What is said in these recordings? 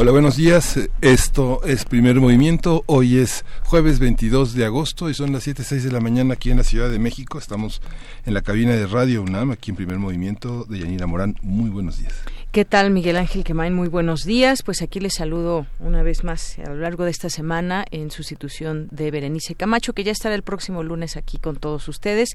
Hola, buenos días. Esto es Primer Movimiento. Hoy es jueves 22 de agosto y son las 7.06 de la mañana aquí en la Ciudad de México. Estamos en la cabina de Radio UNAM, aquí en Primer Movimiento de Yanira Morán. Muy buenos días. ¿Qué tal, Miguel Ángel Quemain? Muy buenos días. Pues aquí les saludo una vez más a lo largo de esta semana en sustitución de Berenice Camacho, que ya estará el próximo lunes aquí con todos ustedes.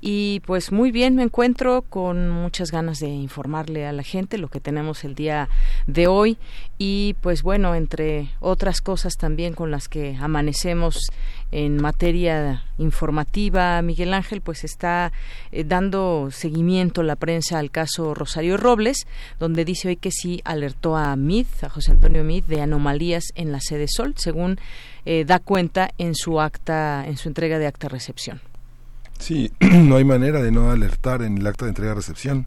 Y pues muy bien, me encuentro con muchas ganas de informarle a la gente lo que tenemos el día de hoy. Y pues bueno, entre otras cosas también con las que amanecemos en materia informativa, Miguel Ángel, pues está eh, dando seguimiento la prensa al caso Rosario Robles, donde dice hoy que sí alertó a Mid, a José Antonio Mid, de anomalías en la sede Sol, según eh, da cuenta en su acta, en su entrega de acta recepción. Sí, no hay manera de no alertar en el acta de entrega-recepción.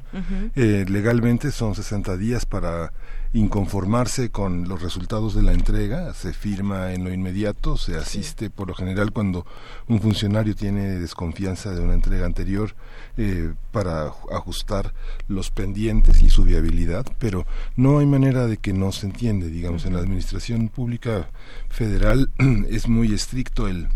Eh, legalmente son 60 días para inconformarse con los resultados de la entrega, se firma en lo inmediato, se asiste por lo general cuando un funcionario tiene desconfianza de una entrega anterior eh, para ajustar los pendientes y su viabilidad, pero no hay manera de que no se entiende, digamos, en la administración pública federal es muy estricto el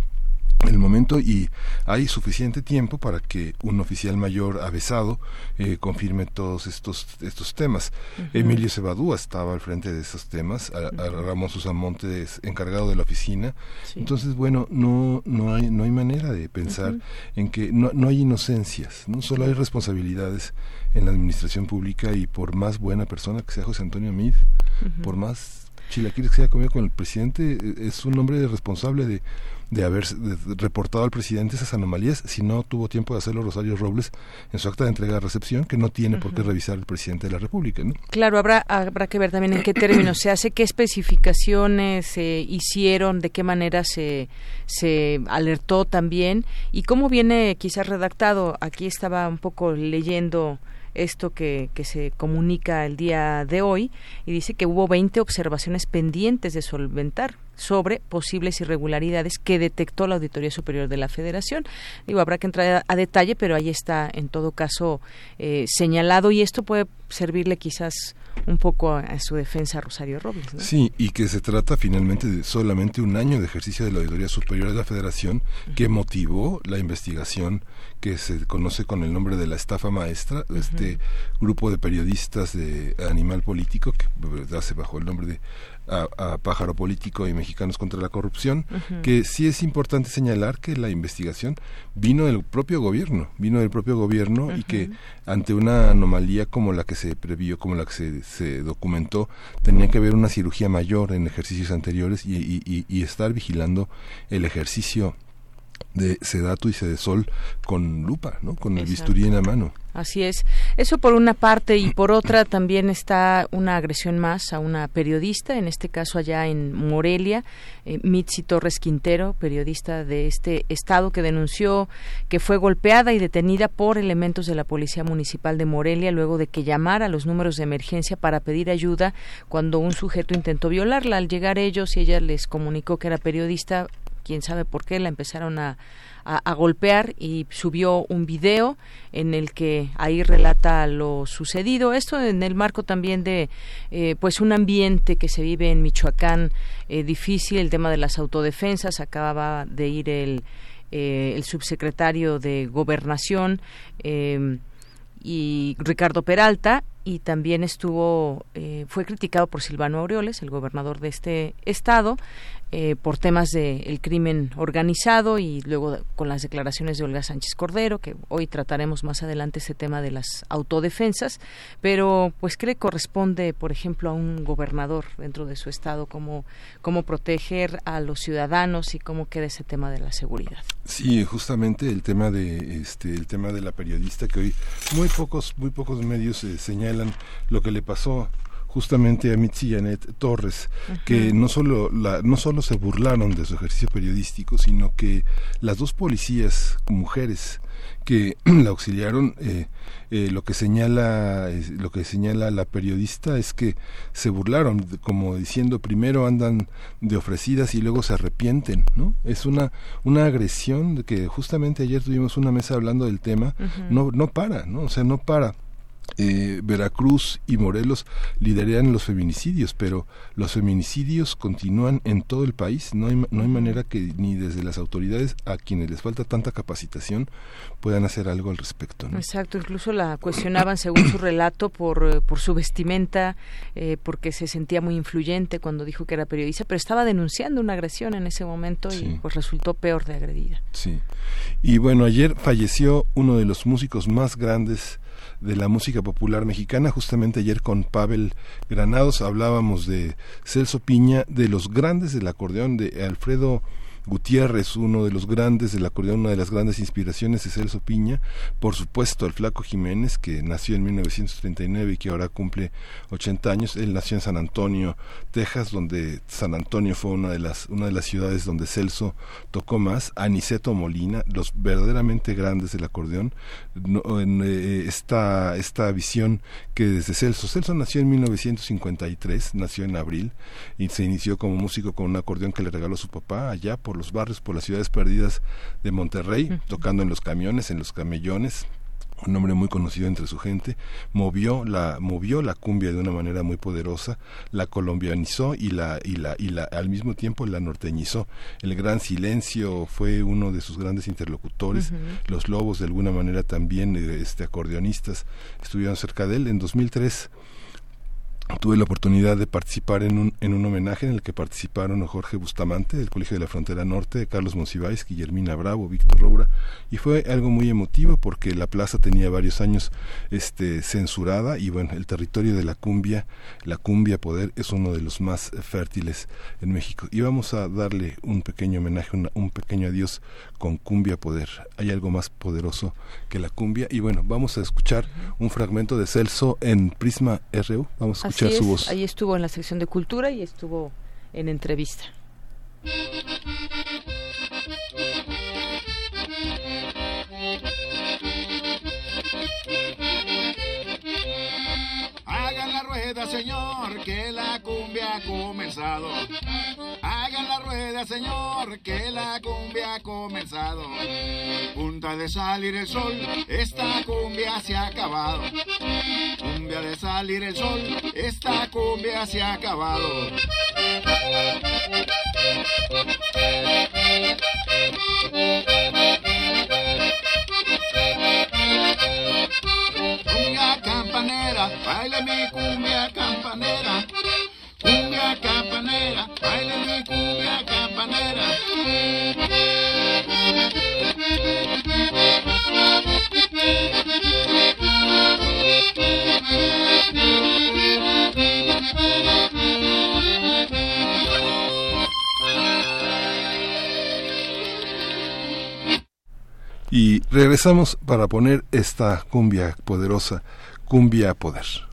el momento y hay suficiente tiempo para que un oficial mayor avesado eh, confirme todos estos estos temas. Emilio Cebadúa estaba al frente de esos temas, a, Ramón Susamonte es encargado de la oficina. Entonces, bueno, no no hay no hay manera de pensar en que no, no hay inocencias, no solo hay responsabilidades en la administración pública y por más buena persona que sea José Antonio Mid, por más chilaquiles que se haya comido con el presidente, e, es un hombre responsable de de haber reportado al presidente esas anomalías si no tuvo tiempo de hacerlo Rosario Robles en su acta de entrega de recepción que no tiene por qué revisar el presidente de la República. ¿no? Claro, habrá, habrá que ver también en qué términos se hace, qué especificaciones se hicieron, de qué manera se, se alertó también y cómo viene quizás redactado. Aquí estaba un poco leyendo esto que, que se comunica el día de hoy y dice que hubo 20 observaciones pendientes de solventar sobre posibles irregularidades que detectó la Auditoría Superior de la Federación. Digo, habrá que entrar a, detalle, pero ahí está en todo caso eh, señalado y esto puede servirle quizás un poco a, su defensa Rosario Robles. Sí, y que se trata finalmente de solamente un año de ejercicio de la Auditoría Superior de la Federación que motivó la investigación que se conoce con el nombre de la estafa maestra, este grupo de periodistas de Animal Político, que hace bajo el nombre de a, Pájaro Político y Mexicanos contra la Corrupción, que sí es importante señalar que la investigación vino del propio gobierno, vino del propio gobierno y que ante una anomalía como la que se previó, como la que se, se documentó, tenía que haber una cirugía mayor en ejercicios anteriores y, y, y estar vigilando el ejercicio de Sedato y Sedesol con lupa, ¿no? Con el bisturí en la mano. Así es. Eso por una parte y por otra también está una agresión más a una periodista, en este caso allá en Morelia, eh, Mitzi Torres Quintero, periodista de este estado que denunció que fue golpeada y detenida por elementos de la Policía Municipal de Morelia luego de que llamara a los números de emergencia para pedir ayuda cuando un sujeto intentó violarla. Al llegar ellos y ella les comunicó que era periodista, quién sabe por qué, la empezaron a, a, golpear y subió un video en el que ahí relata lo sucedido. Esto en el marco también de eh, pues un ambiente que se vive en Michoacán eh, difícil, el tema de las autodefensas. Acababa de ir el, eh, el subsecretario de Gobernación y Ricardo Peralta y también estuvo fue criticado por Silvano Aureoles, el gobernador de este estado, eh, por temas del crimen organizado y luego con las declaraciones de Olga Sánchez Cordero, que hoy trataremos más adelante ese tema de las autodefensas, pero pues cree corresponde, por ejemplo, a un gobernador dentro de su estado cómo, cómo proteger a los ciudadanos y cómo queda ese tema de la seguridad. Sí, justamente el tema de este el tema de la periodista que hoy muy pocos muy pocos medios eh, señalan lo que le pasó justamente a Mitzi Janet Torres, que no solo, la, no solo se burlaron de su ejercicio periodístico, sino que las dos policías mujeres que la auxiliaron eh, eh, lo que señala lo que señala la periodista es que se burlaron como diciendo primero andan de ofrecidas y luego se arrepienten no es una una agresión de que justamente ayer tuvimos una mesa hablando del tema no no para no o sea no para eh, Veracruz y Morelos lideran los feminicidios, pero los feminicidios continúan en todo el país. No hay, no hay manera que ni desde las autoridades a quienes les falta tanta capacitación puedan hacer algo al respecto. Exacto, incluso la cuestionaban según su relato por, eh, por su vestimenta, eh, porque se sentía muy influyente cuando dijo que era periodista, pero estaba denunciando una agresión en ese momento y pues resultó peor de agredida. Sí. Y bueno, ayer falleció uno de los músicos más grandes de la música popular mexicana. Justamente ayer con Pavel Granados hablábamos de Celso Piña, de los grandes del acordeón, de Alfredo Gutiérrez, uno de los grandes del acordeón, una de las grandes inspiraciones de Celso Piña, por supuesto el Flaco Jiménez, que nació en 1939 y que ahora cumple 80 años, él nació en San Antonio, Texas, donde San Antonio fue una de las, una de las ciudades donde Celso tocó más, Aniceto Molina, los verdaderamente grandes del acordeón, en, eh, esta, esta visión que desde Celso, Celso nació en 1953, nació en abril y se inició como músico con un acordeón que le regaló su papá allá por los barrios, por las ciudades perdidas de Monterrey, tocando en los camiones, en los camellones, un hombre muy conocido entre su gente, movió la, movió la cumbia de una manera muy poderosa, la colombianizó y la, y la, y la, al mismo tiempo la norteñizó. El gran silencio fue uno de sus grandes interlocutores. Los lobos, de alguna manera, también, eh, este, acordeonistas, estuvieron cerca de él. En 2003 tuve la oportunidad de participar en un, en un homenaje en el que participaron Jorge Bustamante del Colegio de la Frontera Norte, Carlos Monsiváis, Guillermina Bravo, Víctor Roura, y fue algo muy emotivo porque la plaza tenía varios años este, censurada y bueno, el territorio de la cumbia, la cumbia poder es uno de los más fértiles en México. Y vamos a darle un pequeño homenaje, un pequeño adiós con cumbia poder. Hay algo más poderoso que la cumbia y bueno, vamos a escuchar un fragmento de Celso en Prisma RU. Vamos a Ahí estuvo en la sección de cultura y estuvo en entrevista. Hagan la rueda, señor, que la cumbia ha comenzado. Señor, que la cumbia ha comenzado. Punta de salir el sol, esta cumbia se ha acabado. Cumbia de salir el sol, esta cumbia se ha acabado. Cumbia campanera, baile mi cumbia campanera. Cumbia campanera, cumbia campanera. Y regresamos para poner esta cumbia poderosa, cumbia poder.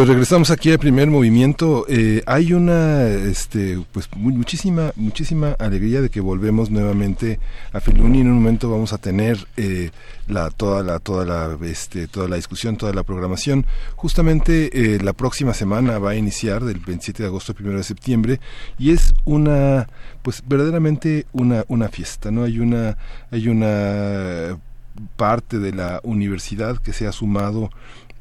Pues regresamos aquí al primer movimiento. Eh, hay una, este, pues muchísima, muchísima alegría de que volvemos nuevamente a Filuni. En un momento vamos a tener eh, la, toda la, toda la, este, toda la discusión, toda la programación. Justamente eh, la próxima semana va a iniciar del 27 de agosto al 1 de septiembre y es una, pues verdaderamente una, una fiesta. No hay una, hay una parte de la universidad que se ha sumado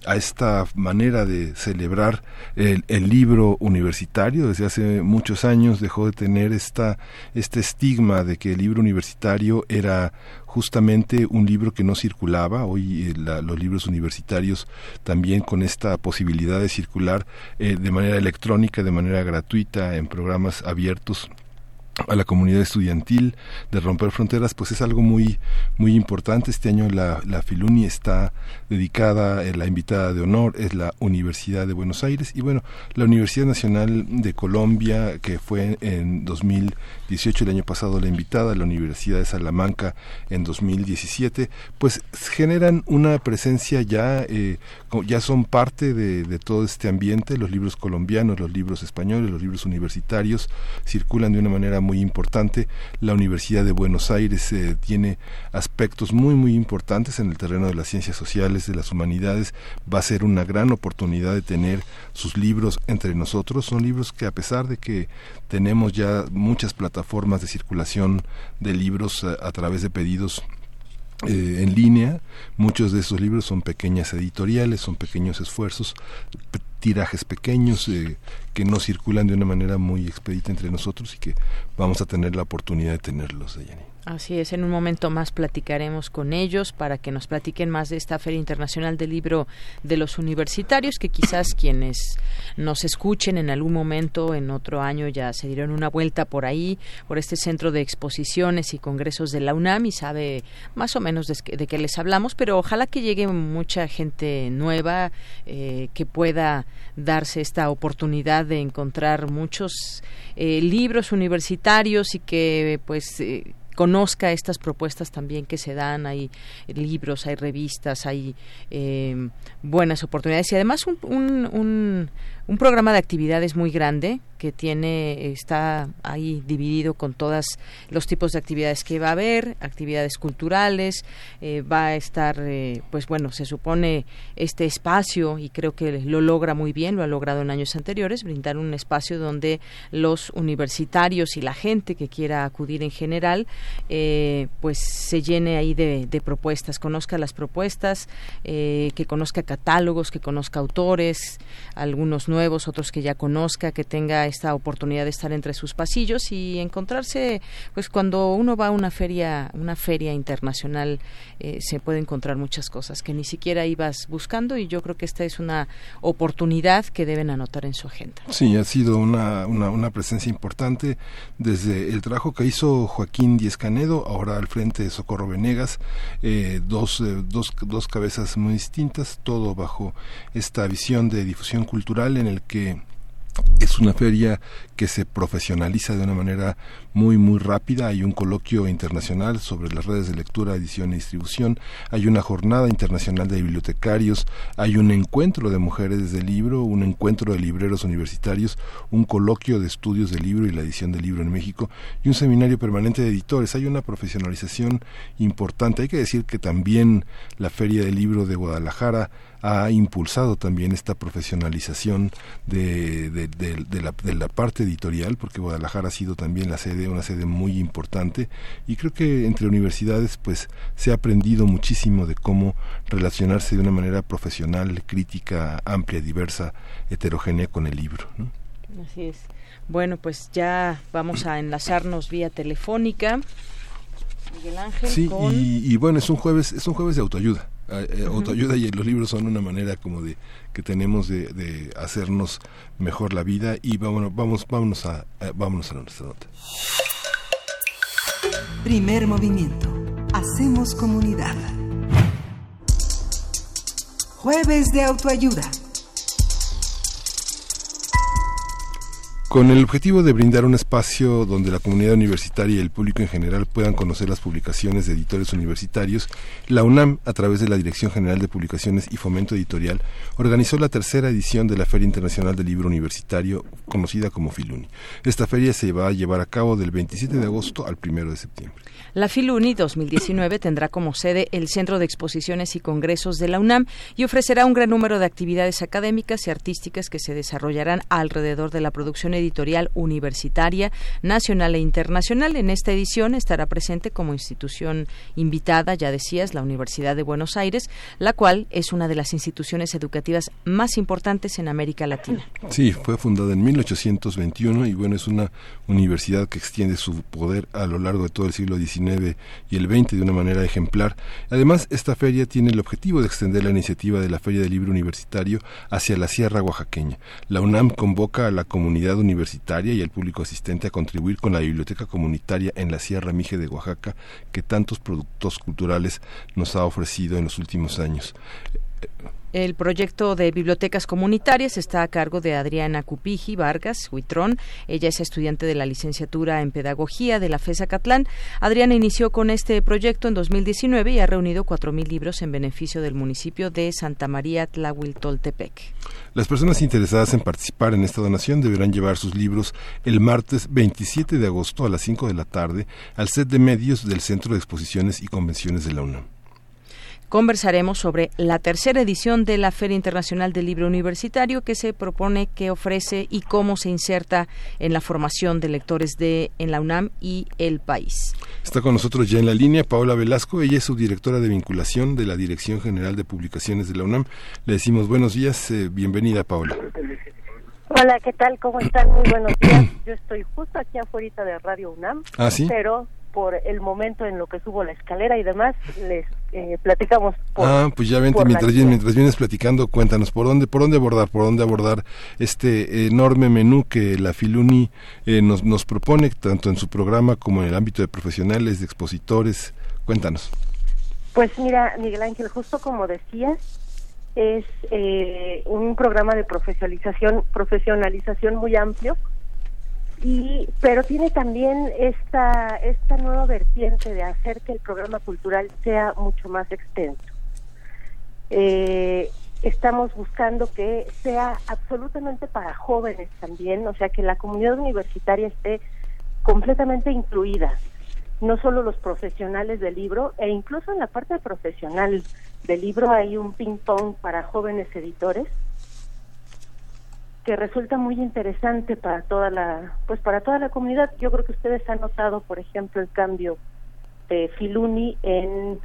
a esta manera de celebrar el, libro universitario. Desde hace muchos años dejó de tener esta, este estigma de que el libro universitario era justamente un libro que no circulaba. Hoy eh, los libros universitarios también con esta posibilidad de circular eh, de manera electrónica, de manera gratuita, en programas abiertos a la comunidad estudiantil de romper fronteras pues es algo muy muy importante. Este año la, la Filuni está dedicada la invitada de honor es la Universidad de Buenos Aires. Y bueno la Universidad Nacional de Colombia que fue en 2018 el año pasado la invitada la Universidad de Salamanca en 2017 pues generan una presencia ya eh, ya son parte de, de todo este ambiente. Los libros colombianos los libros españoles los libros universitarios circulan de una manera muy importante. La Universidad de Buenos Aires eh, tiene aspectos muy, muy importantes en el terreno de las ciencias sociales, de las humanidades. Va a ser una gran oportunidad de tener sus libros entre nosotros. Son libros que a pesar de que tenemos ya muchas plataformas de circulación de libros a, eh, a través de pedidos eh, en línea. Muchos de esos libros son pequeñas editoriales, son pequeños esfuerzos, tirajes pequeños eh, que no circulan de una manera muy expedita entre nosotros y que vamos a tener la oportunidad de tenerlos, Yanni. Así es, en un momento más platicaremos con ellos para que nos platiquen más de esta Feria Internacional del Libro de los Universitarios, que quizás quienes nos escuchen en algún momento, en otro año, ya se dieron una vuelta por ahí, por este centro de exposiciones y congresos de la UNAM y sabe más o menos de, qué les hablamos, pero ojalá que llegue mucha gente nueva eh, que pueda darse esta oportunidad de encontrar muchos eh, libros universitarios y que pues eh, conozca estas propuestas también que se dan. Hay libros, hay revistas, hay eh, buenas oportunidades y además un, un programa de actividades muy grande que tiene está ahí dividido con todos los tipos de actividades que va a haber actividades culturales eh, va a estar eh, pues bueno se supone este espacio y creo que lo logra muy bien lo ha logrado en años anteriores brindar un espacio donde los universitarios y la gente que quiera acudir en general eh, pues se llene ahí de, de propuestas conozca las propuestas que conozca catálogos que conozca autores algunos nuevos nuevos, otros que ya conozca, que tenga esta oportunidad de estar entre sus pasillos y encontrarse, pues cuando uno va a una feria, una feria internacional, eh, se puede encontrar muchas cosas que ni siquiera ibas buscando y yo creo que esta es una oportunidad que deben anotar en su agenda. Sí, ha sido una, una, presencia importante desde el trabajo que hizo Joaquín Díez Canedo, ahora al frente de Socorro Venegas, eh, dos, eh, dos, dos cabezas muy distintas, todo bajo esta visión de difusión cultural en el que es una feria que se profesionaliza de una manera muy muy rápida. Hay un coloquio internacional sobre las redes de lectura, edición y distribución. Hay una jornada internacional de bibliotecarios. Hay un encuentro de mujeres de libro, un encuentro de libreros universitarios, un coloquio de estudios del libro y la edición del libro en México y un seminario permanente de editores. Hay una profesionalización importante. Hay que decir que también la Feria del Libro de Guadalajara ha impulsado también esta profesionalización de, de, la, de, la, parte editorial, porque Guadalajara ha sido también la sede, una sede muy importante, y creo que entre universidades pues se ha aprendido muchísimo de cómo relacionarse de una manera profesional, crítica, amplia, diversa, heterogénea con el libro. Así es. Bueno, pues ya vamos a enlazarnos vía telefónica. Miguel Ángel. Sí, y, y bueno, es un jueves, es un jueves de autoayuda eh, autoayuda y los libros son una manera como de que tenemos de, hacernos mejor la vida y vamos vamos vámonos a eh, vámonos a nuestra nota. Primer movimiento. Hacemos comunidad. Jueves de autoayuda. Con el objetivo de brindar un espacio donde la comunidad universitaria y el público en general puedan conocer las publicaciones de editores universitarios, la UNAM, a través de la Dirección General de Publicaciones y Fomento Editorial, organizó la tercera edición de la Feria Internacional del Libro Universitario, conocida como Filuni. Esta feria se va a llevar a cabo del 27 de agosto al 1 de septiembre. La Filuni 2019 tendrá como sede el Centro de Exposiciones y Congresos de la UNAM y ofrecerá un gran número de actividades académicas y artísticas que se desarrollarán alrededor de la producción editorial universitaria, nacional e internacional. En esta edición estará presente como institución invitada, ya decías, la Universidad de Buenos Aires, la cual es una de las instituciones educativas más importantes en América Latina. Sí, fue fundada en 1821 y bueno, es una universidad que extiende su poder a lo largo de todo el siglo XIX y el 20 de una manera ejemplar. Además, esta feria tiene el objetivo de extender la iniciativa de la Feria del Libro Universitario hacia la Sierra Oaxaqueña. La UNAM convoca a la comunidad universitaria y al público asistente a contribuir con la biblioteca comunitaria en la Sierra Mije de Oaxaca que tantos productos culturales nos ha ofrecido en los últimos años. El proyecto de bibliotecas comunitarias está a cargo de Adriana Cupiji Vargas Huitrón. Ella es estudiante de la licenciatura en Pedagogía de la FESA Catlán. Adriana inició con este proyecto en 2019 y ha reunido 4.000 libros en beneficio del municipio de Santa María Tlahuiltoltepec. Las personas interesadas en participar en esta donación deberán llevar sus libros el martes 27 de agosto a las 5 de la tarde al set de medios del Centro de Exposiciones y Convenciones de la UNAM conversaremos sobre la tercera edición de la Feria Internacional del Libro Universitario que se propone, que ofrece y cómo se inserta en la formación de lectores de en la UNAM y el país. Está con nosotros ya en la línea Paola Velasco, ella es subdirectora de vinculación de la Dirección General de Publicaciones de la UNAM. Le decimos buenos días, eh, bienvenida Paola. Hola, ¿qué tal? ¿Cómo están? Muy buenos días. Yo estoy justo aquí afuera de Radio UNAM. ¿Ah, sí? Pero por el momento en lo que subo la escalera y demás, les eh, platicamos. ah, pues ya vente, mientras, mientras vienes platicando, cuéntanos por dónde, por dónde abordar, por dónde abordar este enorme menú que la Filuni eh, nos, nos propone, tanto en su programa como en el ámbito de profesionales, de expositores. Cuéntanos. Pues mira, Miguel Ángel, justo como decías, es eh, un programa de profesionalización, profesionalización muy amplio y pero tiene también esta esta nueva vertiente de hacer que el programa cultural sea mucho más extenso. Eh, estamos buscando que sea absolutamente para jóvenes también o sea que la comunidad universitaria esté completamente incluida no solo los profesionales del libro e incluso en la parte profesional del libro hay un ping pong para jóvenes editores que resulta muy interesante para toda la pues para toda la comunidad. Yo creo que ustedes han notado por ejemplo el cambio de Filuni en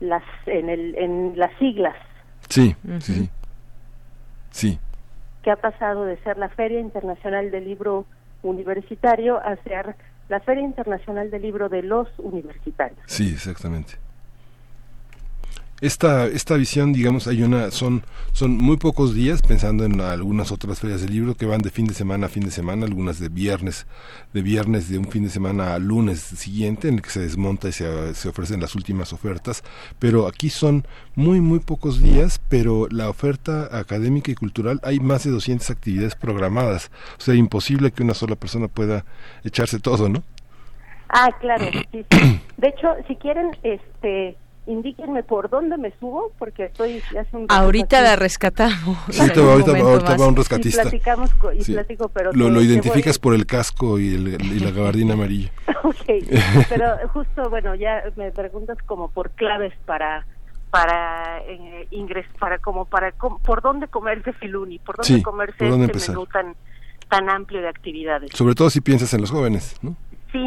las en el en las siglas. Sí sí. Sí. Que ha pasado de ser la Feria Internacional del Libro Universitario a ser la Feria Internacional del Libro de los Universitarios. Sí exactamente esta esta visión digamos hay una son son muy pocos días pensando en algunas otras ferias de libro que van de fin de semana a fin de semana algunas de viernes de viernes de un fin de semana a lunes siguiente en el que se desmonta y se, se ofrecen las últimas ofertas. Pero aquí son muy muy pocos días pero la oferta académica y cultural hay más de 200 actividades programadas. O sea imposible que una sola persona pueda echarse todo no ah claro sí. de hecho si quieren este indíquenme por dónde me subo, porque estoy hace un Ahorita la rescatamos. ahorita, va un rescatista. Y platicamos, y platico, pero... Lo, lo identificas por el casco y, la gabardina amarilla. ok, pero justo, bueno, ya me preguntas como por claves para para eh, para como para por dónde comerse Filuni, por dónde comerse este menú tan tan amplio de actividades. Sobre todo si piensas en los jóvenes, ¿no? Sí,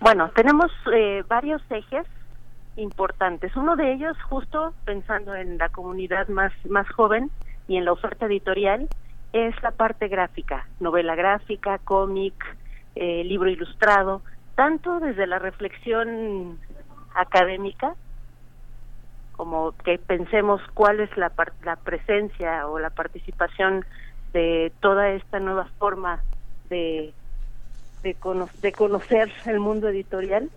bueno, tenemos eh, varios ejes importantes. Uno de ellos, justo pensando en la comunidad más, más joven y en la oferta editorial, es la parte gráfica, novela gráfica, cómic, eh, libro ilustrado, tanto desde la reflexión académica, como que pensemos cuál es la, la presencia o la participación de toda esta nueva forma de, de, de conocer el mundo editorial,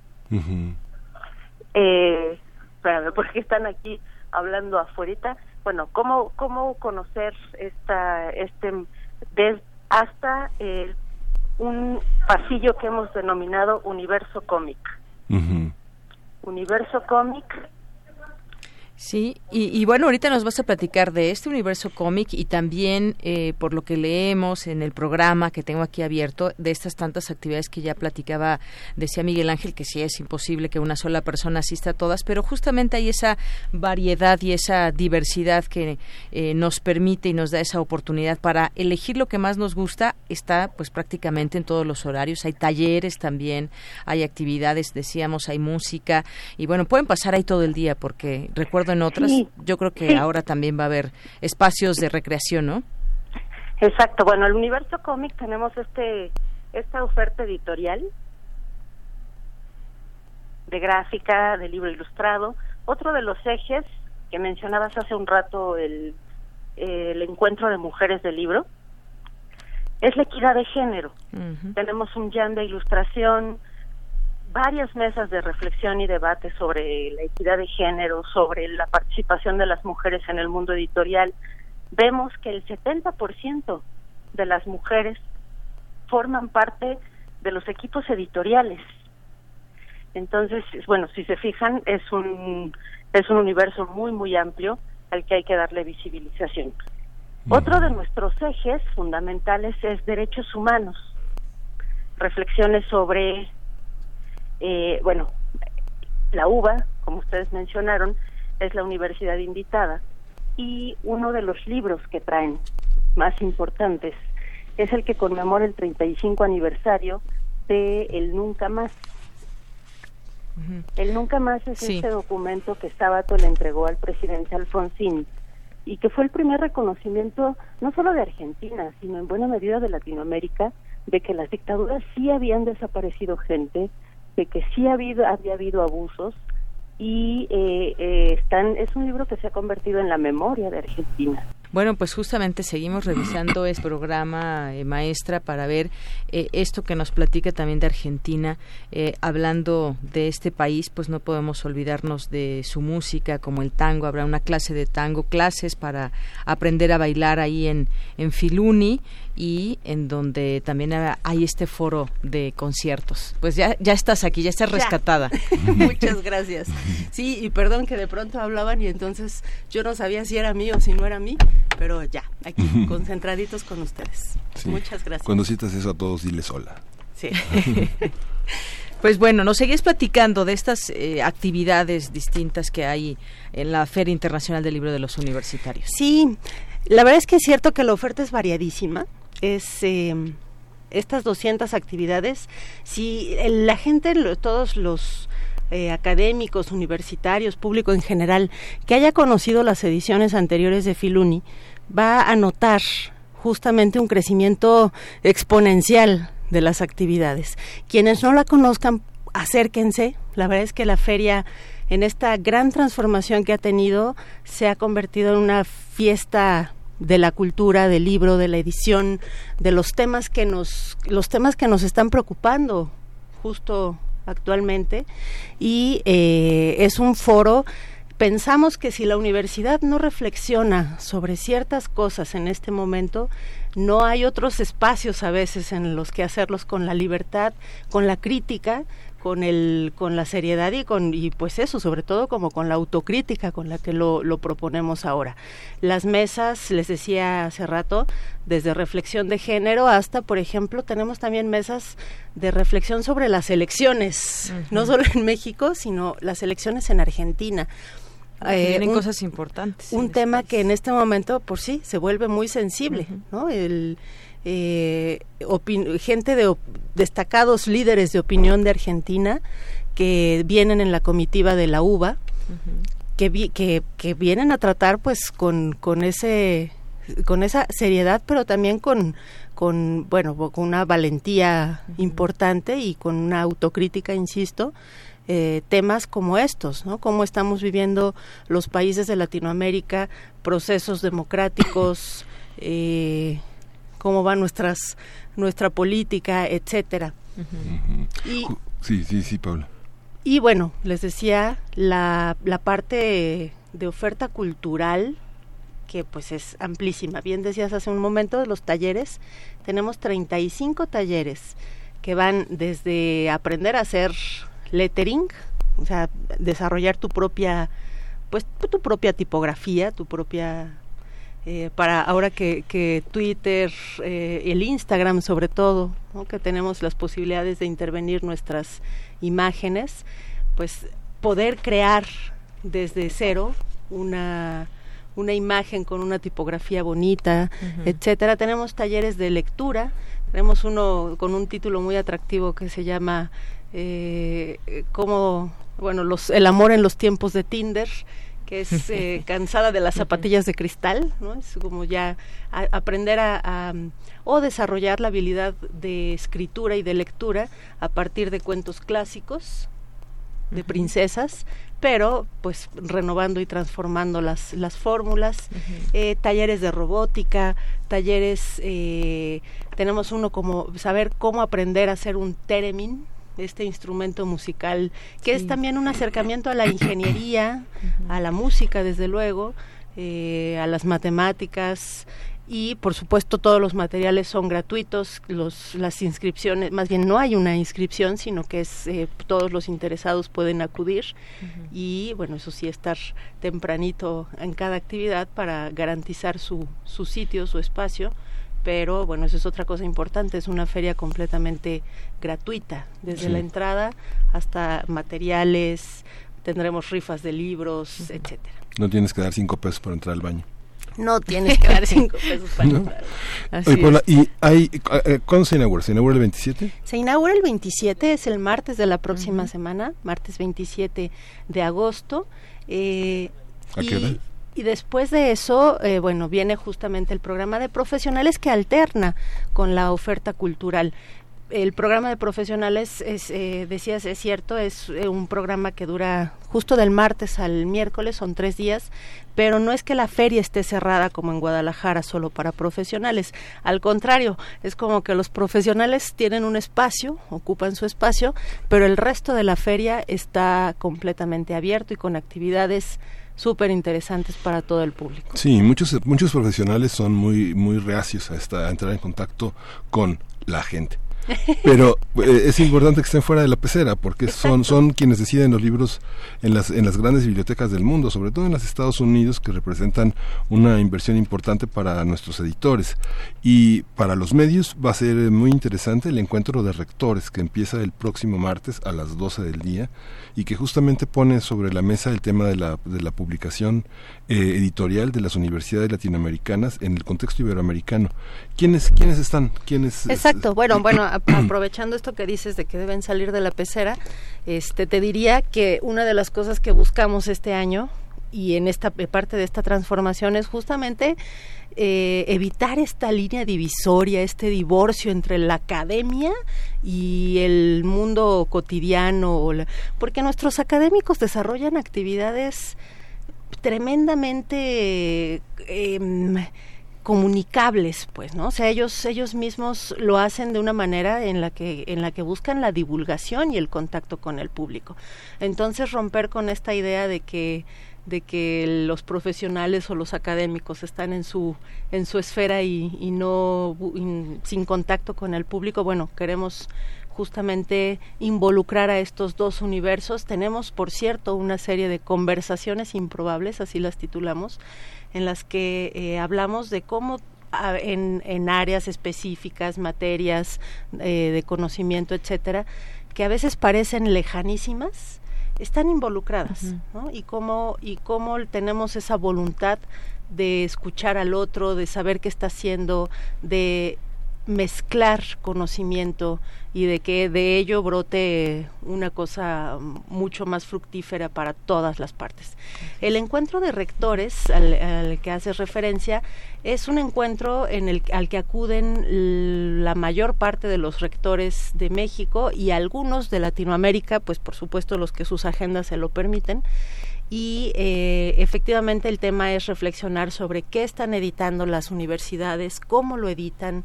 eh, espérame, porque están aquí hablando afuera. Bueno, ¿cómo, cómo conocer esta, este, hasta el un pasillo que hemos denominado Universo Cómic. Universo Cómic Sí, y, bueno, ahorita nos vas a platicar de este universo cómic y también eh, por lo que leemos en el programa que tengo aquí abierto, de estas tantas actividades que ya platicaba, decía Miguel Ángel, que sí es imposible que una sola persona asista a todas, pero justamente hay esa variedad y esa diversidad que eh, nos permite y nos da esa oportunidad para elegir lo que más nos gusta, está pues prácticamente en todos los horarios, hay talleres también, hay actividades, decíamos, hay música, y bueno, pueden pasar ahí todo el día porque recuerdo en otras, yo creo que ahora también va a haber espacios de recreación, ¿no? Exacto. Bueno, el universo cómic tenemos este esta oferta editorial de gráfica, de libro ilustrado. Otro de los ejes que mencionabas hace un rato, el, el encuentro de mujeres del libro, es la equidad de género. Tenemos un jam de ilustración, varias mesas de reflexión y debate sobre la equidad de género, sobre la participación de las mujeres en el mundo editorial, vemos que el 70% de las mujeres forman parte de los equipos editoriales. Entonces, bueno, si se fijan, es un es un universo muy muy amplio al que hay que darle visibilización. Otro de nuestros ejes fundamentales es derechos humanos. Reflexiones sobre eh, bueno, la UBA, como ustedes mencionaron, es la universidad invitada y uno de los libros que traen más importantes es el que conmemora el 35 aniversario de El Nunca Más. El Nunca Más es este documento que Sabato le entregó al presidente Alfonsín y que fue el primer reconocimiento no solo de Argentina, sino en buena medida de Latinoamérica, de que las dictaduras sí habían desaparecido gente, de que sí ha habido, había habido abusos y eh, eh, están, es un libro que se ha convertido en la memoria de Argentina. Bueno, pues justamente seguimos revisando este programa, eh, maestra, para ver esto que nos platica también de Argentina. hablando de este país, pues no podemos olvidarnos de su música, como el tango. Habrá una clase de tango, clases para aprender a bailar ahí en, en Filuni y en donde también hay este foro de conciertos. Pues ya, ya estás aquí, ya estás rescatada. Muchas gracias. Sí, y perdón que de pronto hablaban y entonces yo no sabía si era mí o si no era mí, pero ya, aquí, concentraditos con ustedes. Muchas gracias. Cuando citas eso a todos, diles hola. Sí. Pues bueno, nos seguís platicando de estas eh, actividades distintas que hay en la Feria Internacional del Libro de los Universitarios. Sí, la verdad es que es cierto que la oferta es variadísima es eh, estas 200 actividades, si la gente, todos los eh, académicos, universitarios, público en general, que haya conocido las ediciones anteriores de Filuni, va a notar justamente un crecimiento exponencial de las actividades. Quienes no la conozcan, acérquense. La verdad es que la feria, en esta gran transformación que ha tenido, se ha convertido en una fiesta de la cultura, del libro, de la edición, de los temas que nos, los temas que nos están preocupando justo actualmente. Y eh, es un foro pensamos que si la universidad no reflexiona sobre ciertas cosas en este momento, no hay otros espacios a veces en los que hacerlos con la libertad, con la crítica, con el con la seriedad y con y pues eso sobre todo como con la autocrítica con la que lo, lo proponemos ahora. Las mesas les decía hace rato desde reflexión de género hasta por ejemplo tenemos también mesas de reflexión sobre las elecciones no solo en México sino las elecciones en Argentina tienen eh, cosas importantes. Un tema que en este momento, por sí, se vuelve muy sensible, ¿no? El, eh, gente de destacados líderes de opinión de Argentina que vienen en la comitiva de la UBA, que, que, que, vienen a tratar pues con, con ese con esa seriedad pero también con con bueno con una valentía importante y con una autocrítica insisto eh, temas como estos, ¿no? Cómo estamos viviendo los países de Latinoamérica, procesos democráticos, eh, cómo va nuestras nuestra política, etcétera. y, sí, sí, sí, Pablo. Y bueno, les decía, la, la parte de oferta cultural que pues es amplísima. Bien decías hace un momento de los talleres, tenemos 35 talleres que van desde aprender a hacer lettering, o sea, desarrollar tu propia pues tu propia tipografía, tu propia eh, para ahora que, que Twitter, eh, el Instagram sobre todo, que tenemos las posibilidades de intervenir nuestras imágenes, pues poder crear desde cero una una imagen con una tipografía bonita, etcétera. Tenemos talleres de lectura, tenemos uno con un título muy atractivo que se llama eh, como bueno los el amor en los tiempos de Tinder que es eh, cansada de las zapatillas de cristal, ¿no? Es como ya aprender a, o desarrollar la habilidad de escritura y de lectura a partir de cuentos clásicos de princesas, pero pues renovando y transformando las, las fórmulas, eh, talleres de robótica, talleres, eh, tenemos uno como saber cómo aprender a hacer un teremin, este instrumento musical, que es también un acercamiento a la ingeniería, a la música, desde luego, eh, a las matemáticas y por supuesto todos los materiales son gratuitos los las inscripciones más bien no hay una inscripción sino que es eh, todos los interesados pueden acudir y bueno eso sí estar tempranito en cada actividad para garantizar su su sitio su espacio pero bueno, eso es otra cosa importante, es una feria completamente gratuita, desde la entrada hasta materiales, tendremos rifas de libros, etcétera. No tienes que dar cinco pesos para entrar al baño. No tienes que dar cinco pesos para entrar. ¿y hay, eh, cuándo se inaugura? ¿Se inaugura el 27? Se inaugura el 27, es el martes de la próxima semana, martes 27 de agosto. Eh, ¿A qué hora? Y después de eso, eh, bueno, viene justamente el programa de profesionales que alterna con la oferta cultural. El programa de profesionales, es, eh, decías, es cierto, es eh, un programa que dura justo del martes al miércoles, son tres días, pero no es que la feria esté cerrada como en Guadalajara solo para profesionales. Al contrario, es como que los profesionales tienen un espacio, ocupan su espacio, pero el resto de la feria está completamente abierto y con actividades súper interesantes para todo el público. Sí, muchos, muchos profesionales son muy, muy reacios a, entrar en contacto con la gente. Pero eh, es importante que estén fuera de la pecera porque son, son quienes deciden los libros en las, en las grandes bibliotecas del mundo, sobre todo en los Estados Unidos, que representan una inversión importante para nuestros editores. Y para los medios va a ser muy interesante el encuentro de rectores que empieza el próximo martes a las 12 del día y que justamente pone sobre la mesa el tema de la, de la publicación eh, editorial de las universidades latinoamericanas en el contexto iberoamericano. ¿Quiénes, quiénes están? ¿Quiénes, Exacto, bueno, bueno, aprovechando esto que dices de que deben salir de la pecera, este, te diría que una de las cosas que buscamos este año y en esta parte de esta transformación es justamente eh, evitar esta línea divisoria, este divorcio entre la academia y el mundo cotidiano, porque nuestros académicos desarrollan actividades tremendamente em, comunicables, pues, ¿no? O sea, ellos ellos mismos lo hacen de una manera en la que en la que buscan la divulgación y el contacto con el público. Entonces romper con esta idea de que de que los profesionales o los académicos están en su en su esfera y, no sin contacto con el público bueno queremos justamente involucrar a estos dos universos tenemos por cierto una serie de conversaciones improbables así las titulamos en las que eh, hablamos de cómo en, en, áreas específicas materias eh, de conocimiento etcétera que a veces parecen lejanísimas están involucradas, ¿no? Y cómo, y cómo tenemos esa voluntad de escuchar al otro, de saber qué está haciendo, de mezclar conocimiento y de que de ello brote una cosa mucho más fructífera para todas las partes. El encuentro de rectores al, que haces referencia es un encuentro en el, al que acuden la mayor parte de los rectores de México y algunos de Latinoamérica, pues por supuesto los que sus agendas se lo permiten y eh, efectivamente el tema es reflexionar sobre qué están editando las universidades, cómo lo editan,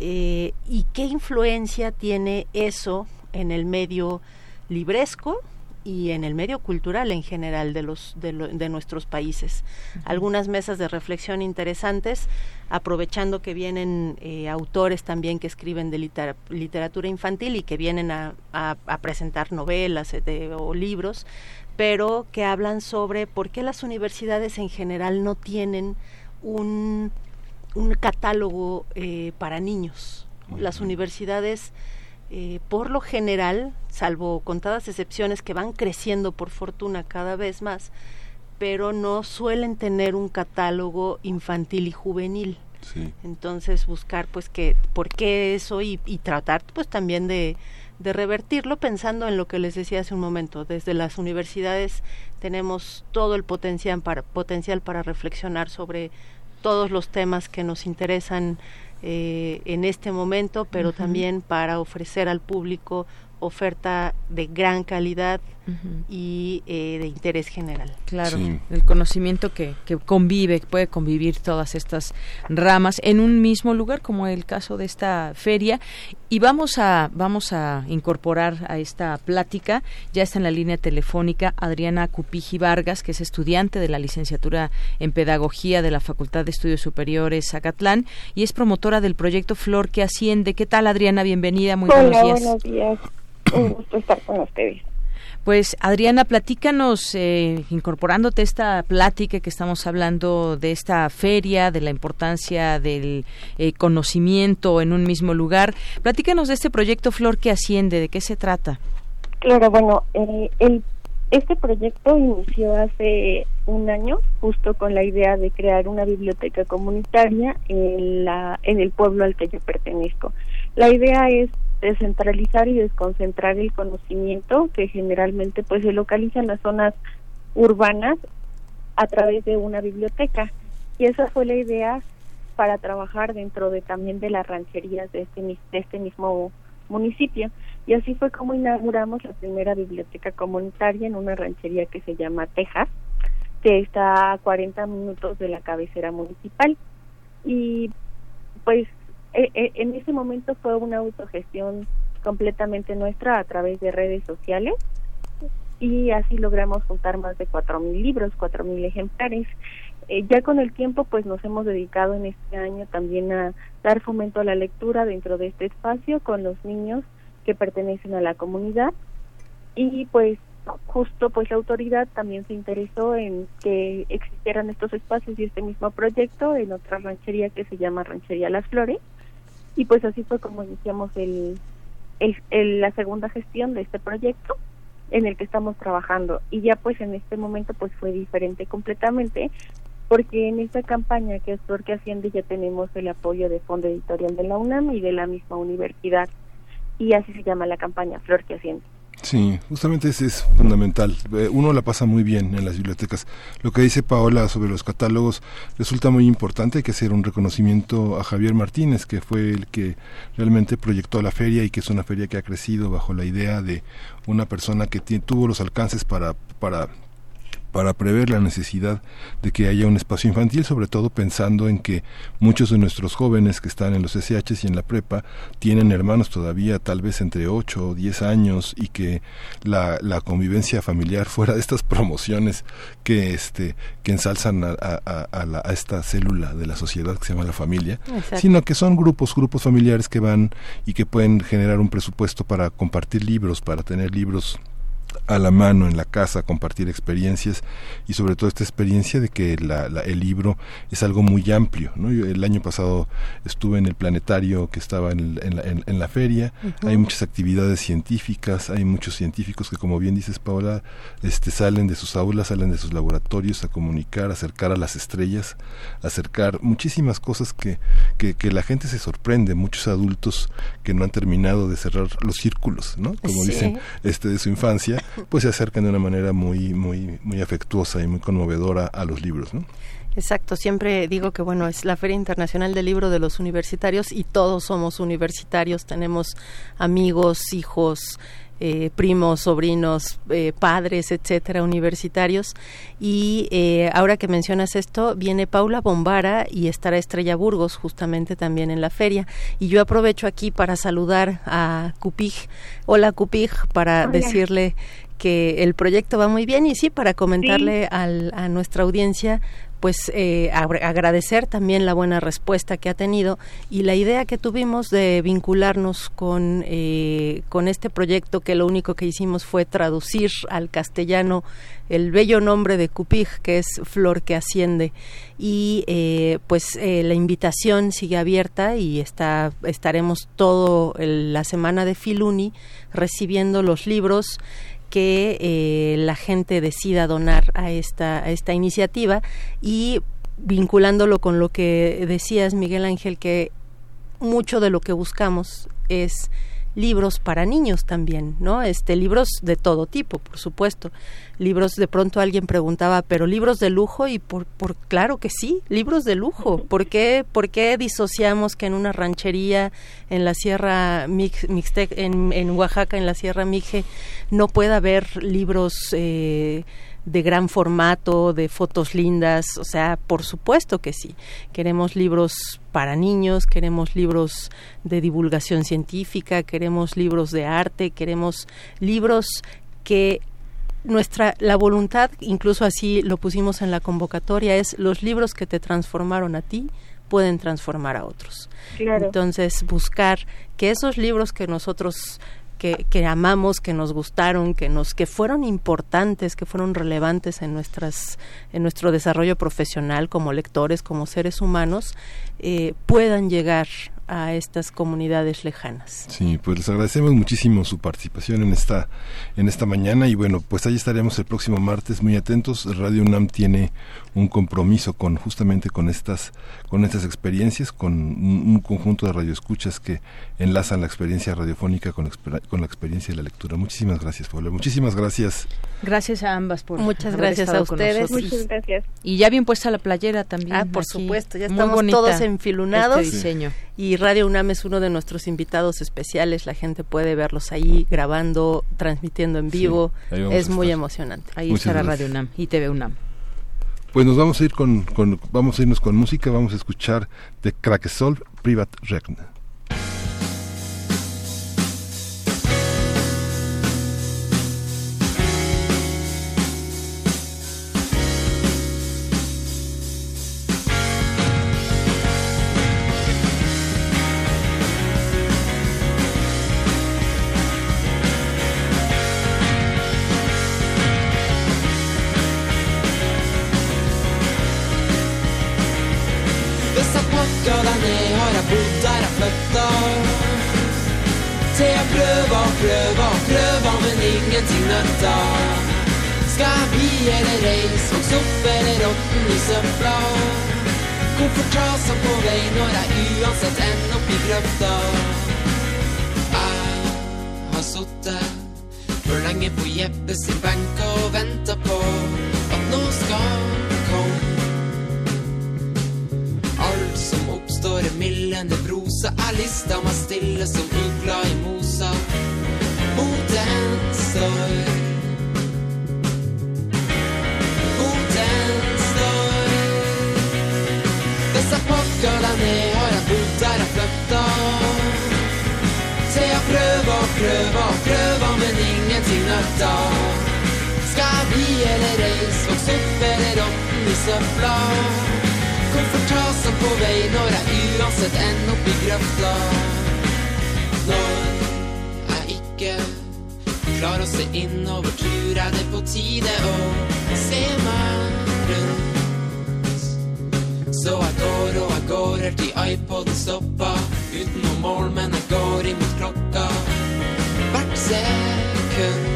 eh, y qué influencia tiene eso en el medio libresco y en el medio cultural en general de los de, de nuestros países. Algunas mesas de reflexión interesantes, aprovechando que vienen eh, autores también que escriben de literatura infantil y que vienen a, a, presentar novelas eh, o libros, pero que hablan sobre por qué las universidades en general no tienen un, un catálogo eh, para niños. Las universidades eh, por lo general, salvo contadas excepciones que van creciendo por fortuna cada vez más, pero no suelen tener un catálogo infantil y juvenil. Entonces buscar pues que por qué eso y, tratar pues también de, de revertirlo pensando en lo que les decía hace un momento. Desde las universidades tenemos todo el potencial para, potencial para reflexionar sobre todos los temas que nos interesan eh, en este momento, pero también para ofrecer al público oferta de gran calidad y eh, de interés general. Claro, el conocimiento que, que convive, puede convivir todas estas ramas en un mismo lugar, como el caso de esta feria. Y vamos a, vamos a incorporar a esta plática, ya está en la línea telefónica, Adriana Cupiji Vargas, que es estudiante de la licenciatura en Pedagogía de la Facultad de Estudios Superiores Zacatlán y es promotora del proyecto Flor que Asciende. ¿Qué tal, Adriana? Bienvenida, muy buenos días. Buenos días un gusto estar con ustedes. Pues Adriana, platícanos, eh, incorporándote esta plática que estamos hablando de esta feria, de la importancia del eh, conocimiento en un mismo lugar, platícanos de este proyecto Flor que asciende, ¿de qué se trata? Claro, bueno, eh, el, este proyecto inició hace un año, justo con la idea de crear una biblioteca comunitaria en, la, en el pueblo al que yo pertenezco. La idea es descentralizar y desconcentrar el conocimiento que generalmente pues se localiza en las zonas urbanas a través de una biblioteca. Y esa fue la idea para trabajar dentro de también de las rancherías de este, de este mismo municipio. Y así fue como inauguramos la primera biblioteca comunitaria en una ranchería que se llama Texas que está a 40 minutos de la cabecera municipal. Y pues eh, eh, en ese momento fue una autogestión completamente nuestra a través de redes sociales y así logramos juntar más de cuatro mil libros, cuatro mil ejemplares. Eh, ya con el tiempo, pues nos hemos dedicado en este año también a dar fomento a la lectura dentro de este espacio con los niños que pertenecen a la comunidad y pues justo pues la autoridad también se interesó en que existieran estos espacios y este mismo proyecto en otra ranchería que se llama Ranchería Las Flores y pues así fue como iniciamos el, la segunda gestión de este proyecto en el que estamos trabajando y ya pues en este momento pues fue diferente completamente porque en esta campaña que es porque Asciende ya tenemos el apoyo de Fondo Editorial de la UNAM y de la misma universidad y así se llama la campaña Flor que Asciende. Sí, justamente ese es fundamental. Eh, uno la pasa muy bien en las bibliotecas. Lo que dice Paola sobre los catálogos resulta muy importante. Hay que hacer un reconocimiento a Javier Martínez, que fue el que realmente proyectó la feria y que es una feria que ha crecido bajo la idea de una persona que tuvo los alcances para, para para prever la necesidad de que haya un espacio infantil, sobre todo pensando en que muchos de nuestros jóvenes que están en los SHs y en la prepa tienen hermanos todavía tal vez entre 8 o 10 años y que la, la convivencia familiar fuera de estas promociones que este que ensalzan a, a, a, esta célula de la sociedad que se llama la familia, sino que son grupos, grupos familiares que van y que pueden generar un presupuesto para compartir libros, para tener libros a la mano en la casa, compartir experiencias y sobre todo esta experiencia de que el libro es algo muy amplio. ¿no? el año pasado estuve en el planetario que estaba en, la, feria, hay muchas actividades científicas, hay muchos científicos que como bien dices Paola, este, salen de sus aulas, salen de sus laboratorios a comunicar, acercar a las estrellas, acercar muchísimas cosas que, que, que la gente se sorprende, muchos adultos que no han terminado de cerrar los círculos, ¿no? como dicen, este, de su infancia pues se acercan de una manera muy, muy, muy afectuosa y muy conmovedora a los libros, ¿no? Exacto, siempre digo que bueno, es la Feria Internacional del Libro de los Universitarios y todos somos universitarios, tenemos amigos, hijos, eh, primos, sobrinos, eh, padres, etcétera, universitarios. Y eh, ahora que mencionas esto, viene Paula Bombara y estará Estrella Burgos justamente también en la feria. Y yo aprovecho aquí para saludar a Cupig. Hola Cupig, para decirle que el proyecto va muy bien y sí, para comentarle a nuestra audiencia pues eh, agradecer también la buena respuesta que ha tenido y la idea que tuvimos de vincularnos con, eh, con este proyecto que lo único que hicimos fue traducir al castellano el bello nombre de Cupig, que es Flor que Asciende. Y eh, pues la invitación sigue abierta y está, estaremos todo la semana de Filuni recibiendo los libros que eh, la gente decida donar a esta, a esta iniciativa y vinculándolo con lo que decías, Miguel Ángel, que mucho de lo que buscamos es libros para niños también, ¿no? Este libros de todo tipo, por supuesto. Libros de pronto alguien preguntaba, pero libros de lujo y por, por claro que sí, libros de lujo. ¿Por qué, por qué disociamos que en una ranchería en la Sierra Mixtec, en, en Oaxaca, en la Sierra Mije, no pueda haber libros eh, de gran formato, de fotos lindas, o sea, por supuesto que sí. Queremos libros para niños, queremos libros de divulgación científica, queremos libros de arte, queremos libros que nuestra la voluntad, incluso así lo pusimos en la convocatoria, es los libros que te transformaron a ti pueden transformar a otros. Entonces, buscar que esos libros que nosotros que, amamos, que nos gustaron, que nos que fueron importantes, que fueron relevantes en nuestras en nuestro desarrollo profesional como lectores, como seres humanos, eh, puedan llegar a estas comunidades lejanas. Sí, pues les agradecemos muchísimo su participación en esta en esta mañana y bueno, pues ahí estaremos el próximo martes muy atentos. Radio UNAM tiene un compromiso con justamente con estas con estas experiencias, con un, conjunto de radioescuchas que enlazan la experiencia radiofónica con, con la experiencia de la lectura. Muchísimas gracias, Pablo. Muchísimas gracias. Gracias a ambas por Muchas gracias a ustedes. Muchas gracias. Y ya bien puesta la playera también. Ah, por supuesto, ya estamos todos enfilunados. Este diseño. Y Radio UNAM es uno de nuestros invitados especiales. La gente puede verlos ahí grabando, transmitiendo en vivo. es muy emocionante. Ahí estará Radio UNAM y TV UNAM. Pues nos vamos a ir con, vamos a irnos con música, vamos a escuchar de Krakesol Private Regna. Uansett ender opp i grøfta? Når ikke klarer å se innover, tror jeg det er på tide å se meg rundt. Så jeg går og jeg går helt til iPoden stoppa, uten noe mål, men jeg går imot klokka hvert sekund.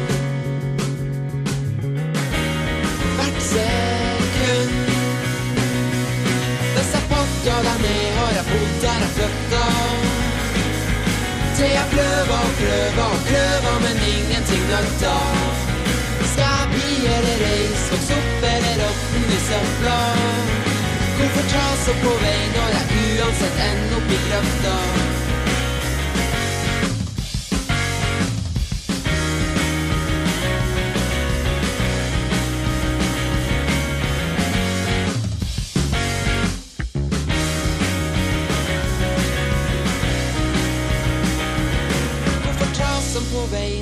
Har er er flytta til jeg prøver og prøver og prøver, men ingenting nytter. Skal bli eller reis, vokse opp eller i søpla? Hvorfor ta så på vei når jeg uansett ender opp i grøfta?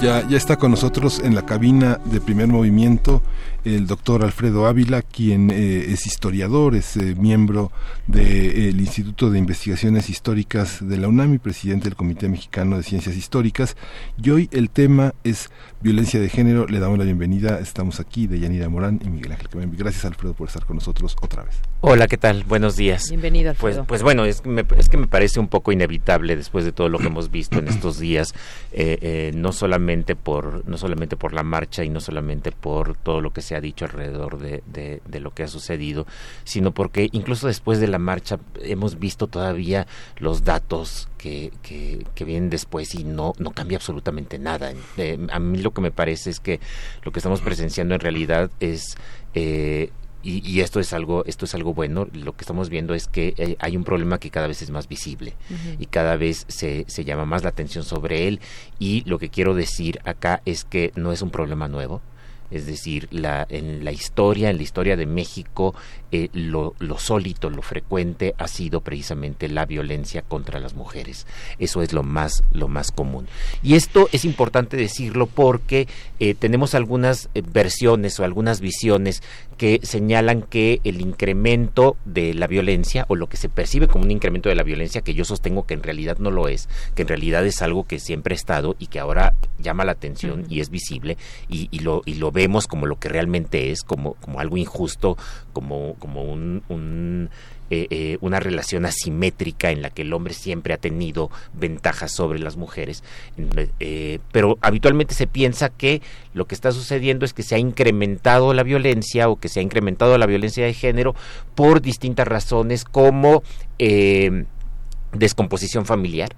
Ya, ya está con nosotros en la cabina de primer movimiento el doctor Alfredo Ávila, quien eh, es historiador, es eh, miembro del Instituto de Investigaciones Históricas de la UNAM y presidente del Comité Mexicano de Ciencias Históricas. Y hoy el tema es violencia de género. Le damos la bienvenida. Estamos aquí de Yanira Morán y Miguel Ángel. Gracias, Alfredo, por estar con nosotros otra vez. Hola, ¿qué tal? Buenos días. Bienvenido, Pues, Alfredo. pues bueno, es, me- es que me parece un poco inevitable después de todo lo que hemos visto en estos días, eh, eh, no solamente por no solamente por la marcha y no solamente por todo lo que se ha dicho alrededor de, de- de lo que ha sucedido, sino porque incluso después de la marcha hemos visto todavía los datos que, que, que vienen después y no, no cambia absolutamente nada. Eh, a mí lo que me parece es que lo que estamos presenciando en realidad es eh, y, y esto es algo esto es algo bueno lo que estamos viendo es que eh, hay un problema que cada vez es más visible y cada vez se, se llama más la atención sobre él. Y lo que quiero decir acá es que no es un problema nuevo es decir, la, en la historia, en la historia de México, eh, lo, lo sólito, lo frecuente ha sido precisamente la violencia contra las mujeres. Eso es lo más, lo más común. Y esto es importante decirlo porque eh, tenemos algunas eh, versiones o algunas visiones que señalan que el incremento de la violencia o lo que se percibe como un incremento de la violencia que yo sostengo que en realidad no lo es, que en realidad es algo que siempre ha estado y que ahora llama la atención y es visible y, y lo, y lo vemos como lo que realmente es, como, como algo injusto, como, como un, un, eh, eh, una relación asimétrica en la que el hombre siempre ha tenido ventajas sobre las mujeres. Eh, pero habitualmente se piensa que lo que está sucediendo es que se ha incrementado la violencia o que se ha incrementado la violencia de género por distintas razones como descomposición familiar.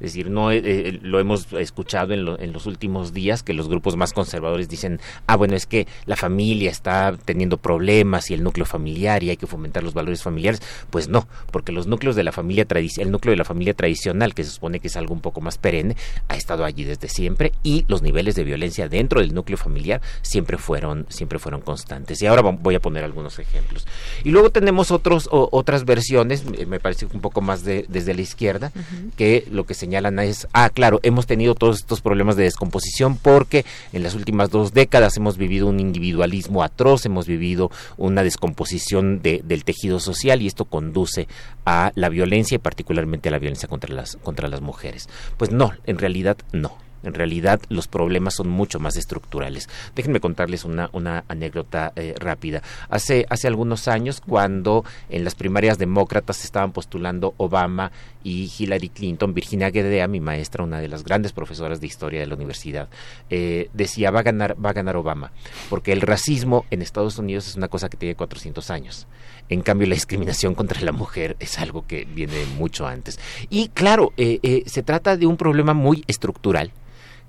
Es decir, no eh, eh, lo hemos escuchado en, lo- en los últimos días que los grupos más conservadores dicen, ah, bueno, es que la familia está teniendo problemas y el núcleo familiar y hay que fomentar los valores familiares. Pues no, porque los núcleos de la familia tradici- el núcleo de la familia tradicional, que se supone que es algo un poco más perenne, ha estado allí desde siempre y los niveles de violencia dentro del núcleo familiar siempre fueron siempre fueron constantes. Y ahora voy a poner algunos ejemplos. Y luego tenemos otros o- otras versiones, me me parece un poco más de, desde la izquierda, que lo que señalan es, ah, claro, hemos tenido todos estos problemas de descomposición porque en las últimas dos décadas hemos vivido un individualismo atroz, hemos vivido una descomposición de- del tejido social y esto conduce a la violencia y particularmente a la violencia contra las, contra las mujeres. Pues no, en realidad no. En realidad los problemas son mucho más estructurales. Déjenme contarles una, anécdota eh, rápida. Hace, hace algunos años, cuando en las primarias demócratas estaban postulando Obama y Hillary Clinton, Virginia Guedea, mi maestra, una de las grandes profesoras de historia de la universidad, eh, decía va a ganar, va a ganar Obama, porque el racismo en Estados Unidos es una cosa que tiene 400 años. En cambio, la discriminación contra la mujer es algo que viene mucho antes. Y claro, eh, eh, se trata de un problema muy estructural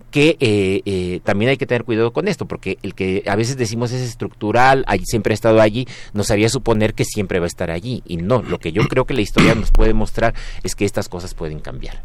que eh, eh, también hay que tener cuidado con esto, porque el que a veces decimos es estructural, ahí siempre ha estado allí, nos haría suponer que siempre va a estar allí. Y no, lo que yo creo que la historia nos puede mostrar es que estas cosas pueden cambiar.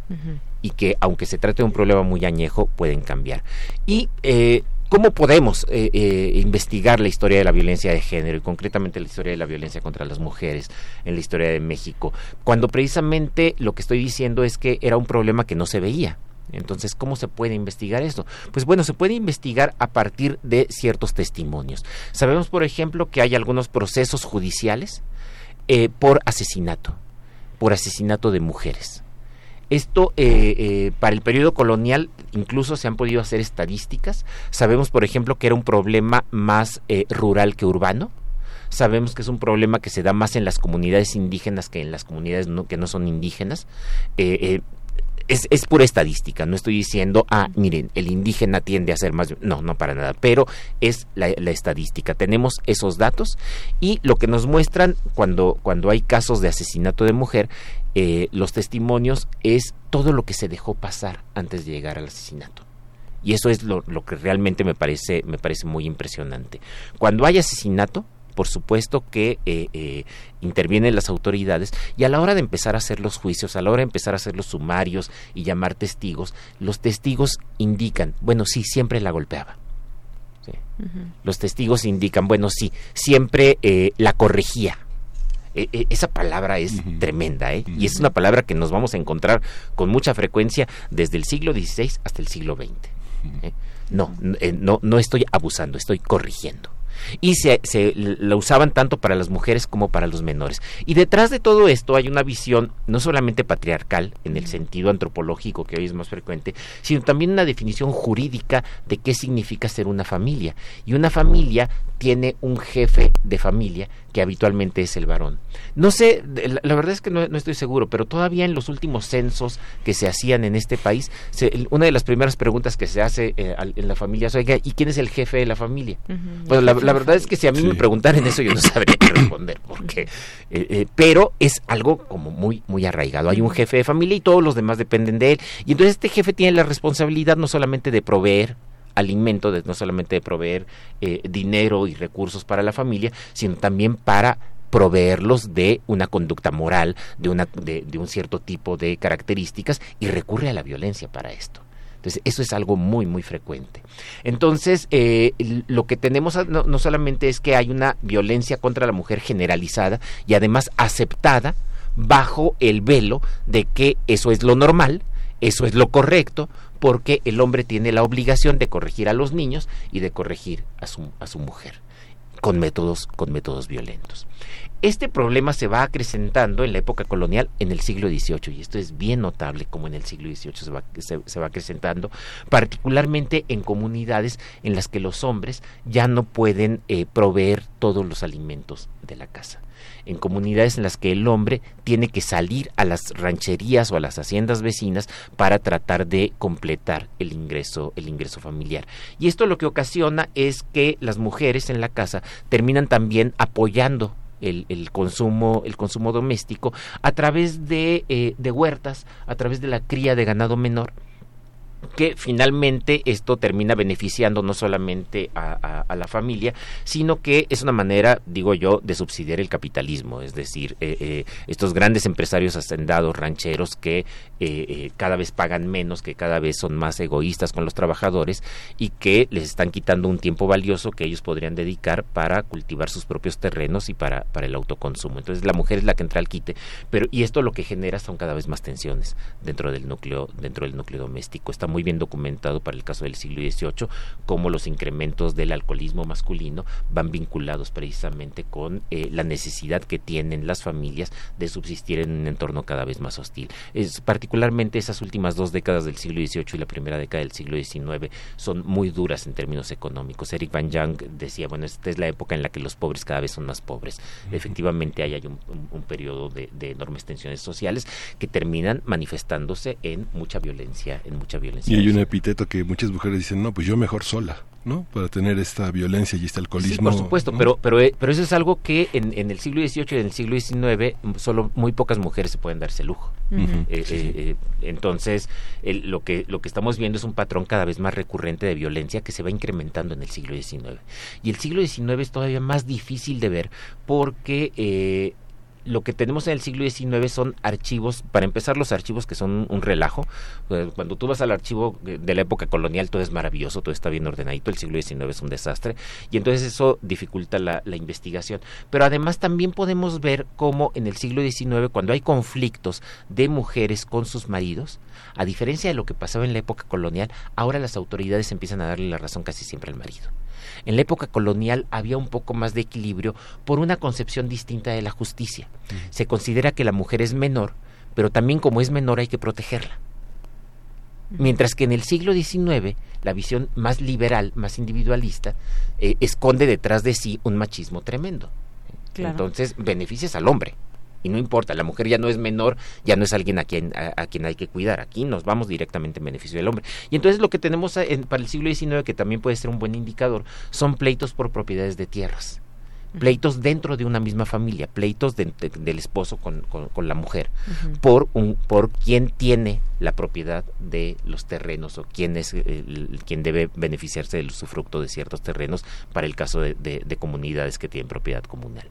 Y que aunque se trate de un problema muy añejo, pueden cambiar. Y eh, ¿Cómo podemos eh, eh, investigar la historia de la violencia de género y concretamente la historia de la violencia contra las mujeres en la historia de México? Cuando precisamente lo que estoy diciendo es que era un problema que no se veía. Entonces, ¿cómo se puede investigar esto? Pues bueno, se puede investigar a partir de ciertos testimonios. Sabemos, por ejemplo, que hay algunos procesos judiciales eh, por asesinato, por asesinato de mujeres. Esto, eh, eh, para el periodo colonial, incluso se han podido hacer estadísticas. Sabemos, por ejemplo, que era un problema más rural que urbano. Sabemos que es un problema que se da más en las comunidades indígenas que en las comunidades no- que no son indígenas. Es, es pura estadística, no estoy diciendo, ah, miren, el indígena tiende a ser más... No, no para nada, pero es la, la estadística. Tenemos esos datos y lo que nos muestran cuando, cuando hay casos de asesinato de mujer, eh, los testimonios es todo lo que se dejó pasar antes de llegar al asesinato. Y eso es lo, lo que realmente me parece, me parece muy impresionante. Cuando hay asesinato, por supuesto que eh, eh, intervienen las autoridades y a la hora de empezar a hacer los juicios, a la hora de empezar a hacer los sumarios y llamar testigos, los testigos indican, bueno, sí, siempre la golpeaba. Los testigos indican, bueno, sí, siempre eh, la corregía. E, e, esa palabra es tremenda, ¿eh? Y es una palabra que nos vamos a encontrar con mucha frecuencia desde el siglo XVI hasta el siglo XX. ¿eh? No, no, no estoy abusando, estoy corrigiendo y se, se, la usaban tanto para las mujeres como para los menores. Y detrás de todo esto hay una visión no solamente patriarcal en el sentido antropológico que hoy es más frecuente, sino también una definición jurídica de qué significa ser una familia. Y una familia tiene un jefe de familia que habitualmente es el varón. No sé, la, verdad es que no, estoy seguro, pero todavía en los últimos censos que se hacían en este país, una de las primeras preguntas que se hace eh, en la familia es, oiga, ¿y quién es el jefe de la familia? La, verdad es que si a mí me preguntaran eso, yo no sabría qué responder, porque, eh, eh, pero es algo como muy, muy arraigado. Hay un jefe de familia y todos los demás dependen de él. Y entonces este jefe tiene la responsabilidad no solamente de proveer, alimento, de, no solamente de proveer eh, dinero y recursos para la familia, sino también para proveerlos de una conducta moral, de, una, de, un cierto tipo de características y recurre a la violencia para esto. Entonces, eso es algo muy, muy frecuente. Entonces, eh, lo que tenemos no, no, solamente es que hay una violencia contra la mujer generalizada y además aceptada bajo el velo de que eso es lo normal, eso es lo correcto, porque el hombre tiene la obligación de corregir a los niños y de corregir a su, a su mujer con métodos, con métodos violentos. Este problema se va acrecentando en la época colonial en el siglo XVIII y esto es bien notable como en el siglo XVIII se va, se, va acrecentando, particularmente en comunidades en las que los hombres ya no pueden eh, proveer todos los alimentos de la casa en comunidades en las que el hombre tiene que salir a las rancherías o a las haciendas vecinas para tratar de completar el ingreso, el ingreso familiar. Y esto lo que ocasiona es que las mujeres en la casa terminan también apoyando el, consumo el consumo doméstico a través de, eh, de huertas a través de la cría de ganado menor que finalmente esto termina beneficiando no solamente a, la familia, sino que es una manera, digo yo, de subsidiar el capitalismo, es decir, eh, eh, estos grandes empresarios hacendados, rancheros, que eh, cada vez pagan menos, que cada vez son más egoístas con los trabajadores y que les están quitando un tiempo valioso que ellos podrían dedicar para cultivar sus propios terrenos y para, para el autoconsumo. Entonces la mujer es la que entra al quite, pero y esto lo que genera son cada vez más tensiones dentro del núcleo, dentro del núcleo doméstico. Está muy bien documentado para el caso del siglo XVIII, cómo los incrementos del alcoholismo masculino van vinculados precisamente con eh, la necesidad que tienen las familias de subsistir en un entorno cada vez más hostil. Es, particularmente esas últimas dos décadas del siglo XVIII y la primera década del siglo XIX son muy duras en términos económicos. Eric Van Young decía, bueno, esta es la época en la que los pobres cada vez son más pobres. Efectivamente, hay, hay un, un, periodo de, de enormes tensiones sociales que terminan manifestándose en mucha violencia, en mucha violencia y hay un epíteto que muchas mujeres dicen, no, pues yo mejor sola. ¿No? Para tener esta violencia y este alcoholismo. Sí, por supuesto, pero, pero, eh, pero eso es algo que en, en, el siglo XVIII y en el siglo XIX solo muy pocas mujeres se pueden darse lujo. Eh, eh, entonces, lo, que, lo que estamos viendo es un patrón cada vez más recurrente de violencia que se va incrementando en el siglo XIX. Y el siglo XIX es todavía más difícil de ver porque lo que tenemos en el siglo XIX son archivos, para empezar los archivos que son un relajo. Eh, cuando tú vas al archivo de la época colonial todo es maravilloso, todo está bien ordenadito, el siglo XIX es un desastre y entonces eso dificulta la, la investigación. Pero además también podemos ver cómo en el siglo XIX cuando hay conflictos de mujeres con sus maridos, a diferencia de lo que pasaba en la época colonial, ahora las autoridades empiezan a darle la razón casi siempre al marido. En la época colonial había un poco más de equilibrio por una concepción distinta de la justicia. Se considera que la mujer es menor, pero también como es menor hay que protegerla. Mientras que en el siglo XIX la visión más liberal, más individualista, eh, esconde detrás de sí un machismo tremendo. Entonces beneficias al hombre y no importa, la mujer ya no es menor, ya no es alguien a quien, a, quien hay que cuidar, aquí nos vamos directamente en beneficio del hombre. Y entonces lo que tenemos para el siglo XIX, que también puede ser un buen indicador, son pleitos por propiedades de tierras pleitos dentro de una misma familia, pleitos del esposo con, la mujer, por, un, por quién tiene la propiedad de los terrenos o quién es el, quien debe beneficiarse del usufructo de ciertos terrenos para el caso de, comunidades que tienen propiedad comunal.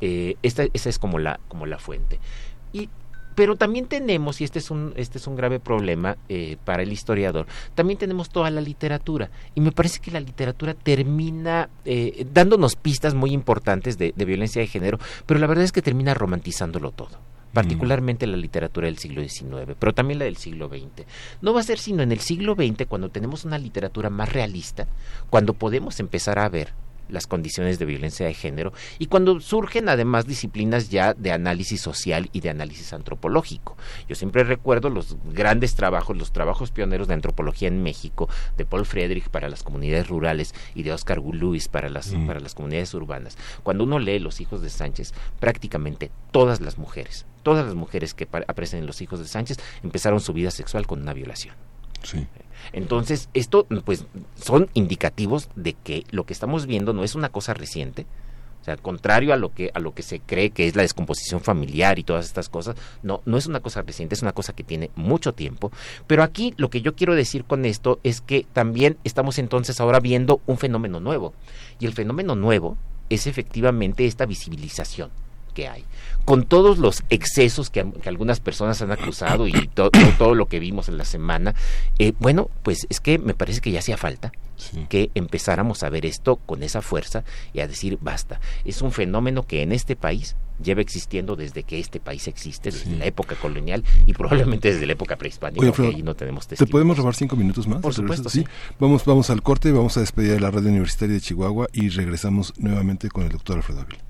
Eh, esta, esa es como la, como la fuente. Y pero también tenemos, y este es un, este es un grave problema eh, para el historiador, también tenemos toda la literatura. Y me parece que la literatura termina eh, dándonos pistas muy importantes de, violencia de género, pero la verdad es que termina romantizándolo todo particularmente la literatura del siglo XIX, pero también la del siglo XX. No va a ser sino en el siglo XX cuando tenemos una literatura más realista, cuando podemos empezar a ver las condiciones de violencia de género y cuando surgen además disciplinas ya de análisis social y de análisis antropológico. Yo siempre recuerdo los grandes trabajos, los trabajos pioneros de antropología en México, de Paul Friedrich para las comunidades rurales y de Oscar Lewis para las, mm. para las comunidades urbanas. Cuando uno lee Los hijos de Sánchez, prácticamente todas las mujeres, todas las mujeres que aparecen en Los hijos de Sánchez empezaron su vida sexual con una violación. Sí. Entonces, esto pues son indicativos de que lo que estamos viendo no es una cosa reciente, o sea, contrario a lo que a lo que se cree que es la descomposición familiar y todas estas cosas, no no es una cosa reciente, es una cosa que tiene mucho tiempo, pero aquí lo que yo quiero decir con esto es que también estamos entonces ahora viendo un fenómeno nuevo. Y el fenómeno nuevo es efectivamente esta visibilización que hay, con todos los excesos que, algunas personas han acusado y todo lo que vimos en la semana, eh, bueno, pues es que me parece que ya hacía falta que empezáramos a ver esto con esa fuerza y a decir basta. Es un fenómeno que en este país lleva existiendo desde que este país existe, desde la época colonial y probablemente desde la época prehispánica, Oye, no tenemos ¿Te podemos robar cinco minutos más? Por supuesto, sí. Vamos, vamos al corte, vamos a despedir de la Radio Universitaria de Chihuahua y regresamos nuevamente con el doctor Alfredo Avila.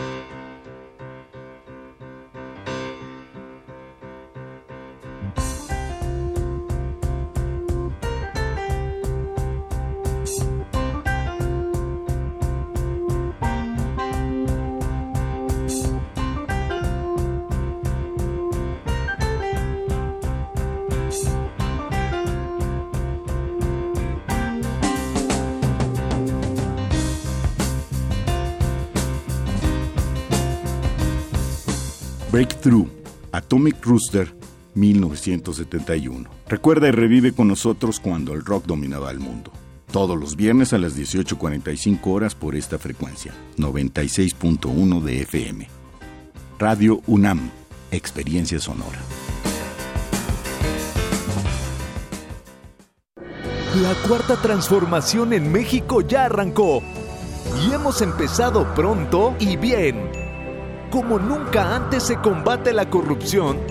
Rooster, 1971. Recuerda y revive con nosotros cuando el rock dominaba el mundo. Todos los viernes a las 18.45 horas por esta frecuencia, 96.1 de FM. Radio UNAM, Experiencia Sonora. La cuarta transformación en México ya arrancó. Y hemos empezado pronto y bien como nunca antes se combate la corrupción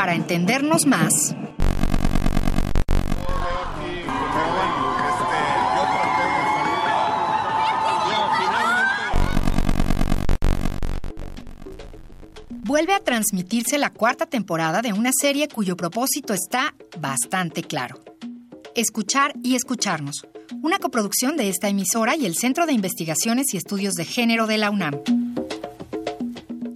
para entendernos más. Vuelve a transmitirse la cuarta temporada de una serie cuyo propósito está bastante claro. Escuchar y escucharnos, una coproducción de esta emisora y el Centro de Investigaciones y Estudios de Género de la UNAM.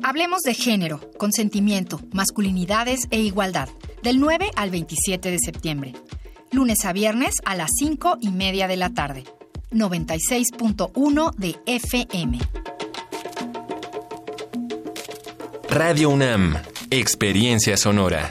Hablemos de género, consentimiento, masculinidades e igualdad, del 9 al 27 de septiembre. Lunes a viernes a las 5 y media de la tarde. 96.1 de FM. Radio UNAM, Experiencia Sonora.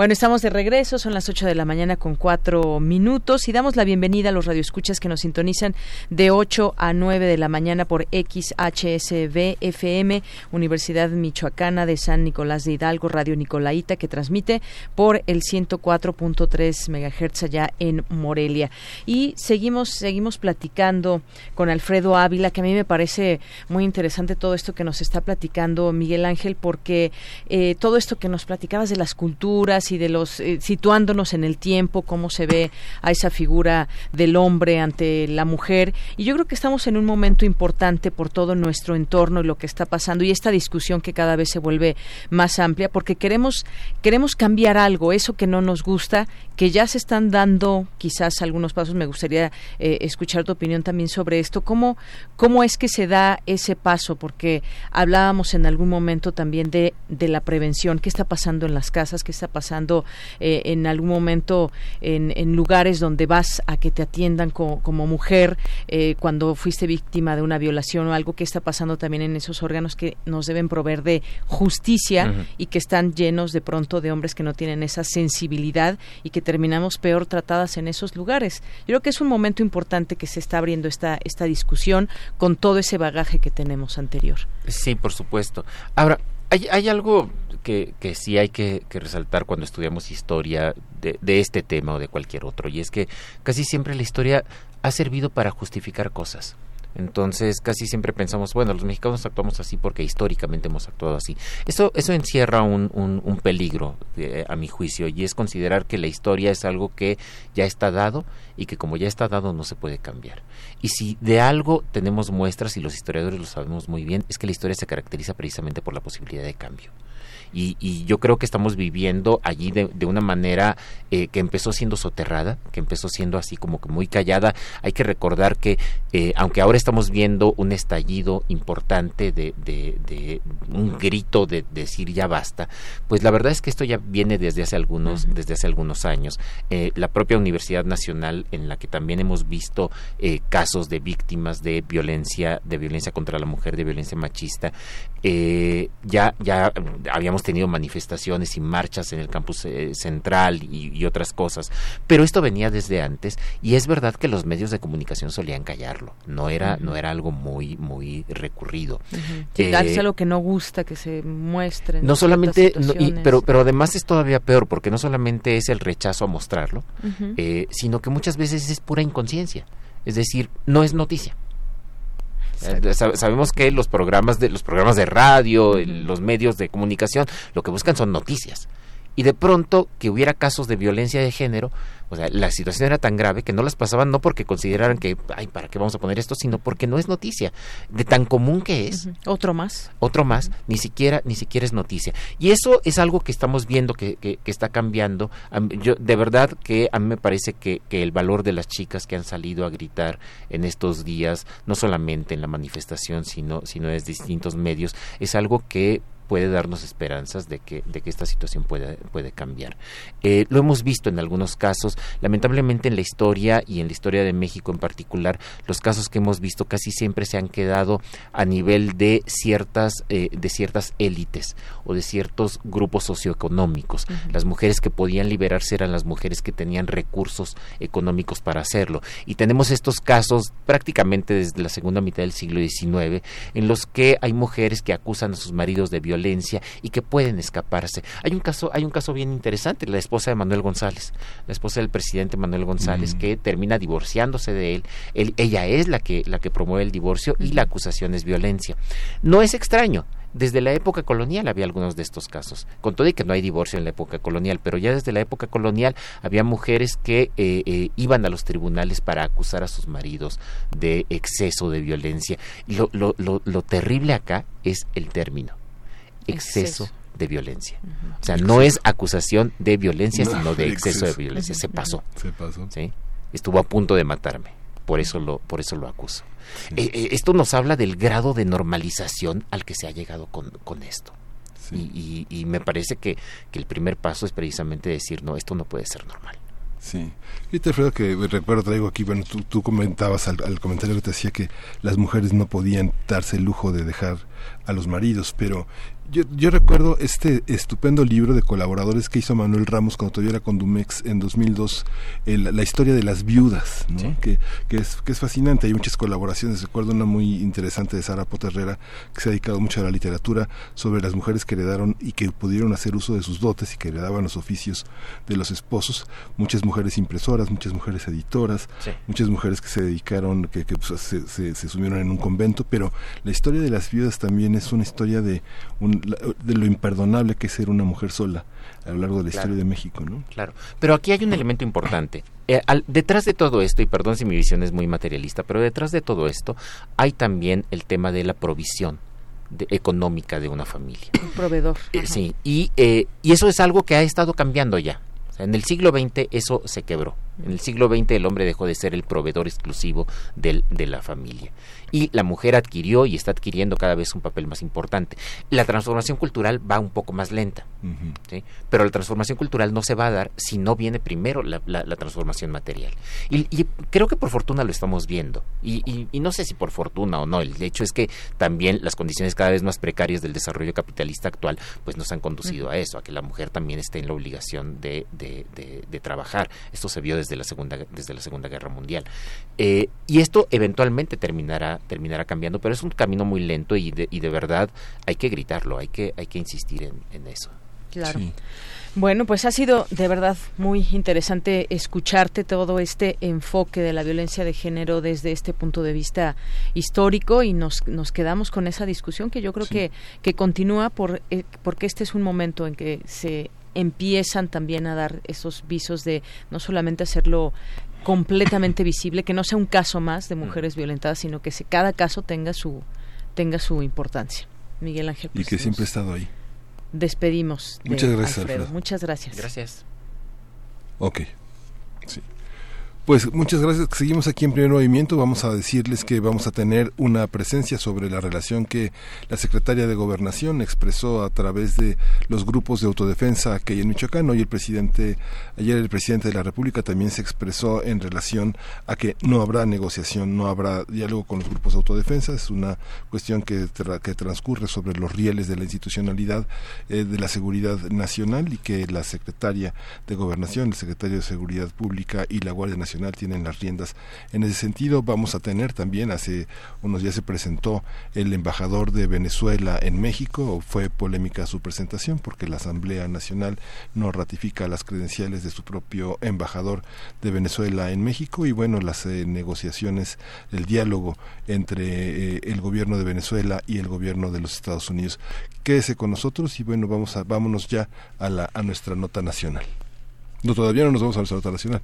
Bueno, estamos de regreso, son las 8 de la mañana con cuatro minutos y damos la bienvenida a los radioescuchas que nos sintonizan de 8 a 9 de la mañana por XHSB FM, Universidad Michoacana de San Nicolás de Hidalgo, Radio Nicolaita, que transmite por el 104.3 MHz allá en Morelia. Y seguimos, seguimos platicando con Alfredo Ávila, que a mí me parece muy interesante todo esto que nos está platicando Miguel Ángel, porque eh, todo esto que nos platicabas de las culturas, y de los eh, situándonos en el tiempo, cómo se ve a esa figura del hombre ante la mujer. Y yo creo que estamos en un momento importante por todo nuestro entorno y lo que está pasando y esta discusión que cada vez se vuelve más amplia porque queremos queremos cambiar algo, eso que no nos gusta, que ya se están dando quizás algunos pasos. Me gustaría eh, escuchar tu opinión también sobre esto. ¿Cómo, ¿Cómo es que se da ese paso? Porque hablábamos en algún momento también de, de la prevención. ¿Qué está pasando en las casas? ¿Qué está pasando eh, en algún momento en, lugares donde vas a que te atiendan como mujer eh, cuando fuiste víctima de una violación o algo que está pasando también en esos órganos que nos deben proveer de justicia y que están llenos de pronto de hombres que no tienen esa sensibilidad y que terminamos peor tratadas en esos lugares. Yo creo que es un momento importante que se está abriendo esta, esta discusión con todo ese bagaje que tenemos anterior. Sí, por supuesto. Ahora, hay, hay algo que, que sí hay que, resaltar cuando estudiamos historia de, este tema o de cualquier otro, y es que casi siempre la historia ha servido para justificar cosas. Entonces casi siempre pensamos, bueno, los mexicanos actuamos así porque históricamente hemos actuado así. Eso, eso encierra un, un, peligro, eh, a mi juicio, y es considerar que la historia es algo que ya está dado y que como ya está dado no se puede cambiar. Y si de algo tenemos muestras, y los historiadores lo sabemos muy bien, es que la historia se caracteriza precisamente por la posibilidad de cambio y, yo creo que estamos viviendo allí de, de una manera eh, que empezó siendo soterrada, que empezó siendo así como que muy callada. Hay que recordar que eh, aunque ahora estamos viendo un estallido importante de, de, un grito de, decir ya basta, pues la verdad es que esto ya viene desde hace algunos, desde hace algunos años. Eh, la propia Universidad Nacional, en la que también hemos visto casos de víctimas de violencia, de violencia contra la mujer, de violencia machista, ya, ya habíamos tenido manifestaciones y marchas en el campus eh, central y, otras cosas, pero esto venía desde antes y es verdad que los medios de comunicación solían callarlo, no era, no era algo muy, muy recurrido. Uh algo que no gusta que se muestre. No solamente, pero, pero además es todavía peor porque no solamente es el rechazo a mostrarlo, eh, sino que muchas veces es pura inconsciencia, es decir, no es noticia. Eh, sabemos que los programas de los programas de radio, los medios de comunicación, lo que buscan son noticias. Y de pronto que hubiera casos de violencia de género, o sea, la situación era tan grave que no las pasaban no porque consideraran que, ay, ¿para qué vamos a poner esto? Sino porque no es noticia. De tan común que es. Otro más. Otro más, ni siquiera, ni siquiera es noticia. Y eso es algo que estamos viendo que, que, está cambiando. Yo, de verdad que a mí me parece que, que el valor de las chicas que han salido a gritar en estos días, no solamente en la manifestación, sino, sino desde distintos medios, es algo que puede darnos esperanzas de que, de que esta situación puede, puede cambiar. Eh, lo hemos visto en algunos casos, lamentablemente en la historia y en la historia de México en particular, los casos que hemos visto casi siempre se han quedado a nivel de ciertas, eh, de ciertas élites o de ciertos grupos socioeconómicos. Las mujeres que podían liberarse eran las mujeres que tenían recursos económicos para hacerlo. Y tenemos estos casos prácticamente desde la segunda mitad del siglo XIX en los que hay mujeres que acusan a sus maridos de violencia violencia y que pueden escaparse. Hay un caso, hay un caso bien interesante, la esposa de Manuel González, la esposa del presidente Manuel González, que termina divorciándose de él. él. Ella es la que, la que promueve el divorcio y la acusación es violencia. No es extraño. Desde la época colonial había algunos de estos casos, con todo y que no hay divorcio en la época colonial, pero ya desde la época colonial había mujeres que eh, eh, iban a los tribunales para acusar a sus maridos de exceso de violencia. Y lo, lo, lo, lo terrible acá es el término, exceso. de violencia. O sea, no es acusación de violencia, No, sino de exceso, exceso. de violencia. Se pasó. Se pasó. ¿sí? Estuvo a punto de matarme. Por eso lo, por eso lo acuso. Eh, eh, esto nos habla del grado de normalización al que se ha llegado con, con esto. Y, y- y me parece que, que el primer paso es precisamente decir, no, esto no puede ser normal. Sí. Fíjate, Alfredo, que recuerdo, traigo aquí, bueno, tú, tú comentabas al, al comentario que te decía que las mujeres no podían darse el lujo de dejar a los maridos, pero yo, yo recuerdo este estupendo libro de colaboradores que hizo Manuel Ramos cuando todavía era con Dumex en 2002, el- la historia de las viudas, ¿no? que, que, es, que es fascinante, hay muchas colaboraciones, recuerdo una muy interesante de Sara Poterrera que se ha dedicado mucho a la literatura sobre las mujeres que heredaron y que pudieron hacer uso de sus dotes y que heredaban los oficios de los esposos, muchas mujeres impresoras, muchas mujeres editoras, Sí. muchas mujeres que se dedicaron, que, que, pues, se, se, se sumieron en un convento, pero la historia de las viudas también es una historia de, un- de lo imperdonable que es ser una mujer sola a lo largo de la Claro. historia de México, ¿no? Claro, pero aquí hay un elemento importante. Eh, al- detrás de todo esto, y perdón si mi visión es muy materialista, pero detrás de todo esto hay también el tema de la provisión de- económica de una familia. Un proveedor. Eh, sí, y, eh, y eso es algo que ha estado cambiando ya. O sea, en el siglo XX eso se quebró. En el siglo XX el hombre dejó de ser el proveedor exclusivo del, de la familia. Y la mujer adquirió y está adquiriendo cada vez un papel más importante. La transformación cultural va un poco más lenta. ¿sí? Pero la transformación cultural no se va a dar si no viene primero la, la- la transformación material. Y, y creo que por fortuna lo estamos viendo. Y, y- y no sé si por fortuna o no. El hecho es que también las condiciones cada vez más precarias del desarrollo capitalista actual pues nos han conducido a eso, a que la mujer también esté en la obligación de, de- de- de trabajar. Esto se vio desde la Segunda, desde la segunda Guerra Mundial. Eh, y esto eventualmente terminará, terminará cambiando, pero es un camino muy lento y de, y de verdad hay que gritarlo, hay que, hay que insistir en, en eso. Claro. Bueno, pues ha sido de verdad muy interesante escucharte todo este enfoque de la violencia de género desde este punto de vista histórico y nos, nos quedamos con esa discusión que yo creo que, que continúa por, eh, porque este es un momento en que se empiezan también a dar esos visos de no solamente hacerlo completamente visible, que no sea un caso más de mujeres violentadas, sino que se, cada caso tenga su tenga su importancia. Miguel Ángel. Y pues, que nos siempre ha estado ahí. Despedimos. de Muchas gracias, Alfredo. Alfredo. Muchas gracias. Gracias. Ok. Sí. Pues muchas gracias. Seguimos aquí en primer movimiento. Vamos a decirles que vamos a tener una presencia sobre la relación que la secretaria de Gobernación expresó a través de los grupos de autodefensa que hay en Michoacán. Hoy el presidente, ayer el presidente de la República también se expresó en relación a que no habrá negociación, no habrá diálogo con los grupos de autodefensa. Es una cuestión que, tra- que transcurre sobre los rieles de la institucionalidad eh, de la seguridad nacional y que la secretaria de Gobernación, el secretario de Seguridad Pública y la Guardia Nacional tienen las riendas. En ese sentido, vamos a tener también, hace unos días se presentó el embajador de Venezuela en México, fue polémica su presentación porque la Asamblea Nacional no ratifica las credenciales de su propio embajador de Venezuela en México y bueno, las eh, negociaciones, el diálogo entre eh, el gobierno de Venezuela y el gobierno de los Estados Unidos. Quédese con nosotros y bueno, vamos a, vámonos ya a, la, a nuestra nota nacional. No, todavía no nos vamos a nuestra nota nacional.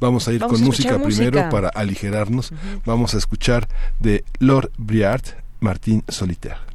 Vamos a ir Vamos con a música, primero para aligerarnos. Vamos a escuchar de Lord Briard, Martín Solitaire.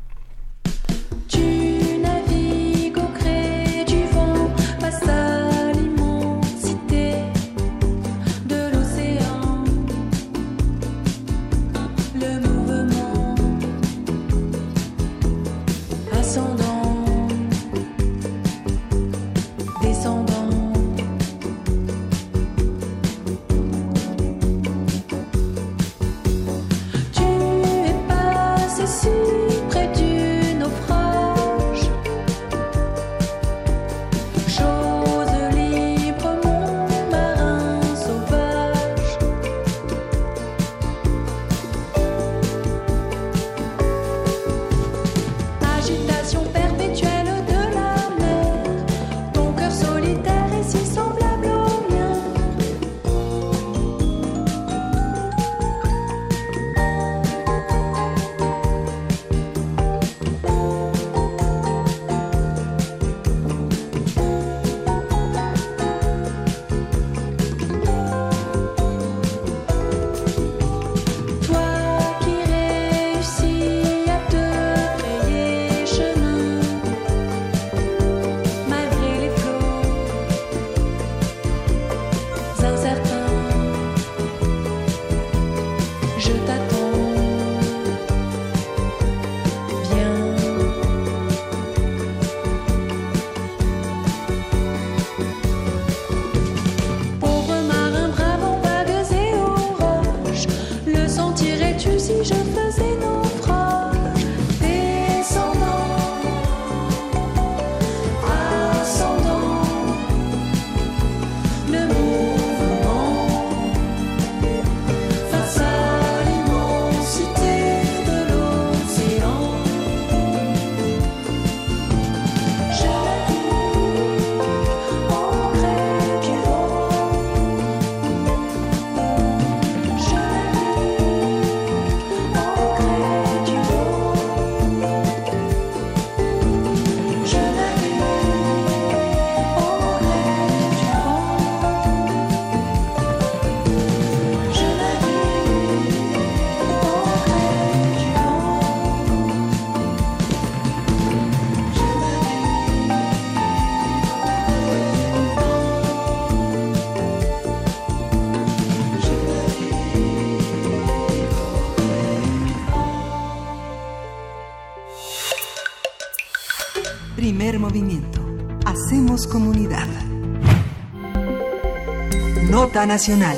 Nota Nacional.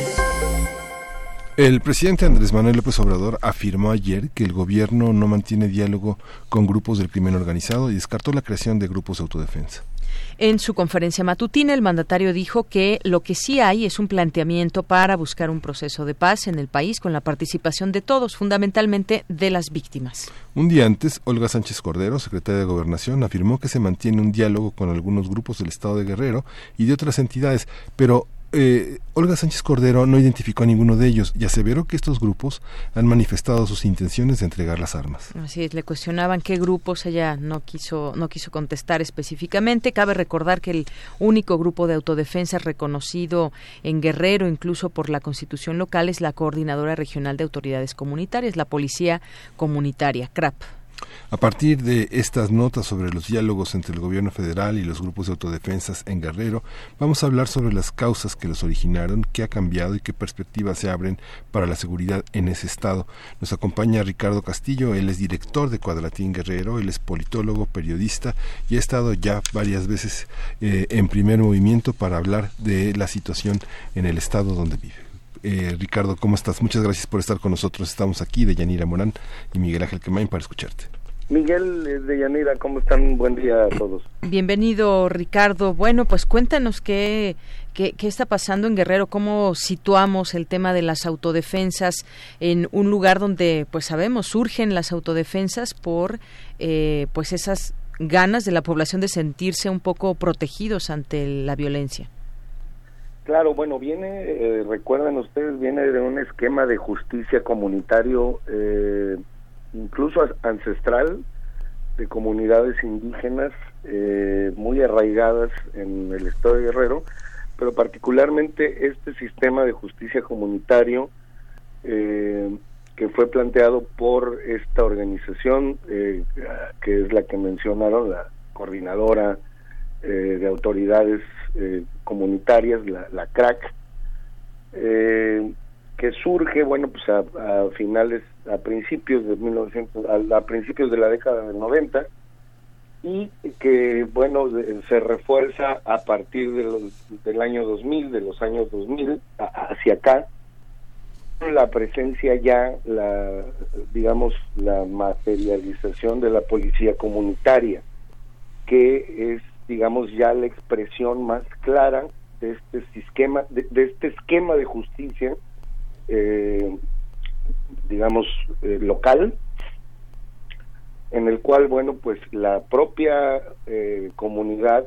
El presidente Andrés Manuel López Obrador afirmó ayer que el gobierno no mantiene diálogo con grupos del crimen organizado y descartó la creación de grupos de autodefensa. En su conferencia matutina, el mandatario dijo que lo que sí hay es un planteamiento para buscar un proceso de paz en el país con la participación de todos, fundamentalmente de las víctimas. Un día antes, Olga Sánchez Cordero, secretaria de Gobernación, afirmó que se mantiene un diálogo con algunos grupos del Estado de Guerrero y de otras entidades, pero eh, Olga Sánchez Cordero no identificó a ninguno de ellos y aseveró que estos grupos han manifestado sus intenciones de entregar las armas. Así es, le cuestionaban qué grupos ella no quiso no quiso contestar específicamente. Cabe recordar que el único grupo de autodefensa reconocido en Guerrero, incluso por la Constitución local, es la Coordinadora Regional de Autoridades Comunitarias, la Policía Comunitaria, CRAP. A partir de estas notas sobre los diálogos entre el gobierno federal y los grupos de autodefensas en Guerrero, vamos a hablar sobre las causas que los originaron, qué ha cambiado y qué perspectivas se abren para la seguridad en ese estado. Nos acompaña Ricardo Castillo, él es director de Cuadratín Guerrero, él es politólogo, periodista y ha estado ya varias veces eh, en primer movimiento para hablar de la situación en el estado donde vive. Eh, Ricardo, ¿cómo estás? Muchas gracias por estar con nosotros. Estamos aquí de Yanira Morán y Miguel Ángel Quemain para escucharte. Miguel eh, de Yanira, ¿cómo están? Buen día a todos. Bienvenido, Ricardo. Bueno, pues cuéntanos qué, qué, qué, está pasando en Guerrero, cómo situamos el tema de las autodefensas en un lugar donde, pues sabemos, surgen las autodefensas por, eh, pues esas ganas de la población de sentirse un poco protegidos ante la violencia. Claro, bueno, viene, eh, recuerden ustedes, viene de un esquema de justicia comunitario, eh, incluso ancestral, de comunidades indígenas eh, muy arraigadas en el estado de Guerrero, pero particularmente este sistema de justicia comunitario eh, que fue planteado por esta organización, eh, que es la que mencionaron, la coordinadora eh, de autoridades eh, comunitarias, la, la CRAC, eh, que surge, bueno, pues a, finales, a principios de 1900, a, a, principios de la década del 90, y que, bueno, se refuerza a partir del año 2000, de los años 2000 a, hacia acá, la presencia ya, la, digamos, la materialización de la policía comunitaria, que es digamos ya la expresión más clara de este esquema de, este esquema de justicia eh, digamos eh, local en el cual bueno pues la propia eh, comunidad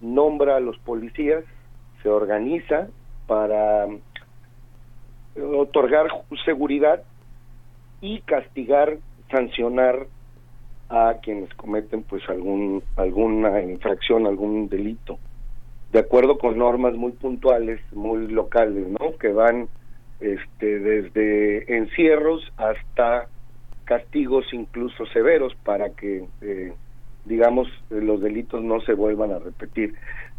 nombra a los policías se organiza para otorgar seguridad y castigar sancionar a quienes cometen pues algún alguna infracción, algún delito, de acuerdo con normas muy puntuales, muy locales, ¿no? Que van este desde encierros hasta castigos incluso severos para que eh, digamos los delitos no se vuelvan a repetir.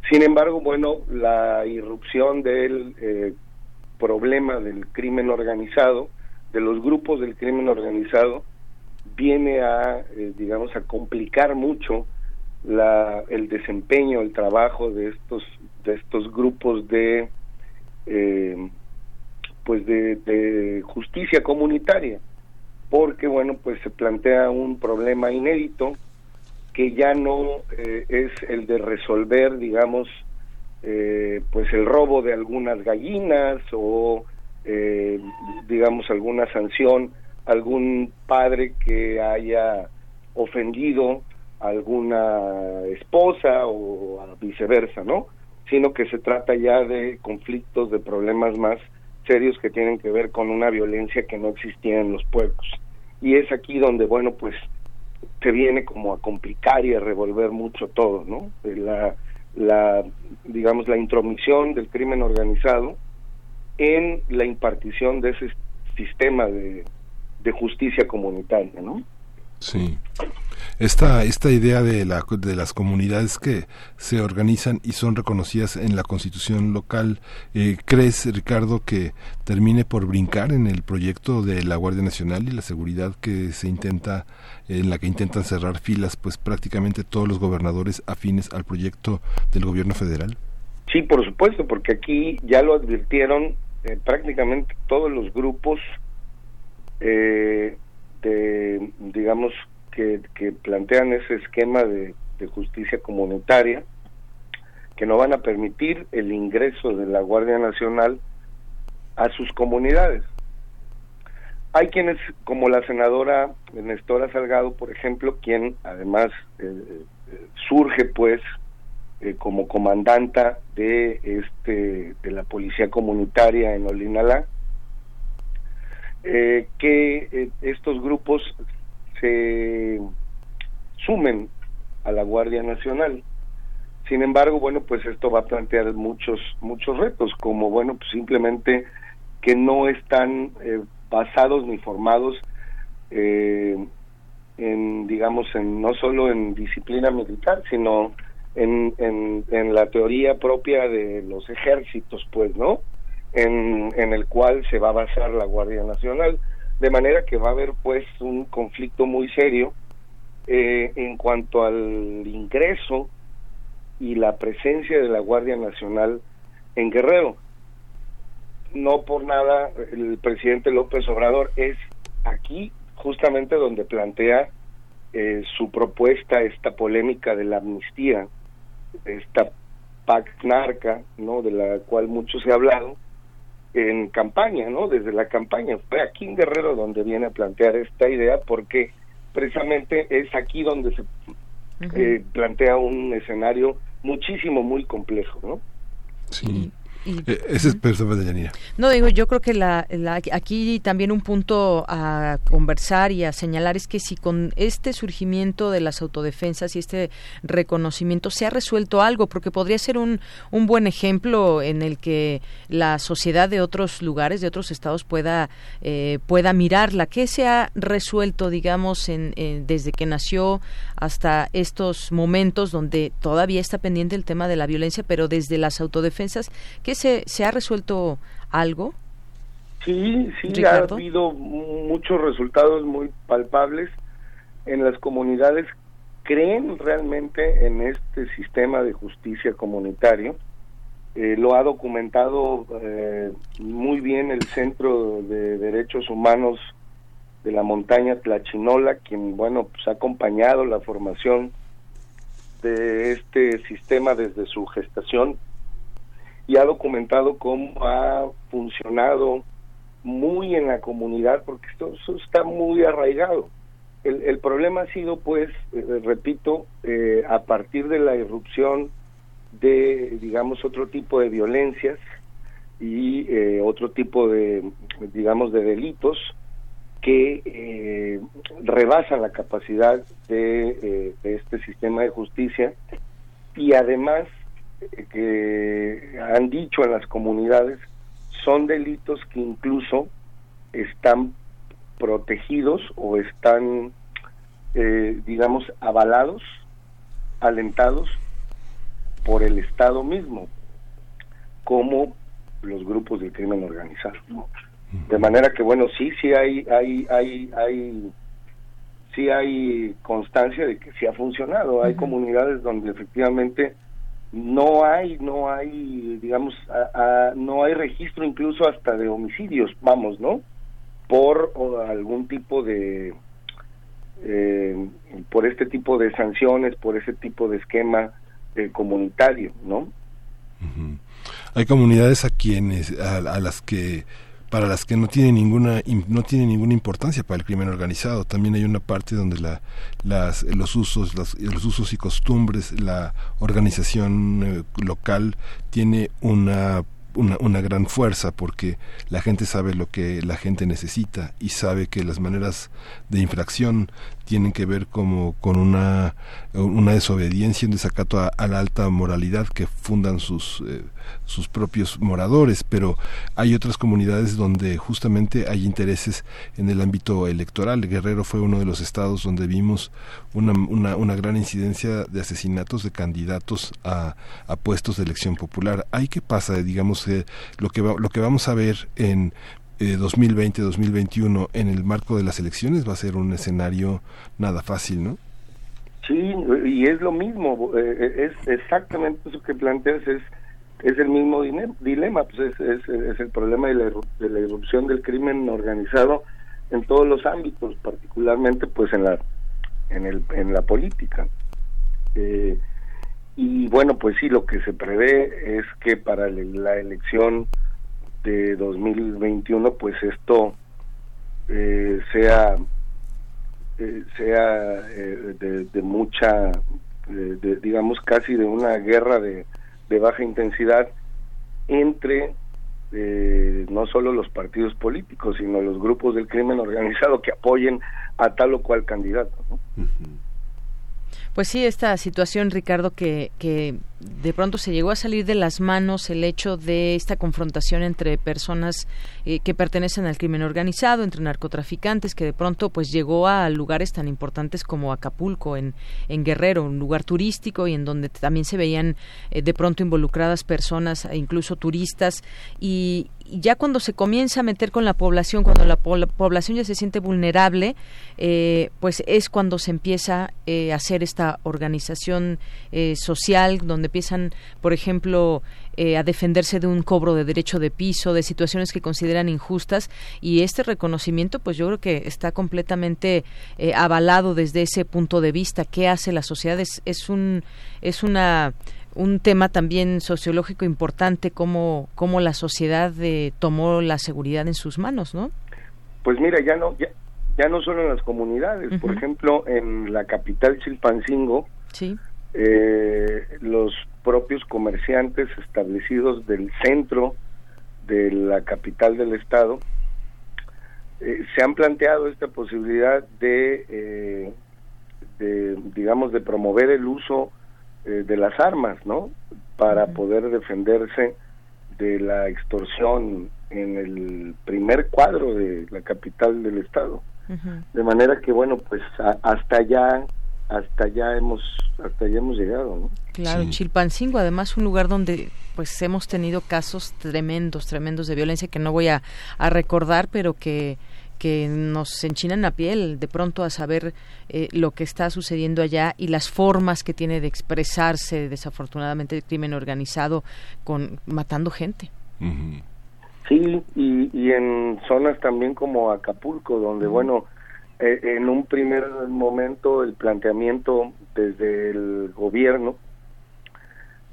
Sin embargo, bueno, la irrupción del eh, problema del crimen organizado, de los grupos del crimen organizado, viene a, eh, digamos, a complicar mucho la, el desempeño, el trabajo de estos, de estos grupos de, eh, pues de, justicia comunitaria, porque, bueno, pues se plantea un problema inédito que ya no eh, es el de resolver, digamos, eh, pues el robo de algunas gallinas o, eh, digamos, alguna sanción algún padre que haya ofendido a alguna esposa o viceversa, ¿no? Sino que se trata ya de conflictos, de problemas más serios que tienen que ver con una violencia que no existía en los pueblos. Y es aquí donde, bueno, pues se viene como a complicar y a revolver mucho todo, ¿no? La, la digamos, la intromisión del crimen organizado en la impartición de ese sistema de, de justicia comunitaria, ¿no? Sí. Esta, esta idea de, la, de las comunidades que se organizan y son reconocidas en la constitución local, eh, ¿crees, Ricardo, que termine por brincar en el proyecto de la Guardia Nacional y la seguridad que se intenta, en la que intentan cerrar filas, pues prácticamente todos los gobernadores afines al proyecto del gobierno federal? Sí, por supuesto, porque aquí ya lo advirtieron eh, prácticamente todos los grupos eh, de, digamos, que, plantean ese esquema de, justicia comunitaria, que no van a permitir el ingreso de la Guardia Nacional a sus comunidades. Hay quienes, como la senadora Nestora Salgado, por ejemplo, quien además eh, surge pues eh, como comandanta de este de la policía comunitaria en Olinalá eh, que eh, estos grupos se sumen a la Guardia Nacional. Sin embargo, bueno, pues esto va a plantear muchos muchos retos, como bueno, pues simplemente que no están eh, basados ni formados en digamos en no solo en disciplina militar, sino en, en, en la teoría propia de los ejércitos, pues, ¿no? En, el cual se va a basar la Guardia Nacional, de manera que va a haber pues un conflicto muy serio eh, en cuanto al ingreso y la presencia de la Guardia Nacional en Guerrero. No por nada el presidente López Obrador es aquí justamente donde plantea eh, su propuesta, esta polémica de la amnistía, esta PAC narca, ¿no? de la cual mucho se ha hablado, en campaña, ¿no? Desde la campaña. Fue aquí en Guerrero donde viene a plantear esta idea porque precisamente es aquí donde se eh, plantea un escenario muchísimo, muy complejo, ¿no? Sí. Eh, ese es de No, digo, yo creo que la, aquí también un punto a conversar y a señalar es que si con este surgimiento de las autodefensas y este reconocimiento se ha resuelto algo, porque podría ser un, un buen ejemplo en el que la sociedad de otros lugares, de otros estados pueda, eh, pueda mirarla. ¿Qué se ha resuelto, digamos, en, desde que nació hasta estos momentos donde todavía está pendiente el tema de la violencia, pero desde las autodefensas, ¿qué se, se ha resuelto algo? Sí, sí, ha habido muchos resultados muy palpables en las comunidades. ¿Creen realmente en este sistema de justicia comunitario? Eh, lo ha documentado eh, muy bien el Centro de Derechos Humanos de la montaña Tlachinola, quien, bueno, pues ha acompañado la formación de este sistema desde su gestación y ha documentado cómo ha funcionado muy en la comunidad, porque esto, está muy arraigado. El, el, problema ha sido, pues, eh, repito, eh, a partir de la irrupción de, digamos, otro tipo de violencias y eh, otro tipo de, digamos, de delitos que rebasan la capacidad de este sistema de justicia y además que han dicho en las comunidades son delitos que incluso están protegidos o están, eh, digamos, avalados, alentados por el Estado mismo, como los grupos de crimen organizado. De manera que, bueno, sí, sí hay, hay, hay, hay, sí hay constancia de que sí ha funcionado. Hay comunidades donde efectivamente no hay no hay digamos no hay registro incluso hasta de homicidios vamos no por algún tipo de eh, por este tipo de sanciones por ese tipo de esquema eh, comunitario no hay comunidades a quienes a las que para las que no tiene ninguna no tiene ninguna importancia para el crimen organizado. También hay una parte donde la, las los usos los usos y costumbres la organización eh, local tiene una una, una, gran fuerza porque la gente sabe lo que la gente necesita y sabe que las maneras de infracción tienen que ver como con una, una desobediencia, un desacato a, la alta moralidad que fundan sus, eh, sus propios moradores, pero hay otras comunidades donde justamente hay intereses en el ámbito electoral. Guerrero fue uno de los estados donde vimos una, una, gran incidencia de asesinatos de candidatos a, a puestos de elección popular. ¿Hay qué pasa? Digamos, eh, lo, que lo que vamos a ver en 2020-2021 en el marco de las elecciones va a ser un escenario nada fácil, ¿no? Sí, y es lo mismo, eh, es exactamente eso que planteas, es, es el mismo dilema, pues es, es, el problema de la, de la irrupción del crimen organizado en todos los ámbitos, particularmente pues en la en el en la política. Eh, y bueno, pues sí, lo que se prevé es que para la elección de 2021 pues esto eh, sea eh, sea eh, de, mucha digamos casi de una guerra de, de baja intensidad entre no solo los partidos políticos sino los grupos del crimen organizado que apoyen a tal o cual candidato pues sí, esta situación, Ricardo, que, que de pronto se llegó a salir de las manos el hecho de esta confrontación entre personas eh, que pertenecen al crimen organizado, entre narcotraficantes, que de pronto pues llegó a lugares tan importantes como Acapulco, en, en Guerrero, un lugar turístico y en donde también se veían eh, de pronto involucradas personas, e incluso turistas, y, ya cuando se comienza a meter con la población, cuando la, población ya se siente vulnerable, eh, pues es cuando se empieza eh, a hacer esta organización social, donde empiezan, por ejemplo, a defenderse de un cobro de derecho de piso, de situaciones que consideran injustas, y este reconocimiento, pues yo creo que está completamente avalado desde ese punto de vista. ¿Qué hace la sociedad? Es, es un, es una un tema también sociológico importante, cómo, cómo la sociedad eh, tomó la seguridad en sus manos, ¿no? Pues mira, ya no, ya, ya no solo en las comunidades, por ejemplo, en la capital Chilpancingo, sí. Eh, los propios comerciantes establecidos del centro de la capital del estado eh, se han planteado esta posibilidad de, de, digamos, de promover el uso eh, de las armas, ¿no? Para poder defenderse de la extorsión en el primer cuadro de la capital del estado. De manera que bueno, pues hasta allá hasta allá hemos hasta allá hemos llegado, ¿no? Claro, Chilpancingo, además un lugar donde pues hemos tenido casos tremendos, tremendos de violencia que no voy a, a recordar, pero que que nos enchinan la piel de pronto a saber eh, lo que está sucediendo allá y las formas que tiene de expresarse desafortunadamente el crimen organizado con matando gente. Sí, y, y en zonas también como Acapulco, donde, bueno, eh, en un primer momento el planteamiento desde el gobierno,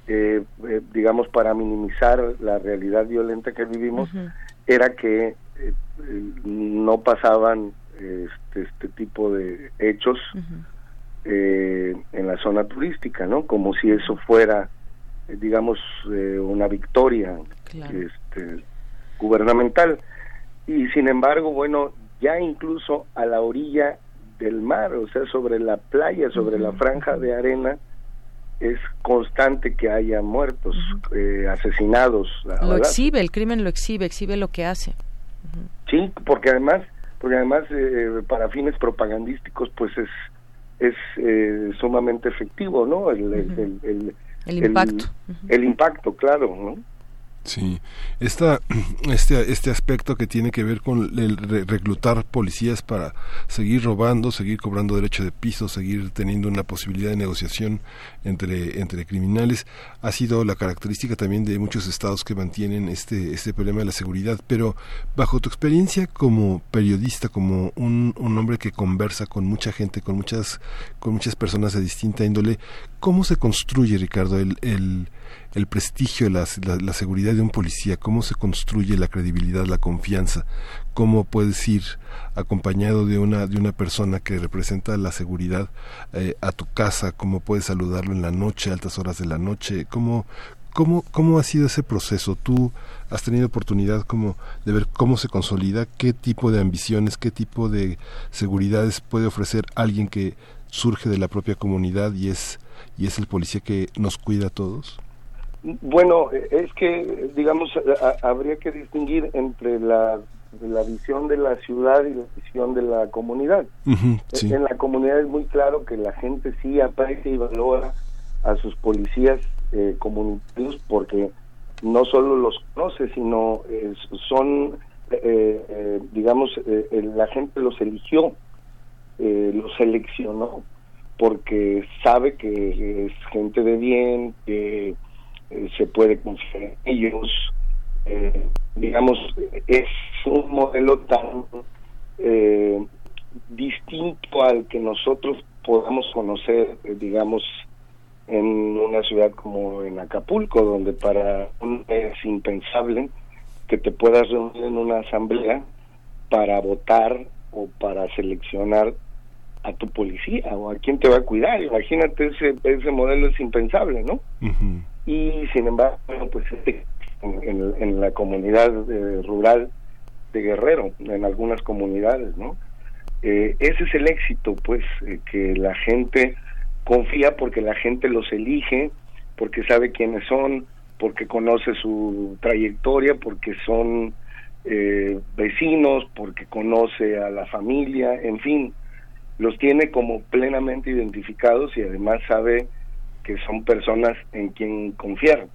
eh, digamos, para minimizar la realidad violenta que vivimos, era que no pasaban este, este, tipo de hechos eh, en la zona turística, ¿no? Como si eso fuera, eh, digamos, eh, una victoria este, gubernamental. Y sin embargo, bueno, ya incluso a la orilla del mar, o sea, sobre la playa, sobre la franja de arena, es constante que haya muertos, asesinados. Lo exhibe, el crimen lo exhibe, exhibe lo que hace. Sí, porque además, porque además eh, para fines propagandísticos, pues es es eh, sumamente efectivo, ¿no? El, el, el, impacto. El, impacto, claro, ¿no? Sí, Esta, este, este aspecto que tiene que ver con el reclutar policías para seguir robando, seguir cobrando derecho de piso, seguir teniendo una posibilidad de negociación entre, entre criminales, ha sido la característica también de muchos estados que mantienen este, este problema de la seguridad. Pero bajo tu experiencia como periodista, como un, un hombre que conversa con mucha gente, con muchas, con muchas personas de distinta índole, ¿cómo se construye, Ricardo, el, el el prestigio, la, la, seguridad de un policía, cómo se construye la credibilidad, la confianza, cómo puedes ir acompañado de una, de una persona que representa la seguridad eh, a tu casa, cómo puedes saludarlo en la noche, altas horas de la noche, cómo, ¿cómo, ¿cómo ha sido ese proceso? ¿Tú has tenido oportunidad como de ver cómo se consolida, qué tipo de ambiciones, qué tipo de seguridades puede ofrecer alguien que surge de la propia comunidad y es, y es el policía que nos cuida a todos? Bueno, es que, digamos, habría que distinguir entre la, la, visión de la ciudad y la visión de la comunidad. En la comunidad es muy claro que la gente sí aprecia y valora a sus policías eh, comunitarios porque no solo los conoce, sino eh, son, eh, eh, digamos, la gente los eligió, los seleccionó porque sabe que es gente de bien, que se puede confiar en ellos. Eh, digamos, es un modelo tan eh, distinto al que nosotros podamos conocer, digamos, en una ciudad como en Acapulco, donde para un es impensable que te puedas reunir en una asamblea para votar o para seleccionar a tu policía o a quién te va a cuidar. Imagínate, ese, ese modelo es impensable, ¿no? Y sin embargo, pues este, en, la comunidad eh, rural de Guerrero, en algunas comunidades, ¿no? Eh, ese es el éxito, pues, eh, que la gente confía porque la gente los elige, porque sabe quiénes son, porque conoce su trayectoria, porque son vecinos, porque conoce a la familia, en fin, los tiene como plenamente identificados y además sabe que son personas en quien confiar.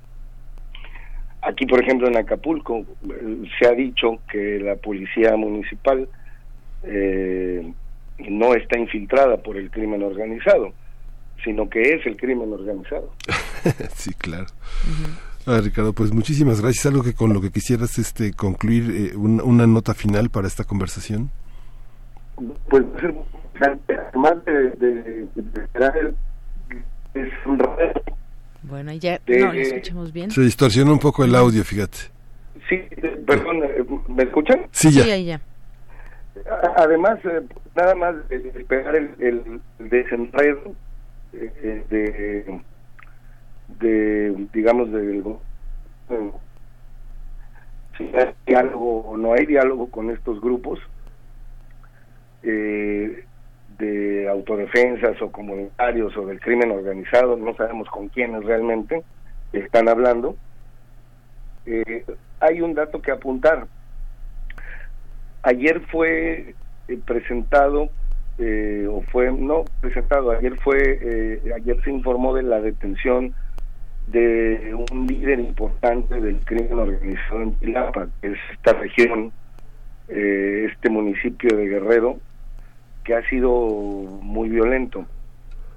Aquí, por ejemplo, en Acapulco, eh, se ha dicho que la policía municipal eh, no está infiltrada por el crimen organizado, sino que es el crimen organizado. sí, claro. Ah, Ricardo, pues muchísimas gracias. ¿Algo que con lo que quisieras este, concluir, eh, una nota final para esta conversación? Pues, además de, de, de, es un Bueno, ya no, escuchamos bien. Se distorsiona un poco el audio, fíjate. Sí, perdón, ¿me escuchan? Sí, ya. Sí, ya. Además, eh, nada más de esperar el, el desenredo eh, de, de, digamos, del si hay diálogo o no hay diálogo con estos grupos, eh, de autodefensas o comunitarios o del crimen organizado, no sabemos con quiénes realmente están hablando. Eh, hay un dato que apuntar. Ayer fue eh, presentado, eh, o fue, no presentado, ayer fue, ayer se informó de la detención de un líder importante del crimen organizado en Pilapa, que es esta región, este municipio de Guerrero, ha sido muy violento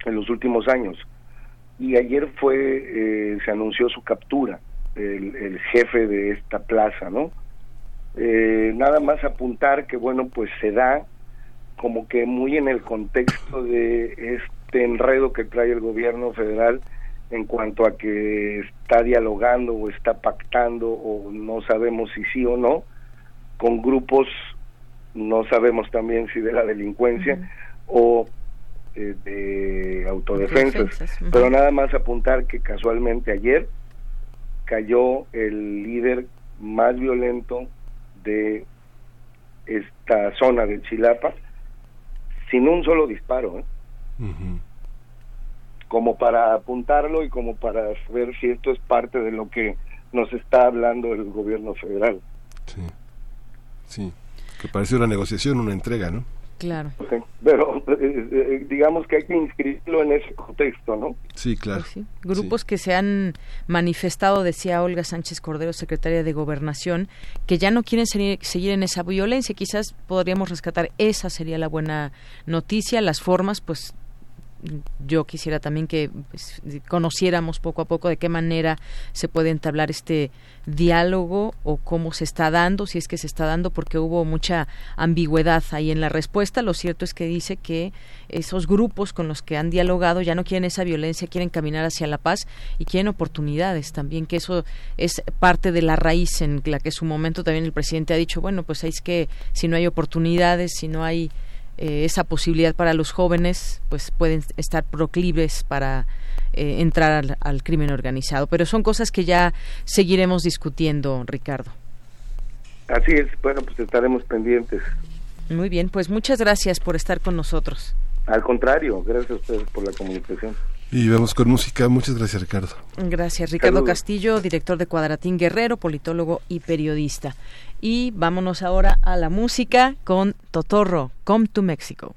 en los últimos años. Y ayer fue, eh, se anunció su captura, el, jefe de esta plaza, ¿no? Eh, nada más apuntar que, bueno, pues se da como que muy en el contexto de este enredo que trae el gobierno federal en cuanto a que está dialogando o está pactando o no sabemos si sí o no con grupos no sabemos también si de la delincuencia o eh, de autodefensas, pero nada más apuntar que casualmente ayer cayó el líder más violento de esta zona de Chilapa sin un solo disparo, ¿eh? como para apuntarlo y como para ver si esto es parte de lo que nos está hablando el gobierno federal. Sí, sí. Que parece una negociación, una entrega, ¿no? Claro. pero eh, eh, digamos que hay que inscribirlo en ese contexto, ¿no? Sí, claro. Pues Grupos que se han manifestado, decía Olga Sánchez Cordero, secretaria de Gobernación, que ya no quieren seguir en esa violencia. Quizás podríamos rescatar, esa sería la buena noticia. Las formas, pues yo quisiera también que pues, conociéramos poco a poco de qué manera se puede entablar este diálogo o cómo se está dando, si es que se está dando, porque hubo mucha ambigüedad ahí en la respuesta. Lo cierto es que dice que esos grupos con los que han dialogado ya no quieren esa violencia, quieren caminar hacia la paz y quieren oportunidades también, que eso es parte de la raíz en la que en su momento también el presidente ha dicho, bueno, pues es que si no hay oportunidades, si no hay eh, esa posibilidad para los jóvenes, pues pueden estar proclives para eh, entrar al, al crimen organizado. Pero son cosas que ya seguiremos discutiendo, Ricardo. Así es, bueno, pues estaremos pendientes. Muy bien, pues muchas gracias por estar con nosotros. Al contrario, gracias a ustedes por la comunicación. Y vamos con música. Muchas gracias, Ricardo. Gracias, Ricardo Saludos. Castillo, director de Cuadratín Guerrero, politólogo y periodista. Y vámonos ahora a la música con Totorro, Come to Mexico.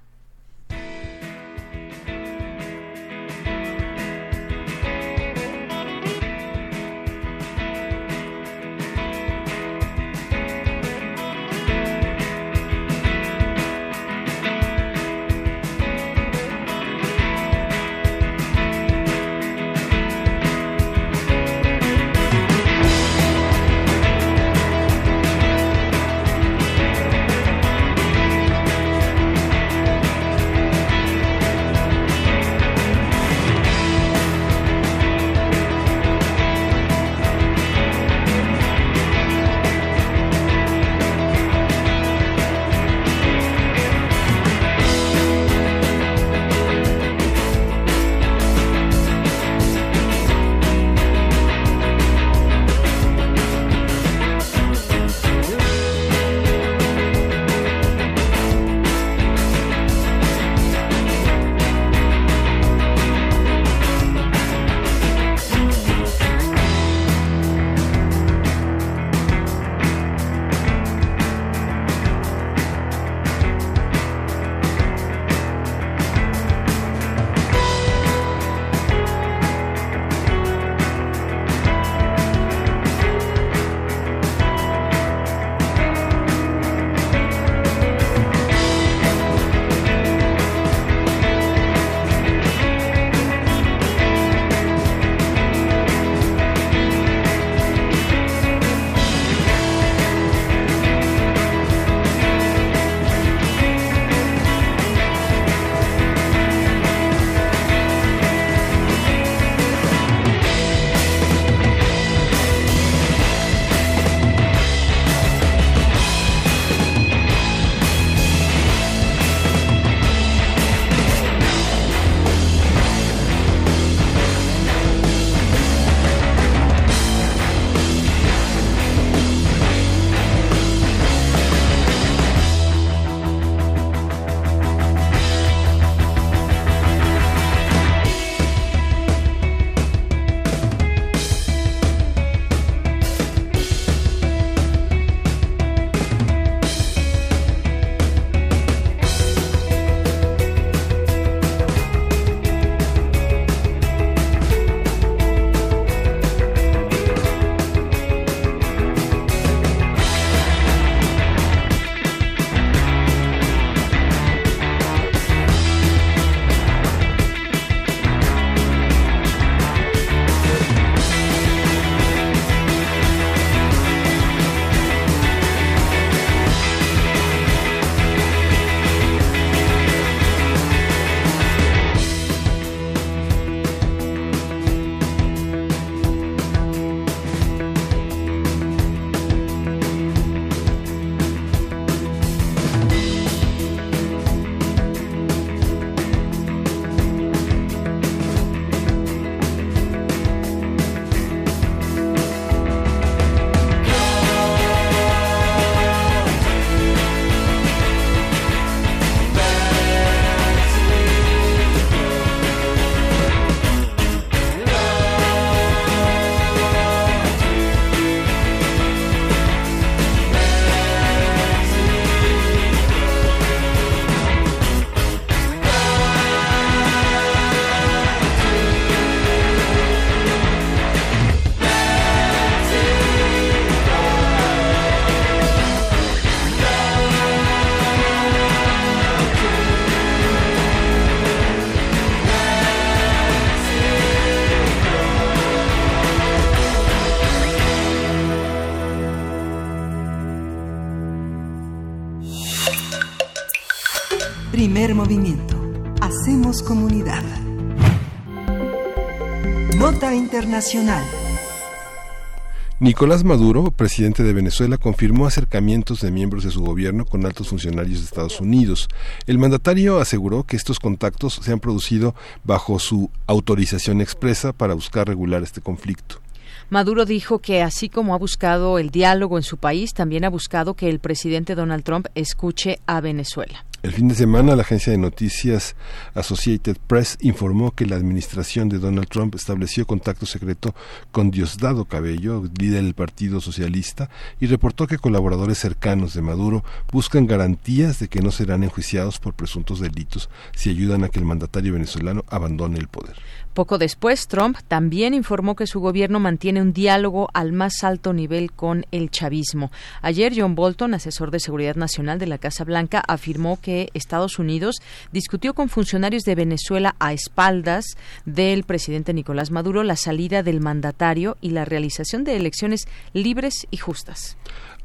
Nicolás Maduro, presidente de Venezuela, confirmó acercamientos de miembros de su gobierno con altos funcionarios de Estados Unidos. El mandatario aseguró que estos contactos se han producido bajo su autorización expresa para buscar regular este conflicto. Maduro dijo que así como ha buscado el diálogo en su país, también ha buscado que el presidente Donald Trump escuche a Venezuela. El fin de semana, la agencia de noticias Associated Press informó que la administración de Donald Trump estableció contacto secreto con Diosdado Cabello, líder del Partido Socialista, y reportó que colaboradores cercanos de Maduro buscan garantías de que no serán enjuiciados por presuntos delitos si ayudan a que el mandatario venezolano abandone el poder. Poco después, Trump también informó que su gobierno mantiene un diálogo al más alto nivel con el chavismo. Ayer, John Bolton, asesor de Seguridad Nacional de la Casa Blanca, afirmó que Estados Unidos discutió con funcionarios de Venezuela a espaldas del presidente Nicolás Maduro la salida del mandatario y la realización de elecciones libres y justas.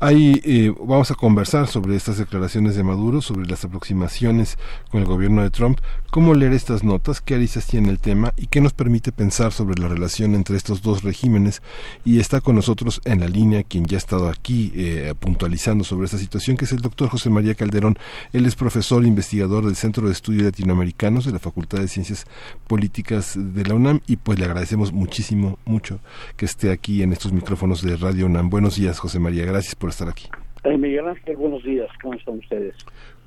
Ahí eh, vamos a conversar sobre estas declaraciones de Maduro, sobre las aproximaciones con el gobierno de Trump, cómo leer estas notas, qué aristas tiene el tema y qué nos permite pensar sobre la relación entre estos dos regímenes. Y está con nosotros en la línea quien ya ha estado aquí eh, puntualizando sobre esta situación, que es el doctor José María Calderón. Él es profesor investigador del Centro de Estudios Latinoamericanos de la Facultad de Ciencias Políticas de la UNAM y pues le agradecemos muchísimo, mucho que esté aquí en estos micrófonos de Radio UNAM. Buenos días, José María. Gracias por estar aquí. Eh, Miguel Ángel, buenos días, ¿cómo están ustedes?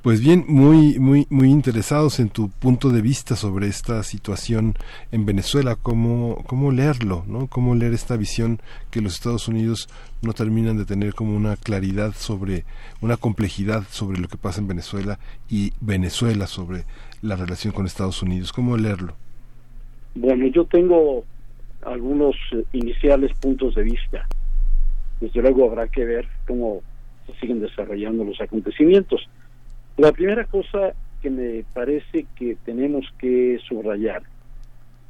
Pues bien, muy, muy, muy interesados en tu punto de vista sobre esta situación en Venezuela, cómo, cómo leerlo, ¿no? Cómo leer esta visión que los Estados Unidos no terminan de tener como una claridad sobre, una complejidad sobre lo que pasa en Venezuela y Venezuela sobre la relación con Estados Unidos. ¿Cómo leerlo? Bueno, yo tengo algunos eh, iniciales puntos de vista desde luego habrá que ver cómo se siguen desarrollando los acontecimientos. La primera cosa que me parece que tenemos que subrayar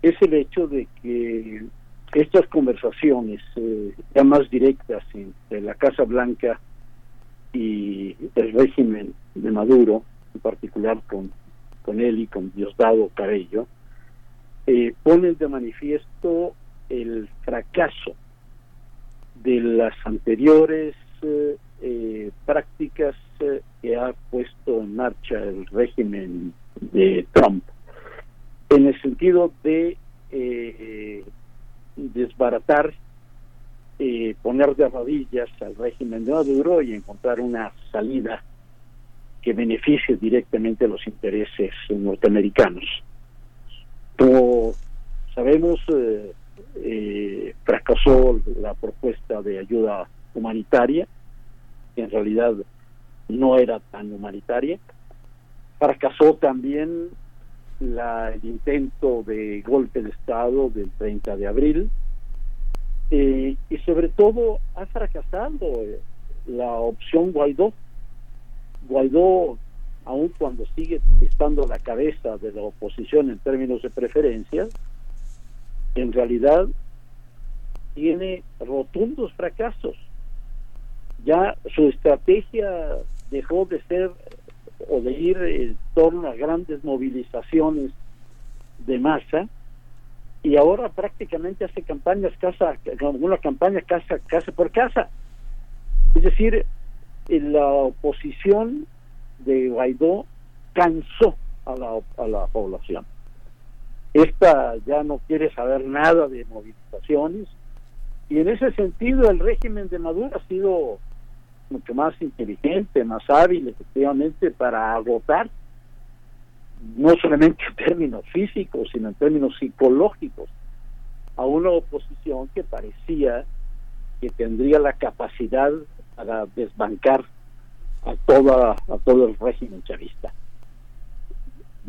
es el hecho de que estas conversaciones eh, ya más directas entre la Casa Blanca y el régimen de Maduro, en particular con, con él y con Diosdado Carello, eh, ponen de manifiesto el fracaso de las anteriores eh, eh, prácticas eh, que ha puesto en marcha el régimen de Trump, en el sentido de desbaratar, poner de rodillas al régimen de Maduro y encontrar una salida que beneficie directamente los intereses norteamericanos. Como sabemos, eh, fracasó la propuesta de ayuda humanitaria, que en realidad no era tan humanitaria. Fracasó también la, el intento de golpe de Estado del 30 de abril. Eh, y sobre todo ha fracasado eh, la opción Guaidó. Guaidó, aun cuando sigue estando la cabeza de la oposición en términos de preferencias, en realidad tiene rotundos fracasos. Ya su estrategia dejó de ser o de ir en torno a grandes movilizaciones de masa y ahora prácticamente hace campañas casa una campaña casa casa por casa es decir la oposición de Guaidó cansó a la, a la población esta ya no quiere saber nada de movilizaciones y en ese sentido el régimen de Maduro ha sido mucho más inteligente, más hábil efectivamente para agotar no solamente en términos físicos, sino en términos psicológicos a una oposición que parecía que tendría la capacidad para desbancar a toda a todo el régimen chavista.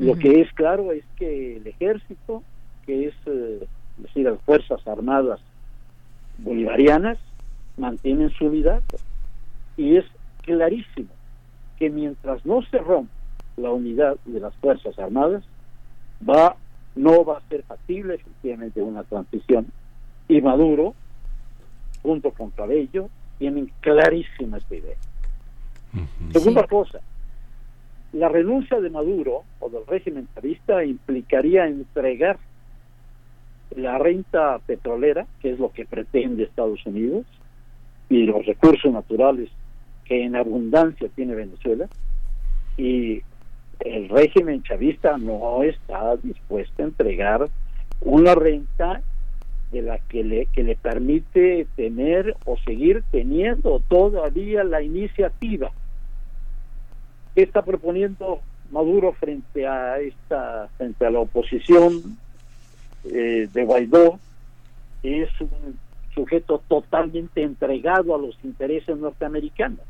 Lo que es claro es que el ejército, que es eh, decir, las Fuerzas Armadas bolivarianas, mantienen su unidad y es clarísimo que mientras no se rompa la unidad de las Fuerzas Armadas, va no va a ser factible efectivamente una transición. Y Maduro junto con Cabello tienen clarísima esta idea. Segunda cosa, la renuncia de Maduro o del régimen chavista implicaría entregar la renta petrolera, que es lo que pretende Estados Unidos, y los recursos naturales que en abundancia tiene Venezuela y el régimen chavista no está dispuesto a entregar una renta de la que le, que le permite tener o seguir teniendo todavía la iniciativa. ¿Qué está proponiendo Maduro frente a esta frente a la oposición eh, de Guaidó? Es un sujeto totalmente entregado a los intereses norteamericanos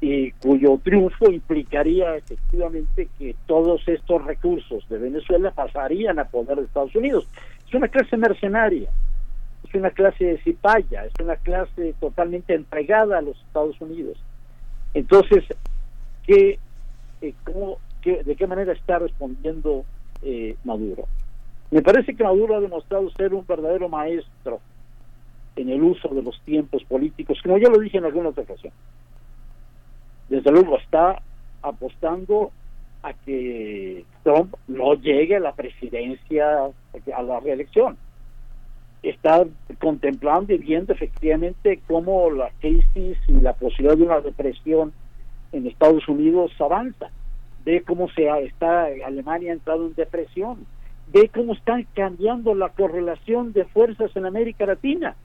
y cuyo triunfo implicaría efectivamente que todos estos recursos de Venezuela pasarían a poder de Estados Unidos. Es una clase mercenaria, es una clase de cipaya, es una clase totalmente entregada a los Estados Unidos. Entonces, ¿qué, eh, cómo, qué, ¿de qué manera está respondiendo eh, Maduro? Me parece que Maduro ha demostrado ser un verdadero maestro en el uso de los tiempos políticos, como yo lo dije en alguna otra ocasión desde luego está apostando a que Trump no llegue a la presidencia, a la reelección. Está contemplando y viendo efectivamente cómo la crisis y la posibilidad de una depresión en Estados Unidos avanza. Ve cómo se está Alemania ha entrado en depresión. Ve cómo están cambiando la correlación de fuerzas en América Latina.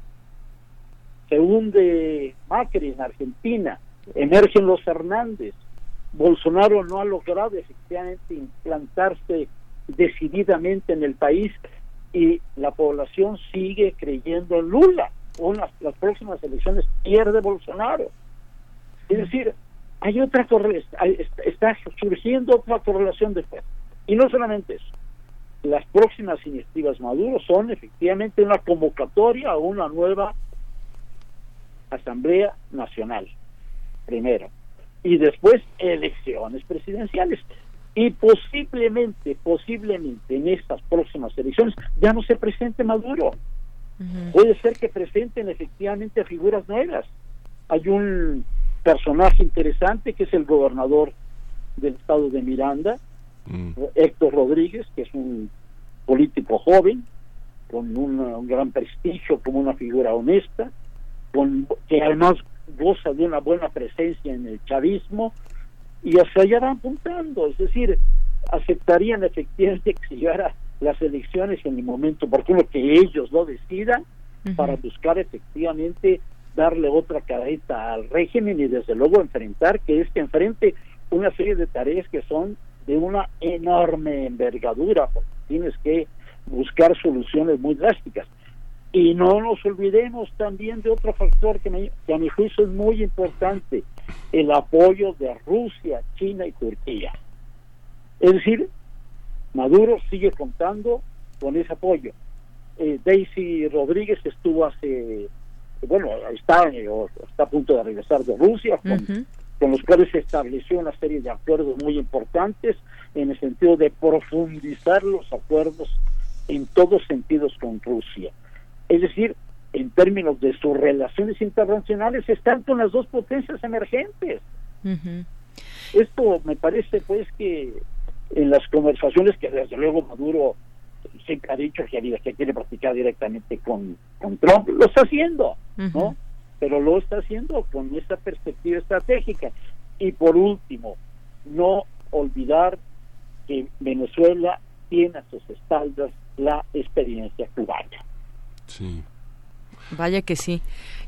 Se hunde Macri en Argentina, emergen los Hernández. Bolsonaro no ha logrado efectivamente implantarse decididamente en el país y la población sigue creyendo en Lula. O las, las próximas elecciones pierde Bolsonaro. Es decir, hay otra está surgiendo otra correlación de fe. Y no solamente eso, las próximas iniciativas Maduro son efectivamente una convocatoria a una nueva Asamblea Nacional primero, y después elecciones presidenciales. Y posiblemente, posiblemente en estas próximas elecciones ya no se presente Maduro. Puede ser que presenten efectivamente figuras nuevas. Hay un personaje interesante que es el gobernador del estado de Miranda, Héctor Rodríguez, que es un político joven, con un gran prestigio como una figura honesta, con, que además goza de una buena presencia en el chavismo y hacia allá van apuntando, es decir, aceptarían efectivamente que se llevara las elecciones en el momento oportuno que ellos lo decidan para buscar efectivamente darle otra careta al régimen y desde luego enfrentar que este enfrente una serie de tareas que son de una enorme envergadura, tienes que buscar soluciones muy drásticas. Y no nos olvidemos también de otro factor que, a mi juicio es muy importante, el apoyo de Rusia, China y Turquía. Es decir, Maduro sigue contando con ese apoyo. Eh, Daisy Rodríguez estuvo hace, bueno, está, está a punto de regresar de Rusia, con, con los cuales se estableció una serie de acuerdos muy importantes en el sentido de profundizar los acuerdos en todos sentidos con Rusia. Es decir, en términos de sus relaciones internacionales, están con las dos potencias emergentes. Esto me parece pues que en las conversaciones que desde luego Maduro se ha dicho que, que quiere practicar directamente con, con Trump, lo está haciendo, ¿no? Pero lo está haciendo con esa perspectiva estratégica. Y por último, no olvidar que Venezuela tiene a sus espaldas la experiencia cubana. Sí. Vaya que sí.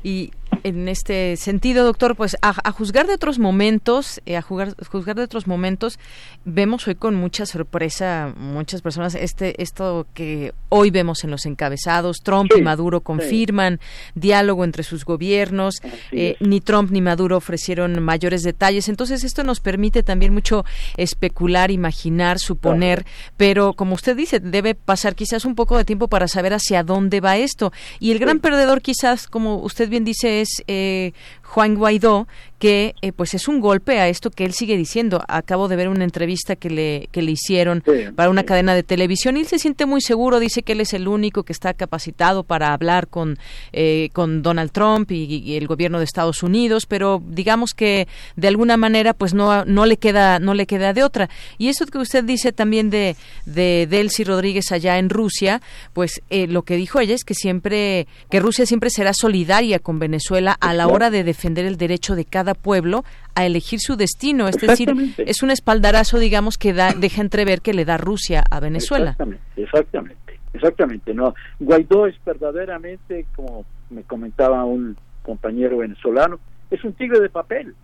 Y en este sentido, doctor, pues a, juzgar de otros momentos, eh, a juzgar de otros momentos, vemos hoy con mucha sorpresa muchas personas este esto que hoy vemos en los encabezados. Trump y Maduro confirman diálogo entre sus gobiernos. Eh, ni Trump ni Maduro ofrecieron mayores detalles. Entonces esto nos permite también mucho especular, imaginar, suponer. Pero como usted dice, debe pasar quizás un poco de tiempo para saber hacia dónde va esto. Y el gran perdedor, quizás, como usted bien dice, es eh, Juan Guaidó, que eh, pues es un golpe a esto que él sigue diciendo. Acabo de ver una entrevista que le, que le hicieron para una cadena de televisión y él se siente muy seguro, dice que él es el único que está capacitado para hablar con, eh, con Donald Trump y, el gobierno de Estados Unidos, pero digamos que de alguna manera pues no, no le queda, no le queda de otra. Y eso que usted dice también de, de Delcy Rodríguez allá en Rusia, pues eh, lo que dijo ella es que siempre, que Rusia siempre será solidaria con Venezuela a la hora de defender el derecho de cada pueblo a elegir su destino. Es decir, es un espaldarazo, digamos, que da, deja entrever que le da Rusia a Venezuela. Exactamente, exactamente, exactamente. No, Guaidó es verdaderamente, como me comentaba un compañero venezolano, es un tigre de papel.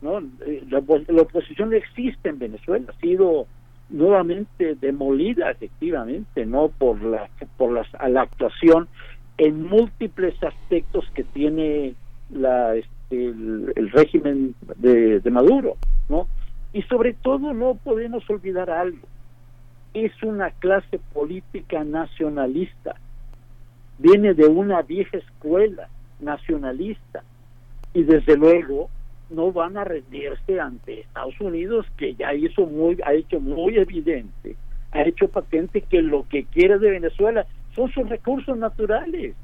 ¿no? Eh, la, la, oposición existe en Venezuela, ha sido nuevamente demolida efectivamente, no por la por las, la actuación en múltiples aspectos que tiene la este, el, régimen de, Maduro, ¿no? Y sobre todo no podemos olvidar algo, es una clase política nacionalista, viene de una vieja escuela nacionalista. Y desde luego no van a rendirse ante Estados Unidos que ya hizo muy ha hecho muy evidente ha hecho patente que lo que quiere de Venezuela son sus recursos naturales.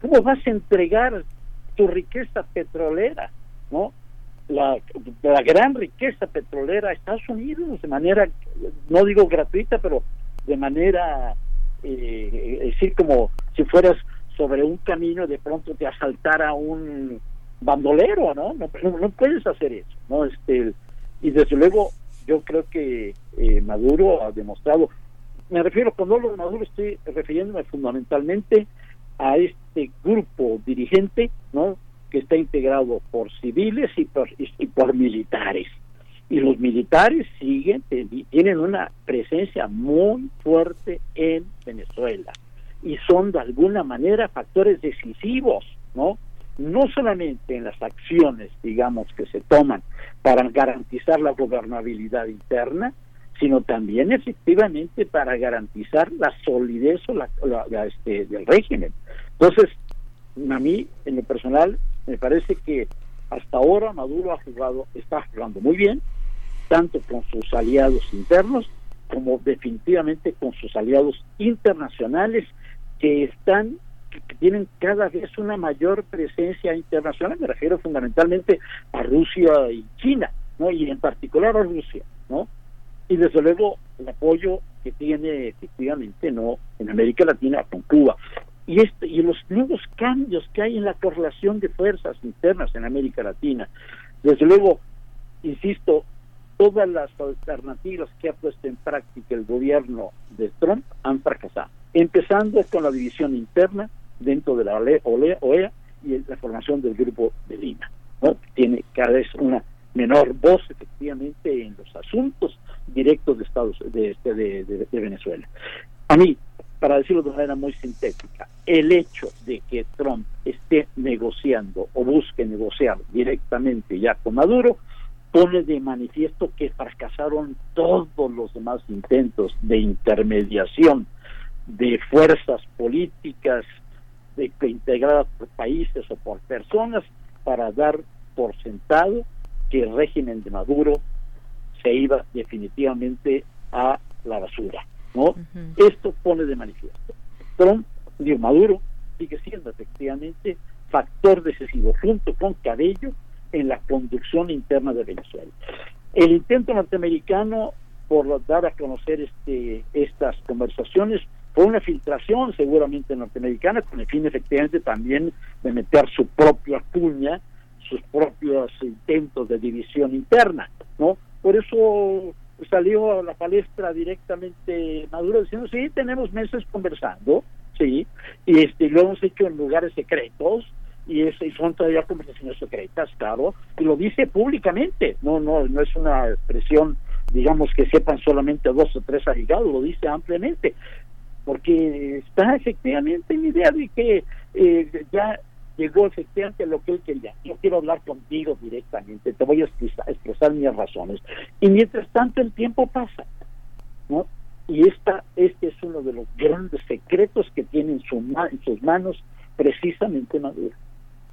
Cómo vas a entregar tu riqueza petrolera, ¿no? La, gran riqueza petrolera a Estados Unidos de manera, no digo gratuita, pero de manera, eh, es decir, como si fueras sobre un camino de pronto te asaltara un bandolero, ¿no? No, no puedes hacer eso, ¿no? Este, y desde luego yo creo que eh, Maduro ha demostrado, me refiero cuando hablo de Maduro estoy refiriéndome fundamentalmente a este grupo dirigente, ¿no? que está integrado por civiles y por, y por militares. Y los militares siguen, tienen una presencia muy fuerte en Venezuela y son de alguna manera factores decisivos, ¿no? No solamente en las acciones, digamos, que se toman para garantizar la gobernabilidad interna, sino también efectivamente para garantizar la solidez o la, este, del régimen. Entonces, a mí, en lo personal, me parece que hasta ahora Maduro ha jugado, está jugando muy bien, tanto con sus aliados internos como definitivamente con sus aliados internacionales que están que tienen cada vez una mayor presencia internacional, me refiero fundamentalmente a Rusia y China, ¿no? Y en particular a Rusia, ¿no? Y desde luego el apoyo que tiene efectivamente, ¿no? En América Latina con Cuba y, este, y los nuevos cambios que hay en la correlación de fuerzas internas en América Latina. Desde luego, insisto, todas las alternativas que ha puesto en práctica el gobierno de Trump han fracasado, empezando con la división interna dentro de la OEA y la formación del grupo de Lima. ¿no? Tiene cada vez una menor voz efectivamente en los asuntos directos de Estados de, de, de Venezuela. A mí, para decirlo de manera muy sintética, el hecho de que Trump esté negociando o busque negociar directamente ya con Maduro pone de manifiesto que fracasaron todos los demás intentos de intermediación de fuerzas políticas de, integradas por países o por personas para dar por sentado que el régimen de Maduro se iba definitivamente a la basura. ¿no? Esto pone de manifiesto. Trump, digo, Maduro, sigue siendo efectivamente factor decisivo, junto con Cabello, en la conducción interna de Venezuela. El intento norteamericano por dar a conocer este, estas conversaciones fue una filtración seguramente norteamericana con el fin efectivamente también de meter su propia cuña, sus propios intentos de división interna, ¿no? Por eso salió a la palestra directamente Maduro diciendo, sí, tenemos meses conversando, sí, y este lo hemos hecho en lugares secretos, y, es, y son todavía conversaciones secretas, claro, y lo dice públicamente, no, no, no es una expresión, digamos, que sepan solamente dos o tres allegados, lo dice ampliamente, porque está efectivamente en idea de que eh, ya llegó efectivamente lo que él quería. Yo quiero hablar contigo directamente, te voy a expresar, mis razones. Y mientras tanto el tiempo pasa, ¿no? Y esta, este es uno de los grandes secretos que tiene en, su, en sus manos precisamente Maduro.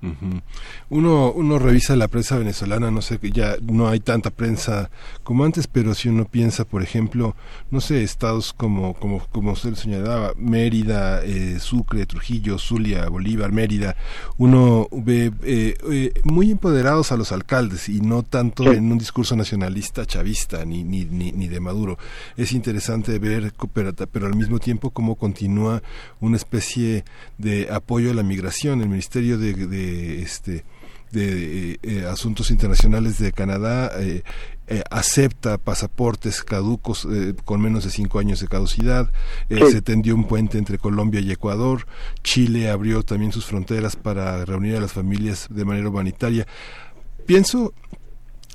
Ujú. Uno, uno revisa la prensa venezolana, no sé, que ya no hay tanta prensa como antes, pero si uno piensa, por ejemplo, no sé, estados como, como, como usted señalaba, Mérida, eh, Sucre, Trujillo, Zulia, Bolívar, Mérida, uno ve eh, eh, muy empoderados a los alcaldes y no tanto en un discurso nacionalista chavista ni, ni, ni, ni de Maduro. Es interesante ver, pero, pero al mismo tiempo cómo continúa una especie de apoyo a la migración. El Ministerio de, de este de eh, eh, Asuntos Internacionales de Canadá eh, eh, acepta pasaportes caducos eh, con menos de cinco años de caducidad. Sí. Se tendió un puente entre Colombia y Ecuador. Chile abrió también sus fronteras para reunir a las familias de manera humanitaria. Pienso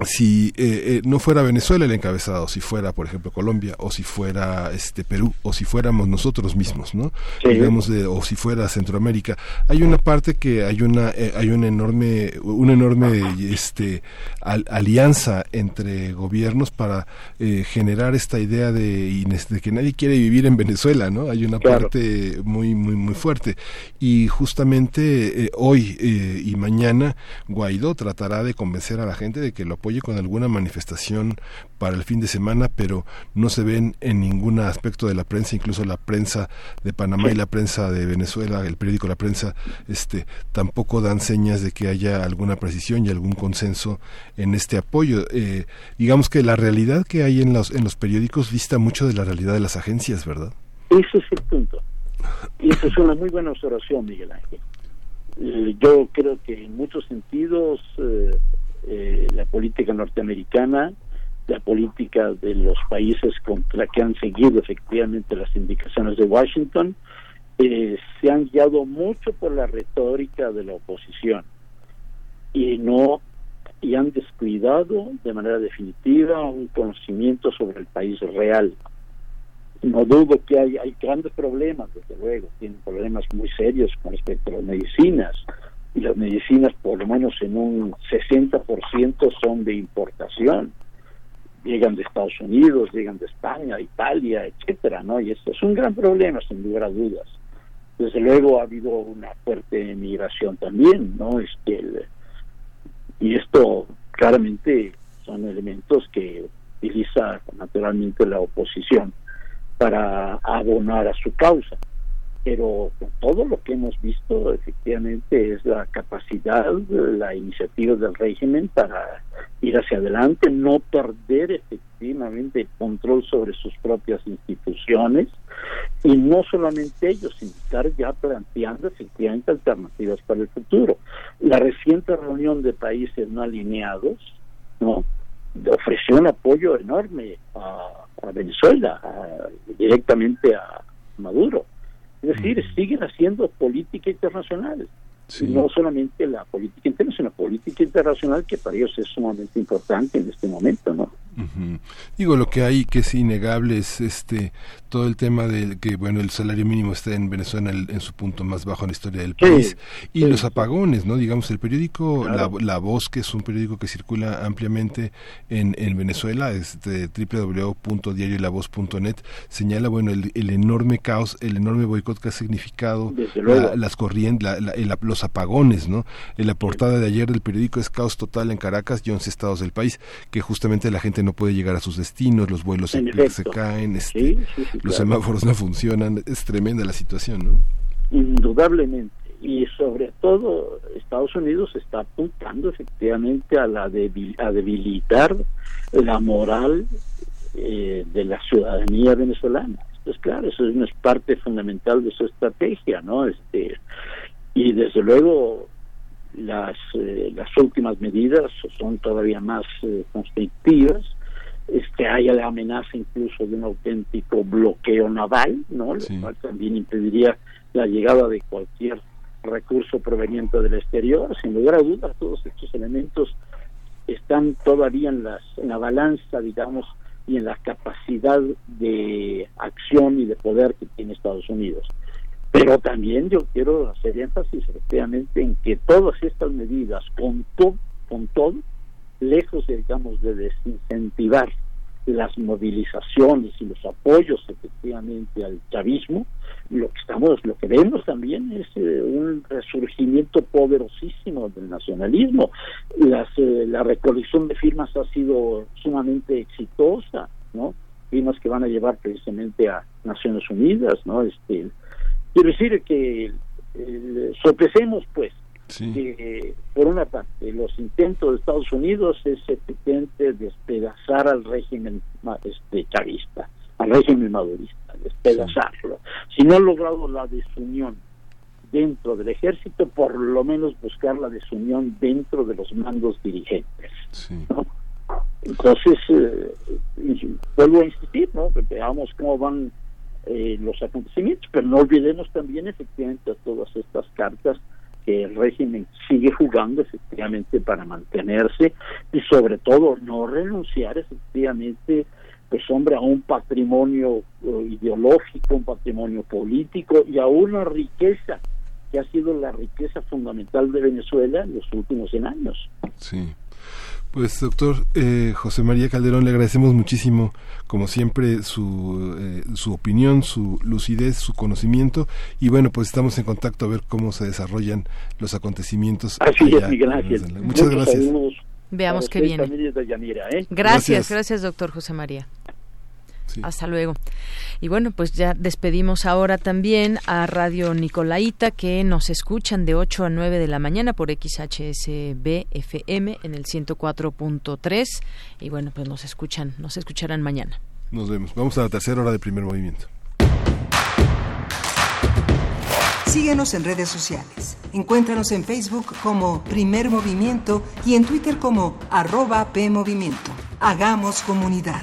si eh, eh, no fuera Venezuela el encabezado, si fuera, por ejemplo, Colombia, o si fuera este Perú, o si fuéramos nosotros mismos, ¿no? Sí. Digamos de, o si fuera Centroamérica, hay una parte que hay una eh, hay una enorme una enorme este al- alianza entre gobiernos para eh, generar esta idea de, de que nadie quiere vivir en Venezuela, ¿no? Hay una Claro. parte muy muy muy fuerte y justamente hoy eh, y mañana Guaidó tratará de convencer a la gente de que lo apoye con alguna manifestación para el fin de semana, pero no se ven en ningún aspecto de la prensa, incluso la prensa de Panamá y la prensa de Venezuela, el periódico La Prensa, este, tampoco dan señas de que haya alguna precisión y algún consenso en este apoyo. Eh, digamos que la realidad que hay en los, en los periódicos dista mucho de la realidad de las agencias, ¿verdad? Ese es el punto. Y esa es una muy buena observación, Miguel Ángel. Eh, yo creo que en muchos sentidos eh, eh, la política norteamericana, la política de los países contra que han seguido efectivamente las indicaciones de Washington, eh, se han guiado mucho por la retórica de la oposición y no y han descuidado de manera definitiva un conocimiento sobre el país real. No dudo que hay, hay grandes problemas, desde luego, tienen problemas muy serios con respecto a las medicinas, y las medicinas por lo menos en un 60% son de importación, llegan de Estados Unidos, llegan de España, Italia, etcétera, ¿no? Y esto es un gran problema, sin lugar a dudas. Desde luego ha habido una fuerte migración también, ¿no? Este, el- y esto claramente son elementos que utiliza naturalmente la oposición para abonar a su causa. Pero todo lo que hemos visto, efectivamente, es la capacidad, la iniciativa del régimen para ir hacia adelante, no perder efectivamente el control sobre sus propias instituciones y no solamente ellos, sino estar ya planteando efectivamente alternativas para el futuro. La reciente reunión de países no alineados, ofreció un apoyo enorme a, Venezuela, directamente a Maduro. Es decir, siguen haciendo política internacional. Y no solamente la política interna, sino la política internacional que para ellos es sumamente importante en este momento, ¿no? Ujú. Digo, lo que hay que es innegable es este todo el tema de que, bueno, el salario mínimo está en Venezuela en, en su punto más bajo en la historia del Sí, país. Y sí, los apagones, ¿no? Digamos, el periódico Claro. la, La Voz, que es un periódico que circula ampliamente en, en Venezuela, es de www.diariolavoz.net, señala, bueno, el, el enorme caos, el enorme boicot que ha significado la- las corrientes, la- la- el- los apagones, ¿no? En la portada de ayer del periódico es caos total en Caracas y 11 estados del país, que justamente la gente no puede llegar a sus destinos, los vuelos se, caen, este, Sí, sí, sí, los claro. semáforos no funcionan, es tremenda la situación, ¿no? Indudablemente. Y sobre todo, Estados Unidos está apuntando efectivamente a, la debil- a debilitar la moral eh, de la ciudadanía venezolana. Pues claro, eso es una parte fundamental de su estrategia, ¿no? Este, y desde luego las, eh, las últimas medidas son todavía más eh, constrictivas. Este, hay la amenaza incluso de un auténtico bloqueo naval, ¿no? Lo cual también impediría la llegada de cualquier recurso proveniente del exterior. Sin lugar a dudas, todos estos elementos están todavía en, las, en la balanza, digamos, y en la capacidad de acción y de poder que tiene Estados Unidos. Pero también yo quiero hacer énfasis efectivamente en que todas estas medidas, con, to- con todo, lejos, digamos, de desincentivar las movilizaciones y los apoyos efectivamente al chavismo, lo que estamos, lo que vemos también es eh, un resurgimiento poderosísimo del nacionalismo. Las, eh, la recolección de firmas ha sido sumamente exitosa, ¿no? Firmas que van a llevar precisamente a Naciones Unidas, ¿no? Este, quiero decir que sorpresemos, pues, que por una parte los intentos de Estados Unidos es efectivamente despedazar al régimen este chavista, al régimen madurista, despedazarlo. Si no ha logrado la desunión dentro del ejército, por lo menos buscar la desunión dentro de los mandos dirigentes. Entonces, eh, vuelvo a insistir, ¿no? veamos cómo van eh, los acontecimientos, pero no olvidemos también efectivamente a todas estas cartas que el régimen sigue jugando efectivamente para mantenerse y sobre todo no renunciar efectivamente pues hombre a un patrimonio eh, ideológico, un patrimonio político y a una riqueza que ha sido la riqueza fundamental de Venezuela en los últimos 100 años. Sí. Pues doctor eh, José María Calderón, le agradecemos muchísimo, como siempre, su, eh, su opinión, su lucidez, su conocimiento y bueno, pues estamos en contacto a ver cómo se desarrollan los acontecimientos. Así es, Miguel Ángel. Muchas gracias. Veamos qué viene. ¿eh? Gracias, gracias doctor José María. Hasta luego. Y bueno, pues ya despedimos ahora también a Radio Nicolaita que nos escuchan de 8 a 9 de la mañana por XHSB FM en el 104.3 y bueno, pues nos escuchan, nos escucharán mañana. Nos vemos. Vamos a la tercera hora de primer movimiento. Síguenos en redes sociales. Encuéntranos en Facebook como Primer Movimiento y en Twitter como arroba PMovimiento. Hagamos comunidad.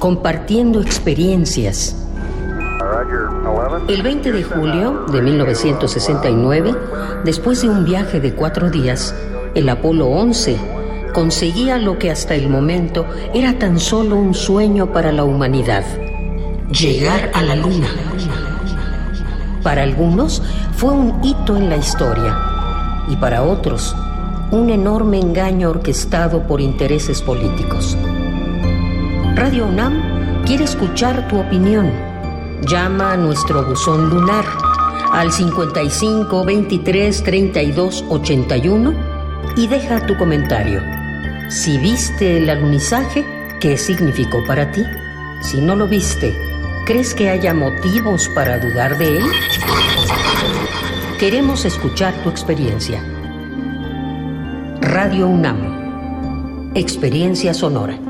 compartiendo experiencias. El 20 de julio de 1969, después de un viaje de cuatro días, el Apolo 11 conseguía lo que hasta el momento era tan solo un sueño para la humanidad, llegar a la Luna. Para algunos fue un hito en la historia y para otros un enorme engaño orquestado por intereses políticos. Radio UNAM quiere escuchar tu opinión. Llama a nuestro buzón lunar al 55 23 32 81 y deja tu comentario. Si viste el alunizaje, ¿qué significó para ti? Si no lo viste, ¿crees que haya motivos para dudar de él? Queremos escuchar tu experiencia. Radio UNAM. Experiencia sonora.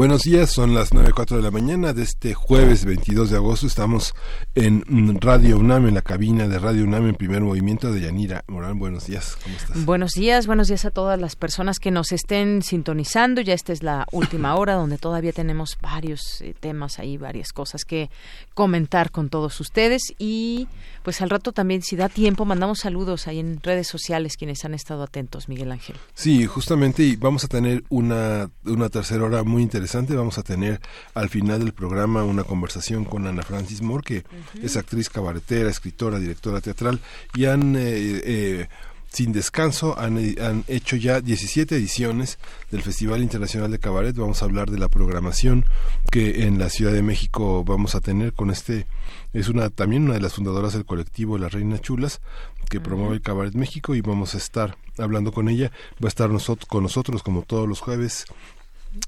Buenos días, son las 9.04 de la mañana de este jueves 22 de agosto. Estamos en Radio UNAM, en la cabina de Radio UNAM en primer movimiento de Yanira Morán. Buenos días, ¿cómo estás? Buenos días, buenos días a todas las personas que nos estén sintonizando. Ya esta es la última hora donde todavía tenemos varios eh, temas ahí, varias cosas que comentar con todos ustedes. Y pues al rato también, si da tiempo, mandamos saludos ahí en redes sociales quienes han estado atentos, Miguel Ángel. Sí, justamente, y vamos a tener una, una tercera hora muy interesante Vamos a tener al final del programa una conversación con Ana Francis Moore, que es actriz cabaretera, escritora, directora teatral, y han... Eh, eh, sin descanso han, han, hecho ya 17 ediciones del Festival Internacional de Cabaret. Vamos a hablar de la programación que en la Ciudad de México vamos a tener con este es una también una de las fundadoras del colectivo Las Reinas Chulas que promueve el Cabaret México y vamos a estar hablando con ella. Va a estar nosotros, con nosotros como todos los jueves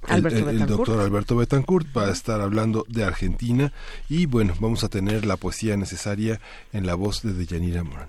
el, doctor Alberto Betancourt va a estar hablando de Argentina y bueno, vamos a tener la poesía necesaria en la voz de Deyanira Morán.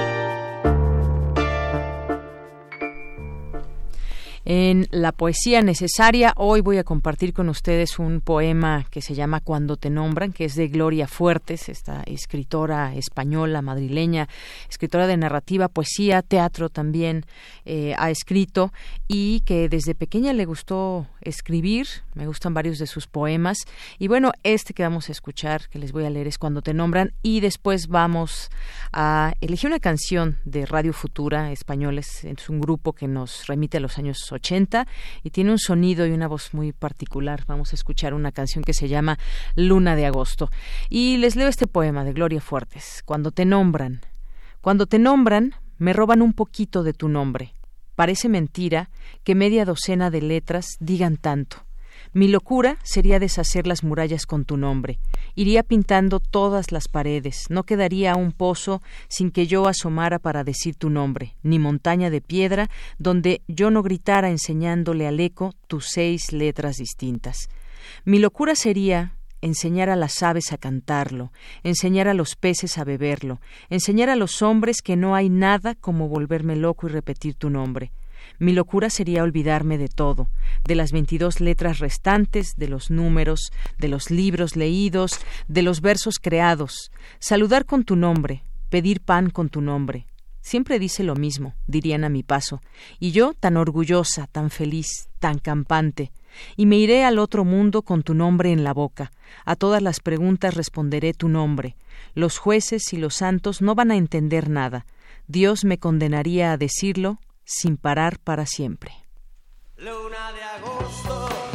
En la poesía necesaria. Hoy voy a compartir con ustedes un poema que se llama Cuando te nombran, que es de Gloria Fuertes, esta escritora española, madrileña, escritora de narrativa, poesía, teatro también eh, ha escrito y que desde pequeña le gustó escribir, me gustan varios de sus poemas y bueno, este que vamos a escuchar, que les voy a leer es Cuando te nombran y después vamos a elegir una canción de Radio Futura españoles, es un grupo que nos remite a los años 80 y tiene un sonido y una voz muy particular. Vamos a escuchar una canción que se llama Luna de Agosto. Y les leo este poema de Gloria Fuertes. Cuando te nombran. Cuando te nombran, me roban un poquito de tu nombre. Parece mentira que media docena de letras digan tanto. Mi locura sería deshacer las murallas con tu nombre. Iría pintando todas las paredes. No quedaría un pozo sin que yo asomara para decir tu nombre, ni montaña de piedra donde yo no gritara enseñándole al eco tus seis letras distintas. Mi locura sería enseñar a las aves a cantarlo, enseñar a los peces a beberlo, enseñar a los hombres que no hay nada como volverme loco y repetir tu nombre. Mi locura sería olvidarme de todo, de las veintidós letras restantes, de los números, de los libros leídos, de los versos creados, saludar con tu nombre, pedir pan con tu nombre. Siempre dice lo mismo, dirían a mi paso, y yo tan orgullosa, tan feliz, tan campante, y me iré al otro mundo con tu nombre en la boca. A todas las preguntas responderé tu nombre. Los jueces y los santos no van a entender nada. Dios me condenaría a decirlo sin parar para siempre. Luna de agosto.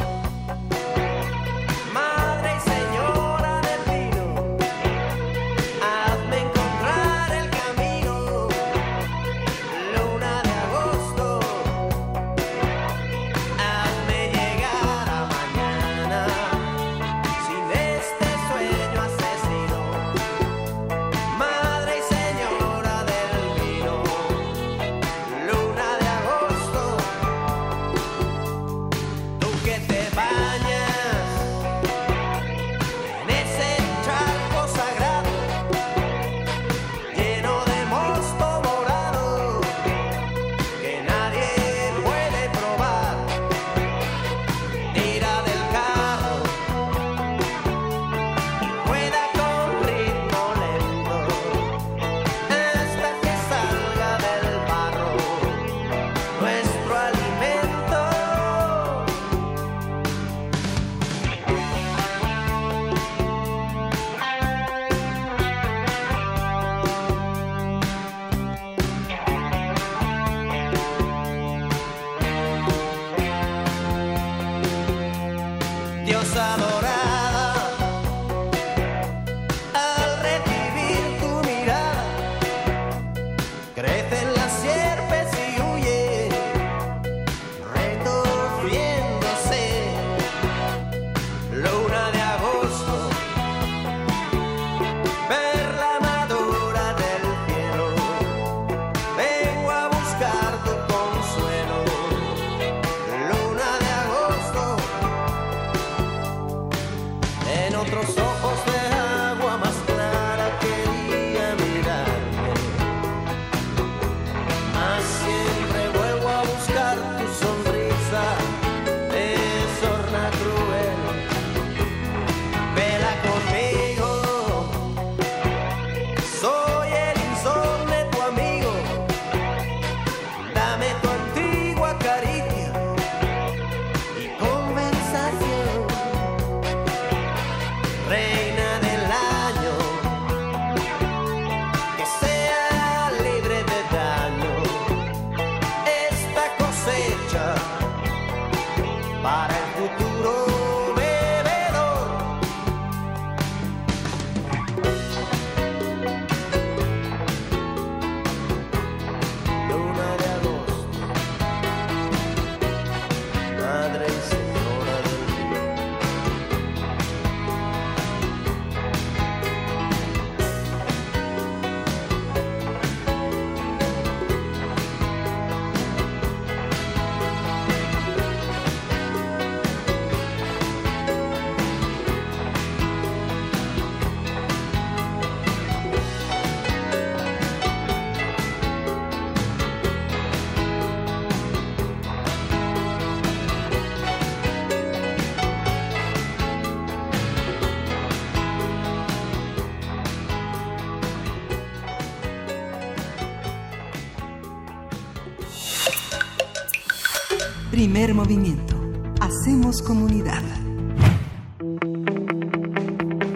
Primer movimiento. Hacemos comunidad.